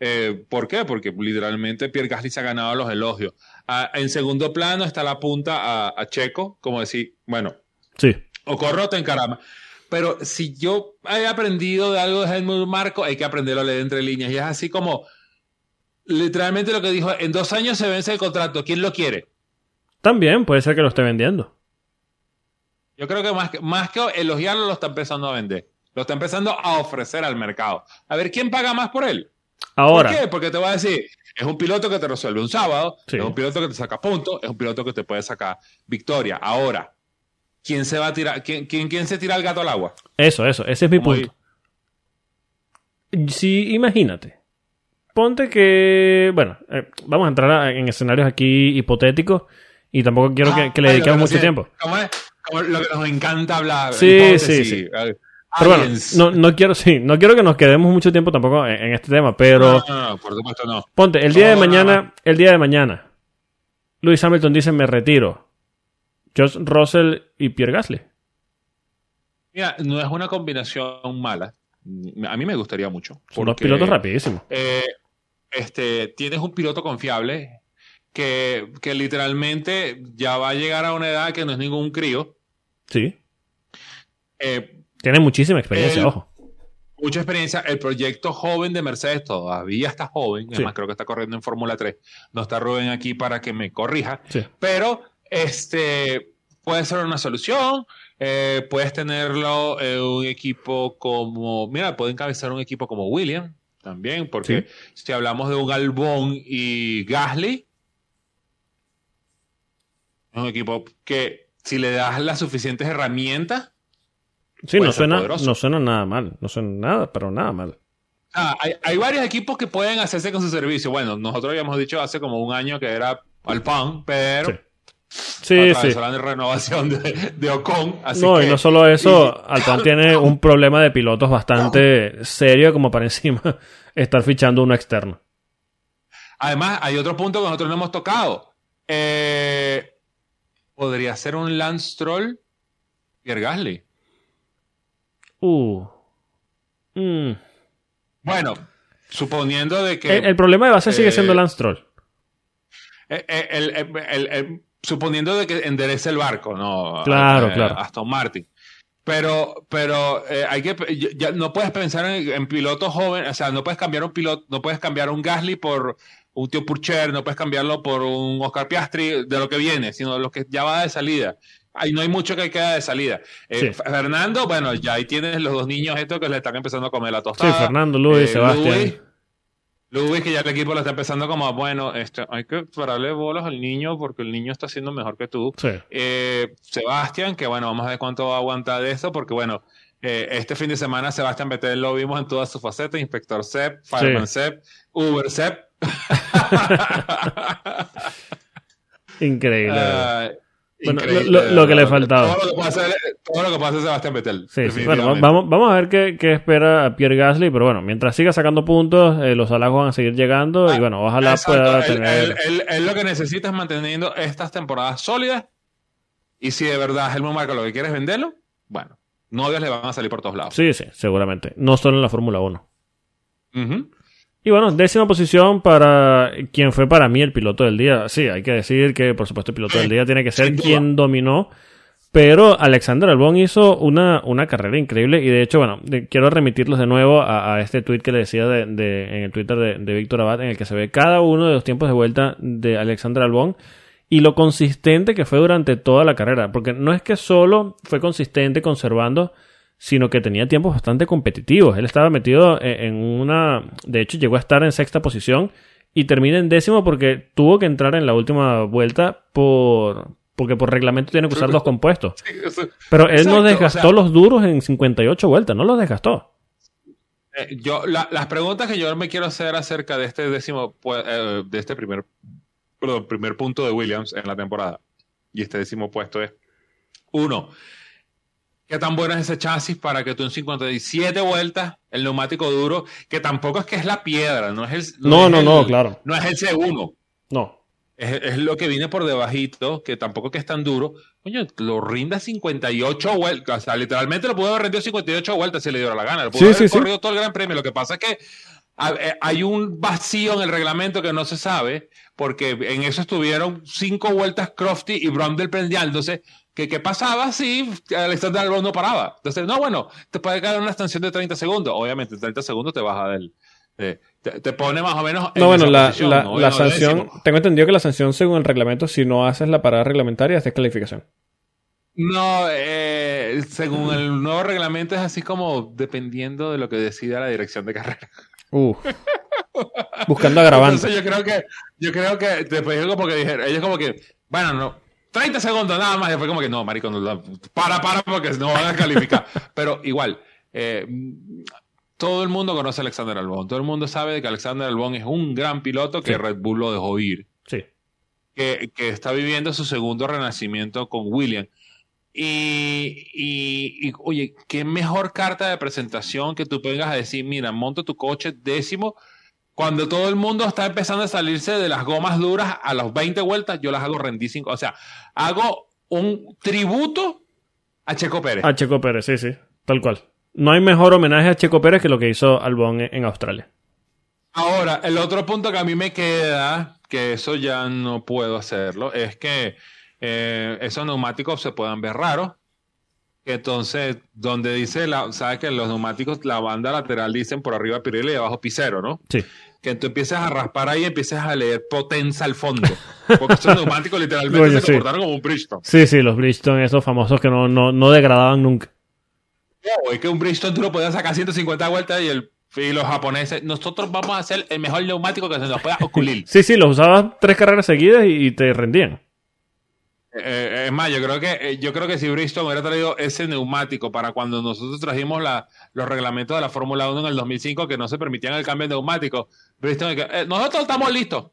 Eh, ¿Por qué? Porque literalmente Pierre Gasly se ha ganado los elogios. Ah, en segundo plano está la punta a, a, Checo, como decir, bueno, sí. o corrote en caramba. Pero si yo he aprendido de algo de Helmut Marco, hay que aprenderlo a leer entre líneas. Y es así como, literalmente lo que dijo, en dos años se vence el contrato, ¿quién lo quiere? También puede ser que lo esté vendiendo. Yo creo que más, que más que elogiarlo, lo está empezando a vender. Lo está empezando a ofrecer al mercado. A ver, ¿quién paga más por él? Ahora. ¿Por qué? Porque te voy a decir, es un piloto que te resuelve un sábado, sí. es un piloto que te saca puntos, es un piloto que te puede sacar victoria. Ahora, ¿quién se va a tirar? ¿Quién, quién, quién se tira el gato al agua? Eso, eso, ese es mi Como punto. Si, sí, imagínate. Ponte que, bueno, eh, vamos a entrar a, en escenarios aquí hipotéticos y tampoco quiero ah, que, que, le dediquemos mucho tiempo. ¿Cómo es? Como lo que nos encanta hablar. Sí, sí, sí. Pero bueno, no, no, quiero, sí, no quiero que nos quedemos mucho tiempo tampoco en, en este tema, pero. No, no, no, por supuesto no. Ponte, el día de mañana, el día de mañana, Lewis Hamilton dice me retiro. George Russell y Pierre Gasly. Mira, no es una combinación mala. A mí me gustaría mucho. Son dos pilotos rapidísimos. Eh, este, tienes un piloto confiable que, que literalmente ya va a llegar a una edad que no es ningún crío. Sí. Eh, tiene muchísima experiencia, el, ojo. Mucha experiencia. El proyecto joven de Mercedes todavía está joven. Sí. Además, creo que está corriendo en Fórmula 3. No está Rubén aquí para que me corrija. Sí. Pero este puede ser una solución. Eh, puedes tenerlo en un equipo como. Mira, puede encabezar un equipo como William también, porque Sí. si hablamos de un Albón y Gasly, es un equipo que si le das las suficientes herramientas, Sí, no suena, poderoso. no suena nada mal. No suena nada, pero nada mal. Ah, hay, hay varios equipos que pueden hacerse con su servicio. Bueno, nosotros habíamos dicho hace como un año que era Alpine, pero Sí. Sí, sí. la renovación de, de Ocon. Así No, que, y no solo eso, y- tiene un problema de pilotos bastante serio como para encima estar fichando uno externo. Además, hay otro punto que nosotros no hemos tocado. Eh, Podría ser un Lance Troll Pierre Gasly. Uh. Mm. Bueno, suponiendo de que El, el problema de base sigue eh, siendo Lance Troll. Eh, eh, el- el- suponiendo de que enderece el barco, ¿no? Claro, Eh, claro. Aston Martin. Pero, pero eh, hay que ya- no puedes pensar en, en pilotos jóvenes, o sea, no puedes cambiar un piloto, no puedes cambiar un Gasly por un tío Purcher, no puedes cambiarlo por un Oscar Piastri de lo que viene, sino de lo que ya va de salida. Ahí no hay mucho que queda de salida. Eh, Sí. Fernando, bueno, ya ahí tienes los dos niños estos que le están empezando a comer la Sí, tostada. Fernando, Luis, Eh, Sebastián. Luis, Luis, que ya el equipo lo está empezando como, bueno, este, hay que pararle bolas al niño porque el niño está haciendo mejor que tú. Sí. Eh, Sebastián, que bueno, vamos a ver cuánto va a aguantar de esto, porque bueno, eh, este fin de semana Sebastián Vettel lo vimos en todas sus facetas, Inspector Sepp, Fireman Sepp, Uber Sepp. Increíble. Bueno, lo- lo- lo que le faltaba. Todo lo que puede hacer, todo lo que puede hacer Sebastián Vettel. Sí, sí. Bueno, vamos, vamos a ver qué, qué espera a Pierre Gasly, pero bueno, mientras siga sacando puntos, eh, los halagos van a seguir llegando y bueno, ojalá Exacto, pueda él- tener... él- él- él lo que necesita es manteniendo estas temporadas sólidas. Y si de verdad Helmut Marko lo que quiere es venderlo, bueno, novios le van a salir por todos lados. Sí, sí, seguramente. No solo en la Fórmula 1. Ujú. Y bueno, décima posición para quien fue para mí el piloto del día. Sí, hay que decir que por supuesto el piloto del día tiene que ser quien dominó. Pero Alexander Albon hizo una, una carrera increíble y de hecho, bueno, quiero remitirlos de nuevo a, este tweet que le decía de, en el Twitter de, de Víctor Abad en el que se ve cada uno de los tiempos de vuelta de Alexander Albon y lo consistente que fue durante toda la carrera. Porque no es que solo fue consistente conservando sino que tenía tiempos bastante competitivos. Él estaba metido e, en una... De hecho, llegó a estar en sexta posición y termina en décimo porque tuvo que entrar en la última vuelta por... Porque por reglamento tiene que usar dos compuestos. Pero él no desgastó los duros en 58 vueltas, no los desgastó. Eh, yo, las preguntas que yo me quiero hacer acerca de este décimo, eh, de este primer, perdón, primer punto de Williams en la temporada y este décimo puesto es, uno, ¿Qué tan bueno es ese chasis para que tú en 57 vueltas, el neumático duro, que tampoco es que es la piedra, no es el. No, no, no, claro. No es el C1. No. Es, lo que viene por debajito, que tampoco es que es tan duro. Coño, lo rinda 58 vueltas. O sea, literalmente lo pudo haber rendido 58 vueltas si le diera la gana. Lo pudo haber corrido todo el gran premio. Lo que pasa es que eh, hay un vacío en el reglamento que no se sabe, porque en eso estuvieron cinco vueltas Crofty y Brundle prendiándose que qué pasaba si Alexander Albon no paraba. Entonces, no, bueno, te puede caer una extensión de 30 segundos. Obviamente, en 30 segundos te baja del... te, pone más o menos... no, bueno, la, la, sanción... Tengo entendido que la sanción, según el reglamento, si no haces la parada reglamentaria, es descalificación. No, eh, según el nuevo reglamento es así como dependiendo de lo que decida la dirección de carrera. Uh. Buscando agravantes. Entonces yo creo que, yo creo que después como que dijeron, ellos como que, bueno, no, 30 segundos nada más. Y fue como que no, marico, no, para, para, porque no van a calificar. Pero igual, eh, todo el mundo conoce a Alexander Albon. Todo el mundo sabe que Alexander Albon es un gran piloto que Red Bull lo dejó ir. Sí. Que, que, está viviendo su segundo renacimiento con William. Y, y, y, oye, qué mejor carta de presentación que tú vengas a decir, mira, monto tu coche décimo cuando todo el mundo está empezando a salirse de las gomas duras a las 20 vueltas, yo las hago rendir 5. O sea, hago un tributo a Checo Pérez. A Checo Pérez, sí, sí, tal cual. No hay mejor homenaje a Checo Pérez que lo que hizo Albon en Australia. Ahora, el otro punto que a mí me queda, que eso ya no puedo hacerlo, es que eh, esos neumáticos se puedan ver raros. Entonces, donde dice, la, sabes que los neumáticos, la banda lateral dicen por arriba Pirelli y abajo Picero, ¿no? Sí. Que tú empieces a raspar ahí y empieces a leer potencia al fondo. Porque esos neumáticos literalmente se comportaron como un Bridgestone. Sí, sí, los Bridgestone, esos famosos que no, no, no degradaban nunca. No, es que un Bridgestone tú lo podías sacar 150 vueltas y el y los japoneses, nosotros vamos a hacer el mejor neumático que se nos pueda ocurrir. sí, sí, los usabas tres carreras seguidas y te rendían. Eh, es más, yo creo que eh, yo creo que si Bristol hubiera traído ese neumático para cuando nosotros trajimos la, los reglamentos de la Fórmula 1 en el 2005 que no se permitían el cambio de neumático, Bristol, eh, nosotros estamos listos.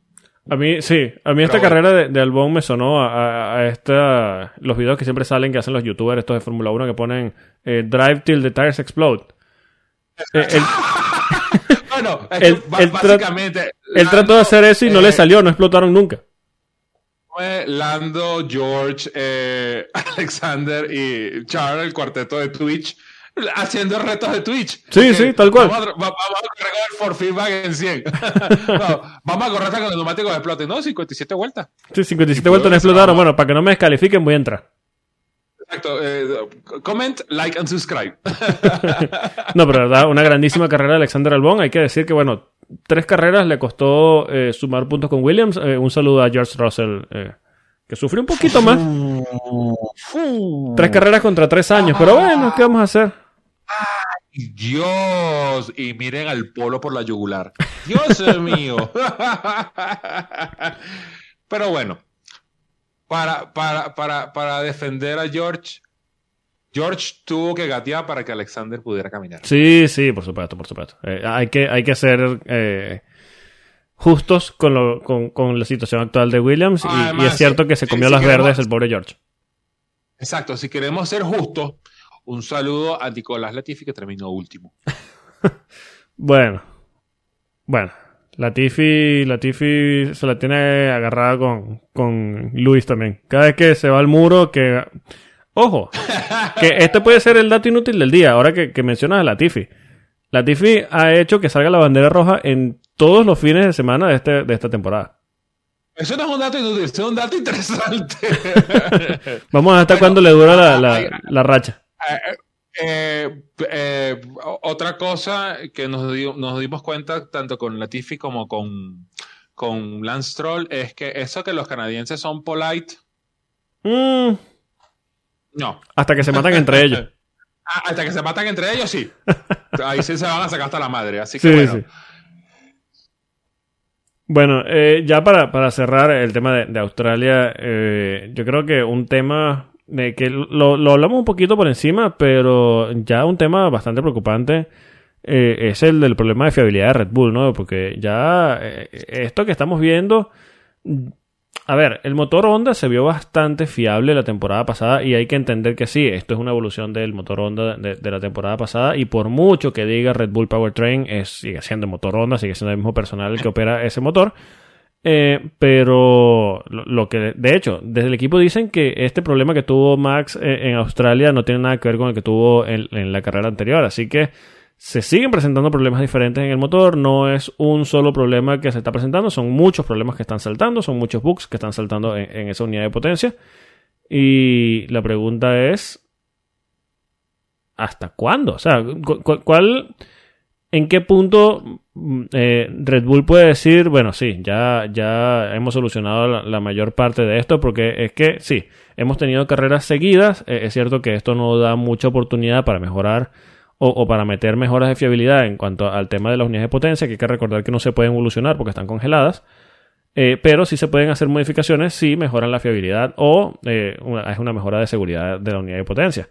A mí, sí, a mí esta carrera de, de, Albon me sonó a, esta, los videos que siempre salen que hacen los youtubers estos de Fórmula 1 que ponen Drive till the tires explode. bueno, básicamente... Él trató de hacer eso y no le salió, no explotaron nunca. Lando, George, eh, Alexander y Charles, el cuarteto de Twitch, haciendo retos de Twitch. Sí, sí, tal cual. Vamos a, vamos a correr for feedback en 100. vamos a correr hasta que los neumáticos exploten. No, 57 vueltas. Sí, 57 vueltas no explotaron. Bueno, para que no me descalifiquen, voy a entrar. Exacto. Eh, comment, like and subscribe. no, pero verdad, una grandísima carrera de Alexander Albon. Hay que decir que, bueno, tres carreras le costó eh, sumar puntos con Williams. Eh, un saludo a George Russell, eh, que sufrió un poquito más. tres carreras contra tres años, pero bueno, ¿qué vamos a hacer? Ay, Dios, y miren al polo por la yugular. Dios mío. pero bueno, para, para, para, para defender a George, George tuvo que gatear para que Alexander pudiera caminar. Sí, sí, por supuesto, por supuesto. Eh, hay, que, hay que ser eh, justos con, lo, con, la situación actual de Williams y, es cierto que se comió las verdes el pobre George. Exacto, si queremos ser justos, un saludo a Nicolás Latifi que terminó último. bueno, bueno. Latifi, Latifi se la tiene agarrada con, con Luis también. Cada vez que se va al muro, que Ojo, que este puede ser el dato inútil del día, ahora que, mencionas a Latifi. Latifi ha hecho que salga la bandera roja en todos los fines de semana de, este, de esta temporada. Eso no es un dato inútil, eso es un dato interesante. Vamos a hasta cuándo le dura la, la, la racha. Eh, eh, eh, otra cosa que nos, nos dimos cuenta tanto con Latifi como con, con Lance Troll es que eso que los canadienses son polite. Mm, No. hasta que se matan entre ellos. Ah, hasta que se matan entre ellos, sí. Ahí sí se van a sacar hasta la madre. Así que Sí, bueno. sí. Bueno, eh, ya para, para cerrar el tema de, de Australia, eh, yo creo que un tema de que lo, lo hablamos un poquito por encima, pero ya un tema bastante preocupante eh, es el del problema de fiabilidad de Red Bull, ¿no? Porque ya eh, esto que estamos viendo, a ver, el motor Honda se vio bastante fiable la temporada pasada y hay que entender que sí, esto es una evolución del motor Honda de, la temporada pasada y por mucho que diga Red Bull Powertrain, es, sigue siendo el motor Honda, sigue siendo el mismo personal que opera ese motor. Eh, pero lo, que, de hecho, desde el equipo dicen que este problema que tuvo Max eh, en Australia no tiene nada que ver con el que tuvo en la carrera anterior. Así que se siguen presentando problemas diferentes en el motor. No es un solo problema que se está presentando, son muchos problemas que están saltando, son muchos bugs que están saltando en, esa unidad de potencia. Y la pregunta es: ¿hasta cuándo? O sea, cu- cu- ¿cuál, ¿en qué punto mm, eh, Red Bull puede decir, bueno, sí, ya, ya hemos solucionado la, la mayor parte de esto? Porque es que sí, hemos tenido carreras seguidas. eh, es cierto que esto no da mucha oportunidad para mejorar o, para meter mejoras de fiabilidad en cuanto al tema de las unidades de potencia, que hay que recordar que no se pueden evolucionar porque están congeladas. Eh, pero sí se pueden hacer modificaciones si mejoran la fiabilidad o eh, es una mejora de seguridad de la unidad de potencia.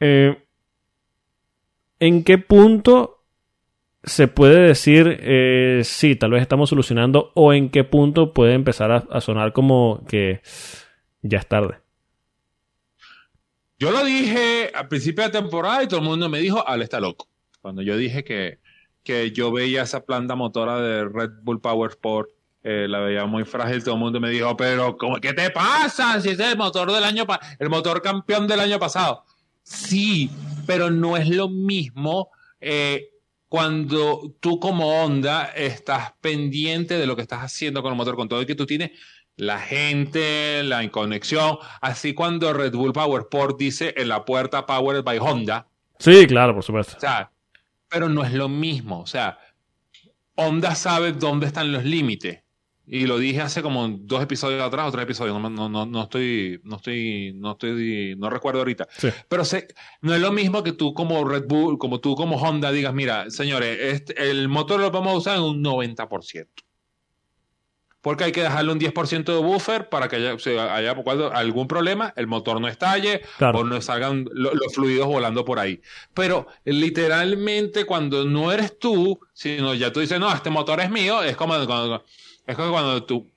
Eh, ¿En qué punto se puede decir sí, tal vez estamos solucionando o en qué punto puede empezar a sonar como que ya es tarde? Yo lo dije al principio de temporada y todo el mundo me dijo, Ale está loco. Cuando yo dije que, que yo veía esa planta motora de Red Bull Power Sport, eh, la veía muy frágil, todo el mundo me dijo, pero ¿cómo, ¿qué te pasa? Si es el motor del año el motor campeón del año pasado. Sí, pero no es lo mismo eh, cuando tú como Honda estás pendiente de lo que estás haciendo con el motor, con todo y que tú tienes la gente, la conexión. Así cuando Red Bull Power Sport dice en la puerta Powered by Honda, Sí, claro, por supuesto. o sea, pero no es lo mismo. O sea, Honda sabe dónde están los límites. Y lo dije hace como dos episodios atrás o tres episodios. No, no, no, no estoy, no estoy, no estoy, no recuerdo ahorita. Sí. Pero sé, no es lo mismo que tú como Red Bull, como tú como Honda digas, mira, señores, este- el motor lo vamos a usar en un 90%. Porque hay que dejarle un 10% de buffer para que haya, o sea, haya cuando algún problema, el motor no estalle Claro. o no salgan lo- los fluidos volando por ahí. Pero literalmente cuando no eres tú, sino ya tú dices, no, este motor es mío, es como cuando, es como cuando tú,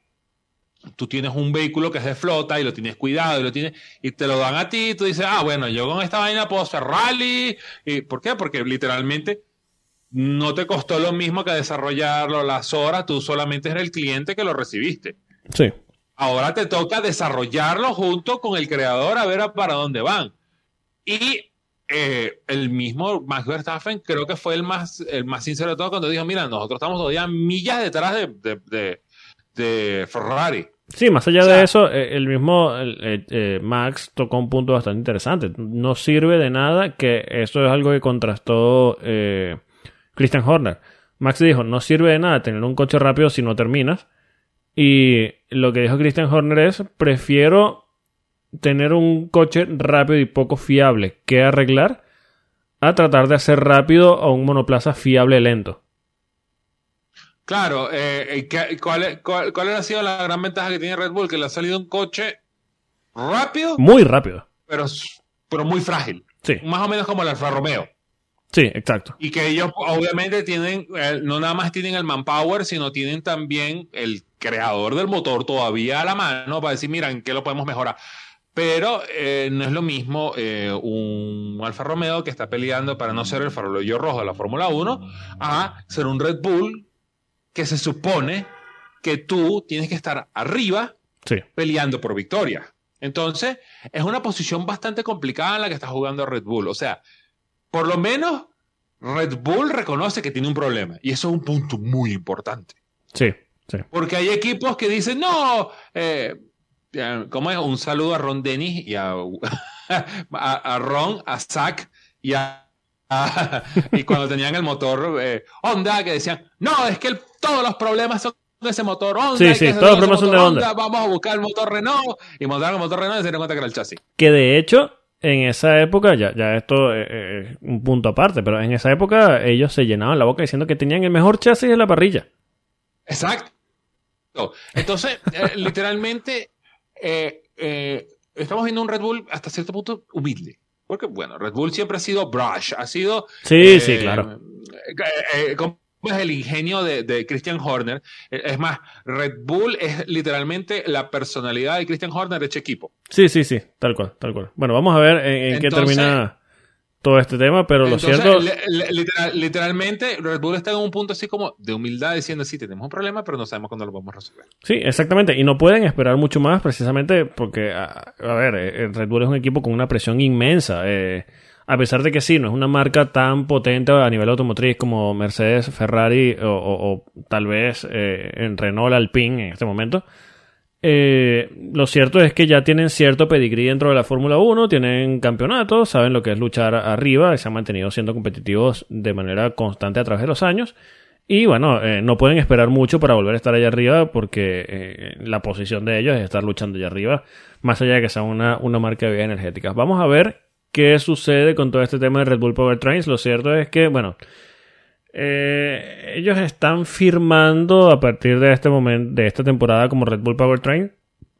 tú tienes un vehículo que es de flota y lo tienes cuidado y lo tienes y te lo dan a ti y tú dices, ah, bueno, yo con esta vaina puedo hacer rally. ¿Y ¿Por qué? Porque literalmente no te costó lo mismo que desarrollarlo las horas, tú solamente eres el cliente que lo recibiste. Sí. Ahora te toca desarrollarlo junto con el creador a ver a para dónde van. Y eh, el mismo Max Verstappen creo que fue el más, el más sincero de todo cuando dijo, mira, nosotros estamos todavía millas detrás de, de, de- de Ferrari. Sí, más allá O sea- de eso, eh, el mismo el- eh, eh, Max tocó un punto bastante interesante. No sirve de nada que eso es algo que contrastó eh, Christian Horner. Max dijo, no sirve de nada tener un coche rápido si no terminas. Y lo que dijo Christian Horner es, prefiero tener un coche rápido y poco fiable que arreglar a tratar de hacer rápido a un monoplaza fiable lento. Claro, eh, eh, ¿qué- cuál, cuál, ¿cuál ha sido la gran ventaja que tiene Red Bull? Que le ha salido un coche rápido, Muy rápido. pero, pero muy frágil. Sí, Más o menos como el Alfa Romeo. Sí, exacto. Y que ellos obviamente tienen, eh, no nada más tienen el manpower, sino tienen también el creador del motor todavía a la mano para decir, mira, ¿en qué lo podemos mejorar? Pero eh, no es lo mismo eh, un Alfa Romeo que está peleando para no ser el farolillo rojo de la Fórmula 1 a ser un Red Bull que se supone que tú tienes que estar arriba Sí. peleando por victoria. Entonces, es una posición bastante complicada en la que está jugando Red Bull. O sea, por lo menos Red Bull reconoce que tiene un problema y eso es un punto muy importante. Sí, sí. Porque hay equipos que dicen, no, eh, ¿cómo es? Un saludo a Ron Dennis y a, a, Ron, a Zach y a... y cuando tenían el motor eh, Honda, que decían, no, es que todos los problemas son de ese motor Honda. Sí, sí, todos los problemas son de Honda. Vamos a buscar el motor Renault y montaron el motor Renault y se dieron cuenta que era el chasis. Que de hecho, en esa época, ya, ya esto es un punto aparte, pero en esa época ellos se llenaban la boca diciendo que tenían el mejor chasis de la parrilla. Exacto. Entonces, eh, literalmente, eh, eh, estamos viendo un Red Bull hasta cierto punto humilde. Porque, bueno, Red Bull siempre ha sido brush, ha sido... Sí, sí, claro. ¿Cómo es el ingenio de, Christian Horner? Es más, Red Bull es literalmente la personalidad de Christian Horner hecho equipo. Sí, sí, sí, tal cual, tal cual. Bueno, vamos a ver en, qué termina todo este tema, pero lo cierto... literalmente, Red Bull está en un punto así como de humildad diciendo, sí, tenemos un problema, pero no sabemos cuándo lo vamos a resolver. Sí, exactamente, y no pueden esperar mucho más precisamente porque, a, ver, eh, Red Bull es un equipo con una presión inmensa. Eh, a pesar de que sí, no es una marca tan potente a nivel automotriz como Mercedes, Ferrari o, tal vez eh, en Renault Alpine en este momento. Eh, lo cierto es que ya tienen cierto pedigrí dentro de la Fórmula 1, tienen campeonatos, saben lo que es luchar arriba y se han mantenido siendo competitivos de manera constante a través de los años. Y bueno, eh, no pueden esperar mucho para volver a estar allá arriba porque la posición de ellos es estar luchando allá arriba, más allá de que sea una, una marca de vida energética. Vamos a ver qué sucede con todo este tema de Red Bull Power Trains. Lo cierto es que, bueno, eh, ellos están firmando a partir de este momento, de esta temporada como Red Bull Powertrain.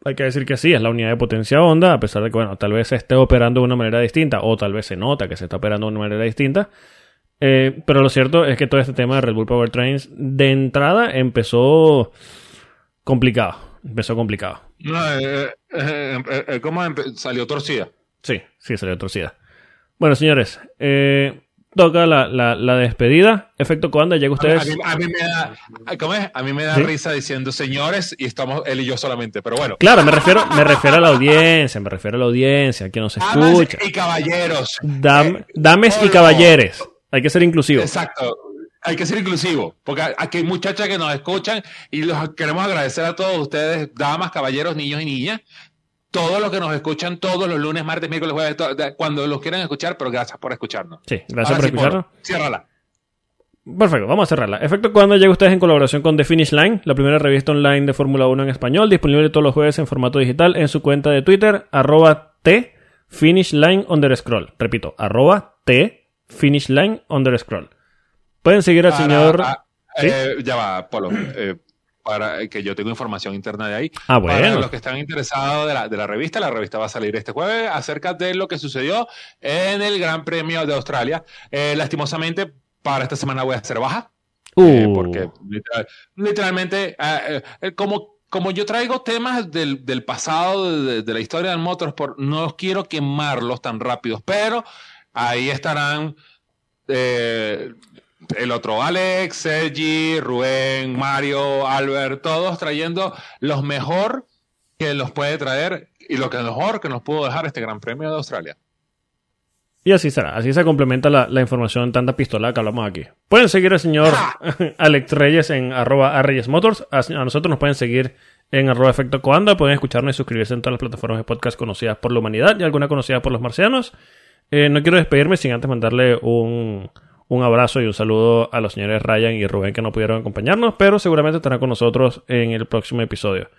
Hay que decir que sí, es la unidad de potencia Honda, a pesar de que, bueno, tal vez se esté operando de una manera distinta, o tal vez se nota que se está operando de una manera distinta. Eh, pero lo cierto es que todo este tema de Red Bull Powertrains de entrada empezó complicado. Empezó complicado. Eh, ¿Cómo salió torcida? Sí, sí, salió torcida. Bueno, señores, eh, toca la, la, despedida. Efecto Coanda, llega ustedes. A mí, me da, ¿cómo es? A mí me da risa diciendo señores y estamos él y yo solamente, pero bueno. Claro, me refiero, me refiero a la audiencia, me refiero a la audiencia, que nos escucha. y caballeros. Eh, dames y caballeres. Hay que ser inclusivo. Exacto. Hay que ser inclusivo, porque aquí hay muchachas que nos escuchan y los queremos agradecer a todos ustedes, damas, caballeros, niños y niñas, todos los que nos escuchan todos los lunes, martes, miércoles, jueves, cuando los quieran escuchar, pero gracias por escucharnos. Sí, gracias por escucharnos. ciérrala. Perfecto, vamos a cerrarla. Efecto cuando llega ustedes en colaboración con The Finish Line, la primera revista online de Fórmula 1 en español, disponible todos los jueves en formato digital en su cuenta de Twitter, arroba T Finish Line scroll. Repito, arroba T Finish Line scroll. Pueden seguir al señor. Eh, ya va, Polo. Eh, para que yo tengo información interna de ahí. Ah, bueno. Para los que están interesados de la, de la revista, la revista va a salir este jueves acerca de lo que sucedió en el Gran Premio de Australia. Eh, lastimosamente, para esta semana voy a hacer baja. Eh, uh. porque literalmente, eh, como como yo traigo temas del, del pasado, de, de, la historia del Motorsport, no quiero quemarlos tan rápidos, pero ahí estarán eh, el otro Alex, Sergi, Rubén, Mario, Albert, todos trayendo los mejor que los puede traer y lo que mejor que nos pudo dejar este Gran Premio de Australia. Y así será, así se complementa la, información tanta pistola que hablamos aquí. Pueden seguir al señor Alex Reyes en arroba a Reyes Motors. A, nosotros nos pueden seguir en arroba efecto coanda. Pueden escucharnos y suscribirse en todas las plataformas de podcast conocidas por la humanidad y alguna conocida por los marcianos. Eh, no quiero despedirme sin antes mandarle un, un abrazo y un saludo a los señores Ryan y Rubén que no pudieron acompañarnos, pero seguramente estarán con nosotros en el próximo episodio.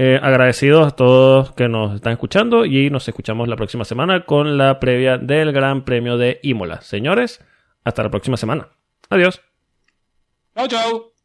Eh, agradecidos a todos que nos están escuchando y nos escuchamos la próxima semana con la previa del Gran Premio de Imola. Señores, hasta la próxima semana. Adiós. Chao, chao.